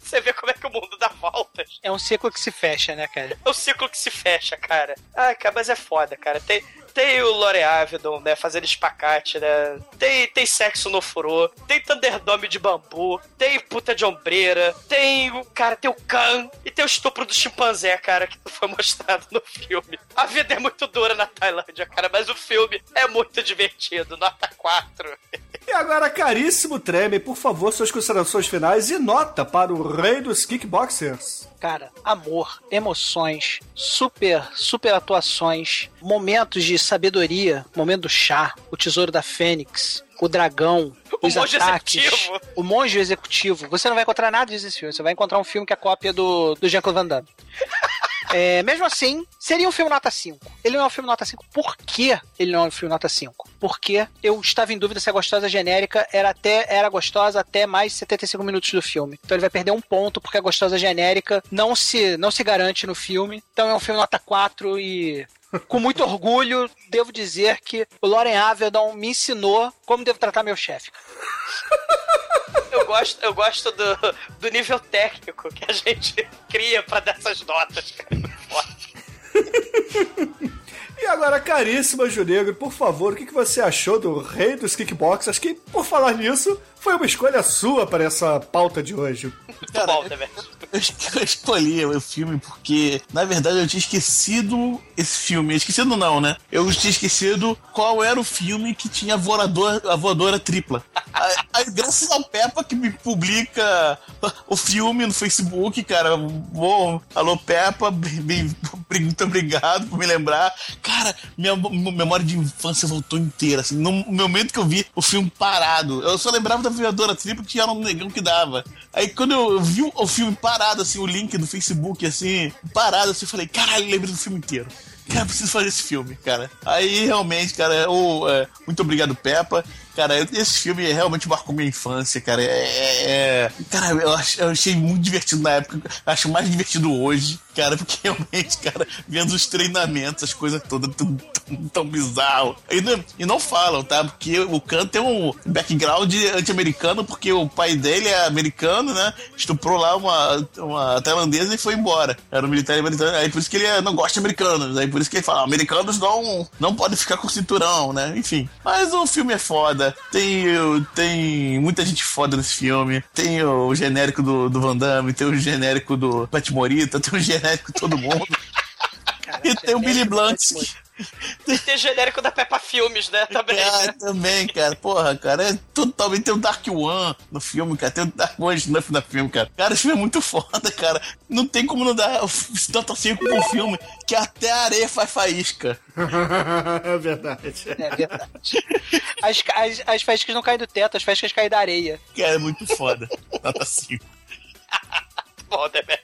Você vê como é que o mundo dá voltas. É um ciclo que se fecha, né, cara? É o ciclo que se fecha, cara. Ah, cara, mas é foda, cara. Tem, tem o Lore Avedon, né, fazendo espacate, né? Tem, tem sexo no furô, tem Thunderdome de bambu, tem puta de ombreira, tem o, cara, tem o Khan e tem o estupro do chimpanzé, cara, que foi mostrado no filme. A vida é muito dura na Tailândia, cara, mas o filme é muito divertido. Nota 4. E agora, caríssimo Treme, por favor, suas considerações finais e nota para o Rei dos Kickboxers. Cara, amor, emoções, super, super atuações, momentos de sabedoria, momento do chá, o tesouro da Fênix, o dragão, O os monge ataques, executivo. o monge executivo. Você não vai encontrar nada disso nesse filme, você vai encontrar um filme que é cópia do, do Jean-Claude Van Damme. É, mesmo assim, seria um filme nota 5. Ele não é um filme nota 5. Por que ele não é um filme nota 5? Porque eu estava em dúvida se a gostosa genérica era até era gostosa até mais 75 minutos do filme. Então ele vai perder um ponto porque a gostosa genérica não se não se garante no filme. Então é um filme nota 4 e com muito orgulho, devo dizer que o Lauren Avedon me ensinou como devo tratar meu chefe. Eu gosto, eu gosto do, do nível técnico que a gente cria pra dar essas notas, cara. E agora, caríssima Junegro, por favor, o que que você achou do Rei dos Kickboxers? Que, por falar nisso, foi uma escolha sua para essa pauta de hoje. Bom, né, velho? Eu eu escolhi o filme porque, na verdade, eu tinha esquecido esse filme. Esquecido não, né? Eu tinha esquecido qual era o filme que tinha a voadora, a voadora tripla. Aí, graças ao Peppa que me publica o filme no Facebook, cara. Bom, alô Peppa, bem- bem- muito obrigado por me lembrar. Cara, minha mo- memória de infância voltou inteira. Assim, no momento que eu vi o filme parado, eu só lembrava da tripla que era um negão que dava. Aí quando eu vi o filme parado, assim, o link do Facebook, assim, parado, assim, eu falei, caralho, lembrei do filme inteiro. Cara, preciso fazer esse filme, cara. Aí realmente, cara, o, é, muito obrigado, Peppa. Cara, esse filme realmente marcou minha infância, cara. É, é- é- Cara, eu, ach- eu achei muito divertido na época. Acho mais divertido hoje, cara, porque realmente, cara, vendo os treinamentos, as coisas todas tão, tão, tão bizarro. E não, e não falam, tá? Porque o Khan tem um background anti-americano, porque o pai dele é americano, né? Estuprou lá uma, uma tailandesa e foi embora. Era um militar americano. Aí por isso que ele é- não gosta de americanos. Aí por isso que ele fala, americanos não, não podem ficar com cinturão, né? Enfim. Mas o filme é foda. Tem, tem muita gente foda nesse filme. Tem o genérico do, do Van Damme, tem o genérico do Pat Morita, tem o genérico de todo mundo. e tem o Billy Blunt. Tem genérico da Peppa Filmes, né? Também. Ah, né? também, cara. Porra, cara. É totalmente. Tem o Dark One no filme, cara. Tem o Dark One Snuff no filme, cara. Cara, esse filme é muito foda, cara. Não tem como não dar nota 5 pro filme, que até a areia faz faísca. é verdade. É verdade. As, as, as faíscas não caem do teto, as faíscas caem da areia. Cara, é muito foda. Nota 5. Bom, Demet.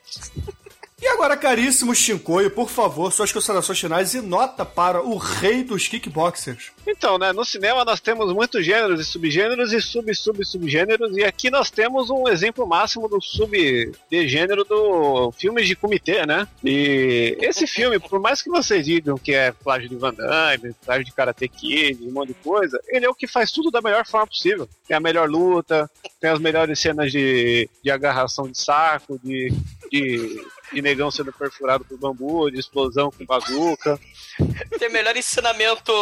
E agora, caríssimo Shinkoio, por favor, suas considerações finais e nota para o Rei dos Kickboxers. Então, né, no cinema nós temos muitos gêneros e subgêneros e sub-sub-subgêneros, e aqui nós temos um exemplo máximo do sub-gênero do filmes de comitê, né? E esse filme, por mais que vocês digam que é plágio de Van Damme, plágio de Karate Kid, um monte de coisa, ele é o que faz tudo da melhor forma possível. Tem a melhor luta, tem as melhores cenas de, de agarração de saco, de, de, de negão sendo perfurado por bambu, de explosão com bazuca. Tem melhor ensinamento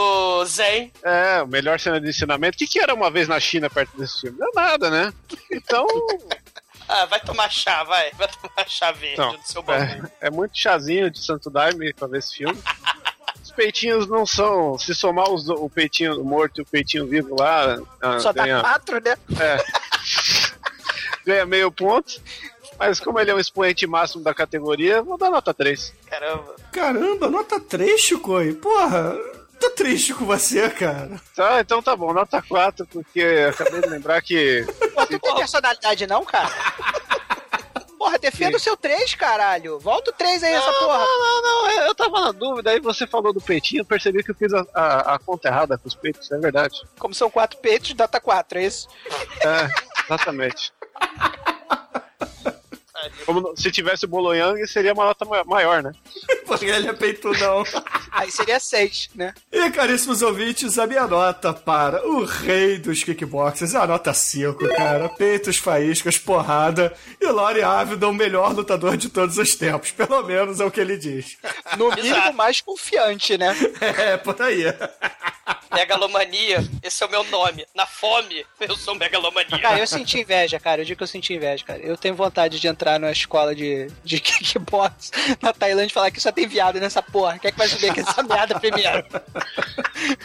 zen. É, o melhor cena de ensinamento. O que, que era uma vez na China perto desse filme? Não é nada, né? Então, Ah, vai tomar chá, vai. Vai tomar chá verde então do seu bagulho. é, é muito chazinho de Santo Daime pra ver esse filme. Os peitinhos não são. Se somar os- o peitinho morto e o peitinho vivo lá. ah, Só ganha, dá quatro, né? é, ganha meio ponto. Mas como ele é um expoente máximo da categoria, vou dar nota 3. Caramba. Caramba, nota 3, Shinkoio? Porra, tô triste com você, cara. Tá, então tá bom, nota 4, porque eu acabei de lembrar que. Pô, tu não tem personalidade não, cara? Porra, defenda o seu 3, caralho. Volta o 3 aí, essa porra. Não, não, não, eu- eu tava na dúvida, aí você falou do peitinho, eu percebi que eu fiz a, a- a conta errada com os peitos, é verdade. Como são quatro peitos, data 4, é isso? É, exatamente. Como se tivesse o Boloyang, seria uma nota ma- maior, né? Porque ele é peitudão. Aí seria 6, né? E, caríssimos ouvintes, a minha nota para o Rei dos Kickboxers é a nota 5, cara. Peitos, faíscas, porrada e Lori Avidon, o melhor lutador de todos os tempos. Pelo menos é o que ele diz. No mínimo mais confiante, né? É, por aí. Megalomania, esse é o meu nome. Na fome, eu sou megalomania. Cara, eu senti inveja, cara. Eu digo que eu senti inveja, cara. Eu tenho vontade de entrar numa escola de, de kickbox na Tailândia e falar que só tem viado nessa porra. Quem é que vai subir aqui essa merda primeiro?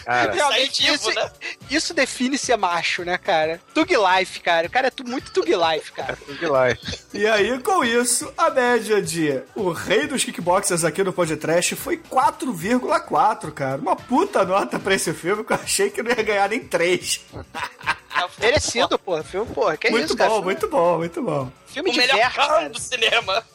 Cara, Realmente, isso, né? isso define ser macho, né, cara? Tug Life, cara. O cara é tu- muito Tug Life, cara. Tug Life. E aí, com isso, a média de o Rei dos Kickboxers aqui no podcast foi 4,4, cara. Uma puta nota pra esse filme que eu achei que não ia ganhar nem 3. Merecido, porra. Filme, porra. Que muito isso, bom, cara? muito bom, muito bom. Filme O de melhor cão cara. do cinema.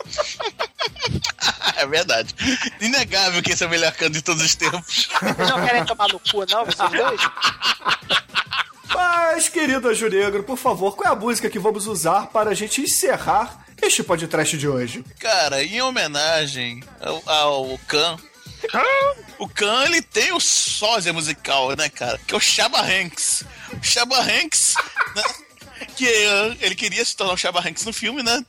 É verdade. Inegável que esse é o melhor canto de todos os tempos. Vocês não querem tomar no cu, não, vocês dois? Mas, querido Anjo Negro, por favor, qual é a música que vamos usar para a gente encerrar este podcast de hoje? Cara, em homenagem ao, ao Khan. o Khan, ele tem o sósia musical, né, cara? Que é o Shabba Hanks. O Shabba Hanks, né? que eh, ele queria se tornar o Shabba Hanks no filme, né?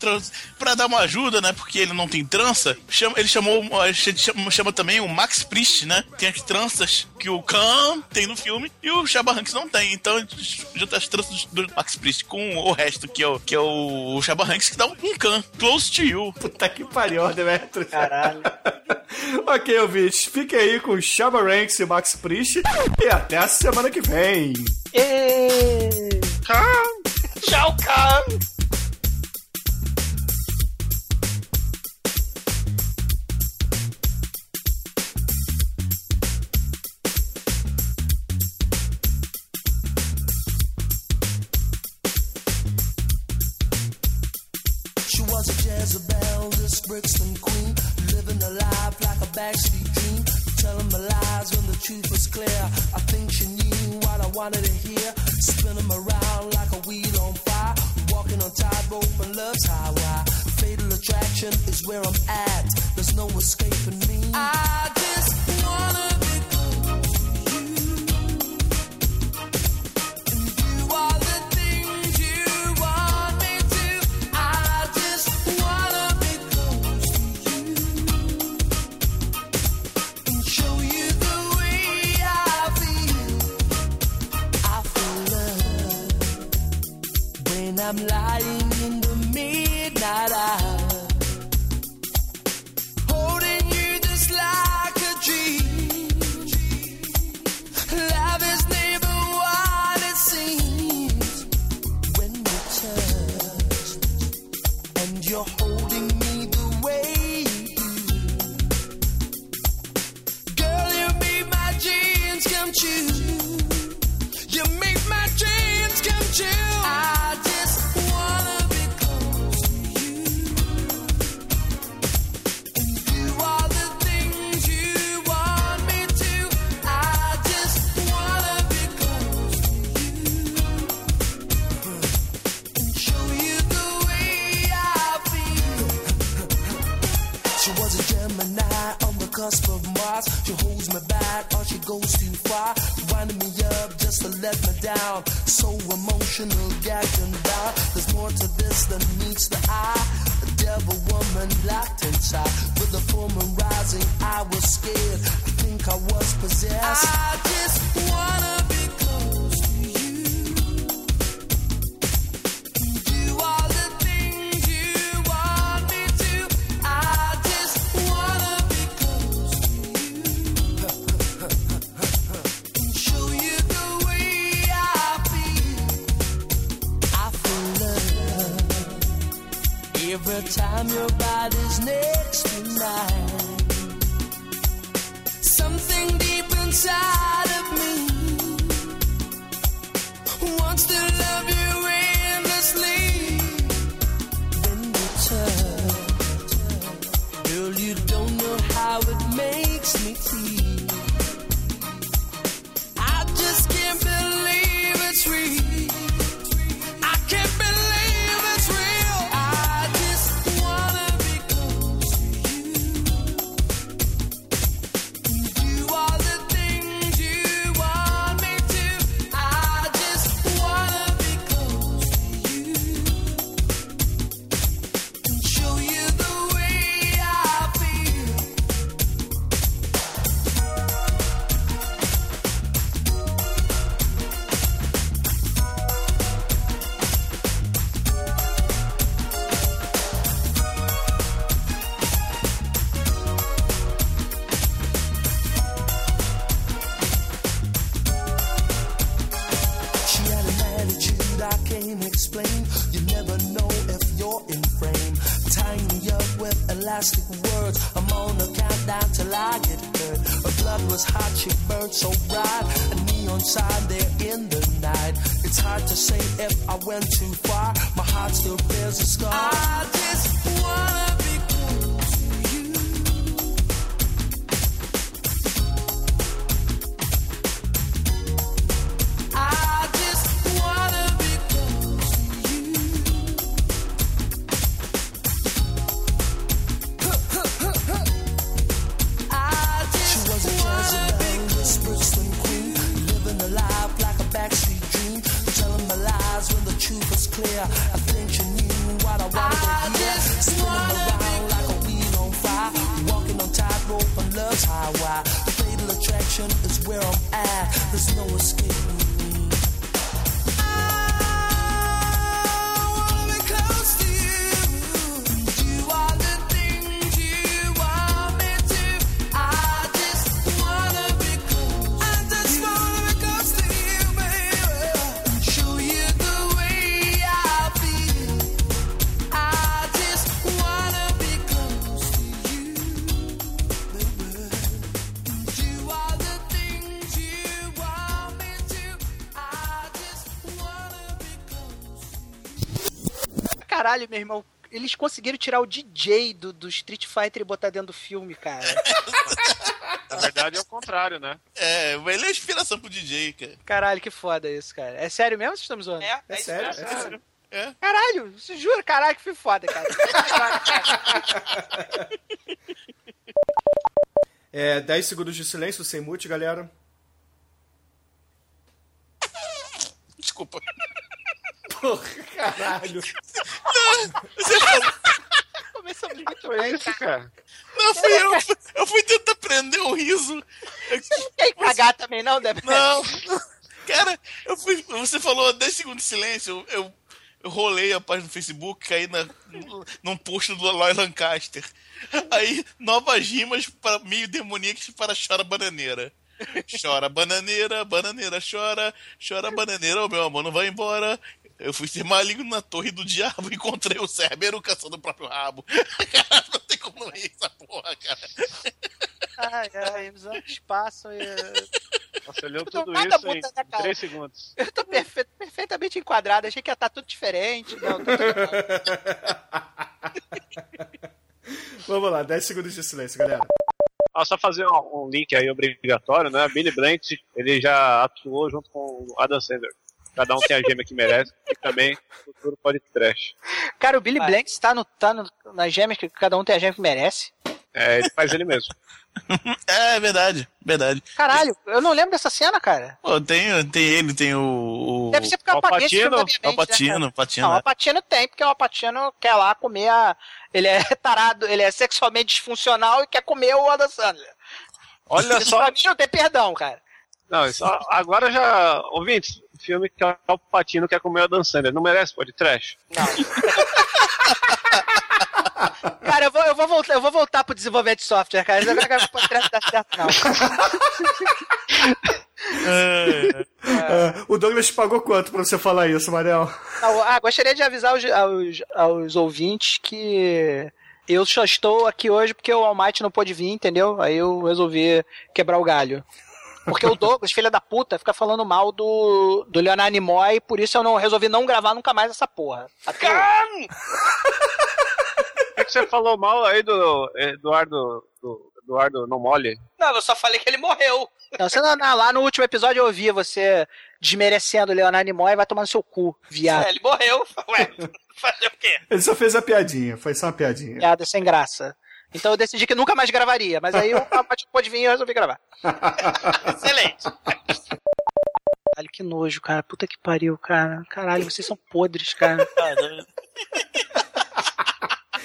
Pra dar uma ajuda, né? Porque ele não tem trança. Ele chamou, eh, chama, também o Max Priest, né? Tem as tranças que o Khan tem no filme e o Shabba Hanks não tem. Então junta as tranças do Max Priest com o resto, que é o, que é o Shabba Hanks, que dá um, um Khan. Close to you. Puta que pariu, Demetrio. Caralho. ok, ouvintes, fique aí com Shaba Ranks e Max Priest e até a semana que vem. E... Tchau! Tchau, cara! wanted to hear. Spin them around like a wheel on fire. Walking on tightrope and love's highway. Fatal attraction is where I'm at. Meu irmão. Eles conseguiram tirar o DJ do, do Street Fighter e botar dentro do filme, cara. Na verdade é o contrário, né? É, ele é inspiração pro DJ, cara. Caralho, que foda isso, cara. É sério mesmo vocês estão me zoando? É, É sério, é sério. Caralho, você jura? Caralho, que foi foda, cara. É, 10 segundos de silêncio, sem mute, galera. Desculpa. Porra, caralho. Você falou. Começamos muito Foi isso, cara. Não, fui eu. Eu fui tentar prender o riso. Quer cagar também, não, Deb? Não. Cara, eu fui. Você falou 10 segundos de silêncio. Eu, eu, rolei a página no Facebook, caí na, num post do Aloy Lancaster. Aí, novas rimas para meio demoníacas para chora bananeira. Chora bananeira, bananeira chora, chora bananeira, o meu amor não vai embora. Eu fui ser maligno na torre do diabo e encontrei o Cérbero caçando o próprio rabo. Cara, não tem como não rir essa porra, cara. Ai, ai, os anos passam e... Você leu tudo isso em botando a cara. 3 segundos. Eu tô perfe- perfeitamente enquadrado, achei que ia estar tudo diferente. Não, tô Vamos lá, 10 segundos de silêncio, galera. Ah, só fazer um, um link aí obrigatório, né? Billy Blank, ele já atuou junto com o Adam Sandler. Cada um tem a gêmea que merece. E também futuro pode trash. Cara, o Billy Blanks tá, no, tá no, nas gêmeas que cada um tem a gêmea que merece. É, ele faz ele mesmo. É verdade, verdade. Caralho, eu não lembro dessa cena, cara. Pô, tem, tem ele, tem o. o Deve ser porque eu apaguei esse filme da minha É o né, o. Não, o né? Alpatino tem, porque o Alpatino quer lá comer a... Ele é tarado, ele é sexualmente disfuncional e quer comer o Adam Sandler. Olha Isso só. pra mim não tem perdão, cara. Não, isso, agora já. Ouvintes, filme que é o Patino quer comer o Dan Sandler. Não merece pode trash? Cara, eu vou, eu vou, voltar, eu vou voltar pro desenvolvimento de software, cara. Isso não vai podcast dar certo, não. Ah, o Douglas pagou quanto pra você falar isso, Mariel? Não, Ah, gostaria de avisar aos, aos, aos ouvintes que eu só estou aqui hoje porque o Almighty não pôde vir, entendeu? Aí eu resolvi quebrar o galho. Porque o Douglas, filha da puta, fica falando mal do, do Leonardo Nimoy, por isso eu não resolvi não gravar nunca mais essa porra. Até. Por que você falou mal aí do Eduardo. Do Eduardo Não Mole? Não, eu só falei que ele morreu. Não, você não, lá no último episódio eu ouvi você desmerecendo o Leonardo Nimoy e vai tomar no seu cu, viado. É, ele morreu. Ué, fazer o quê? Ele só fez a piadinha, foi só uma piadinha. Piada sem graça. Então eu decidi que nunca mais gravaria, mas aí o Almighty pôde vir e eu resolvi gravar. Excelente. Caralho, que nojo, cara. Puta que pariu, cara. Caralho, vocês são podres, cara.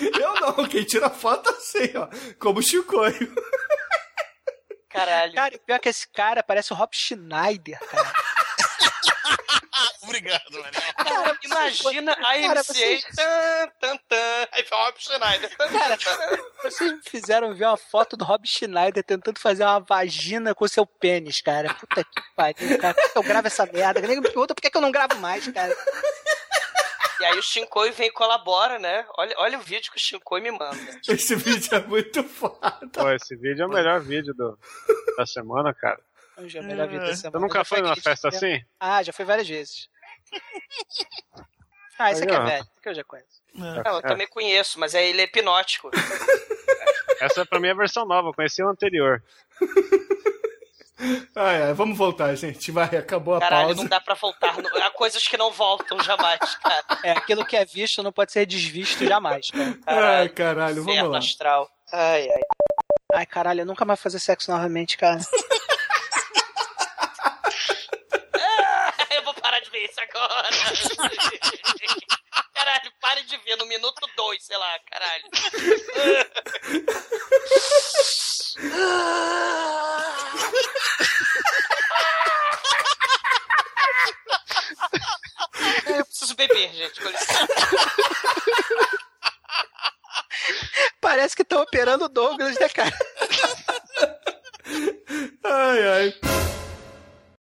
Eu não, quem tira foto assim, ó. Como o Chicoio. Caralho. Cara, pior que esse cara parece o Rob Schneider, cara. Obrigado, mano. Cara, imagina a Cara, MCA. vocês- Tan, tan, tan. Aí foi o Rob Schneider. Tan, Cara, vocês me fizeram ver uma foto do Rob Schneider tentando fazer uma vagina com seu pênis, cara. Puta que pariu, cara. Por que eu gravo essa merda? Ninguém me pergunta por que eu não gravo mais, cara. E aí o Shinkoi vem e colabora, né? Olha, olha o vídeo que o Shinkoi me manda. Esse vídeo é muito foda. Pô, esse vídeo é o melhor vídeo do, da semana, cara. Hoje é a melhor vida da semana. Você nunca foi numa festa assim? Ah, já fui várias vezes. Ah, esse Aí, aqui é velho. Esse aqui eu já conheço. Não, eu também conheço, mas aí ele é hipnótico. Essa é pra mim a versão nova, eu conheci o anterior. Ah, é, vamos voltar, gente. Vai, acabou a Caralho, pausa. não dá pra voltar. Há coisas que não voltam jamais, cara. É, aquilo que é visto não pode ser desvisto jamais, cara. Ai, caralho, vamos lá. astral. Ai, ai. Ai, caralho, eu nunca mais vou fazer sexo novamente, cara. Caralho, pare de ver no minuto 2, sei lá, caralho. Eu preciso beber, gente, com licença. Parece que estão operando o Douglas, né, cara? Ai, ai.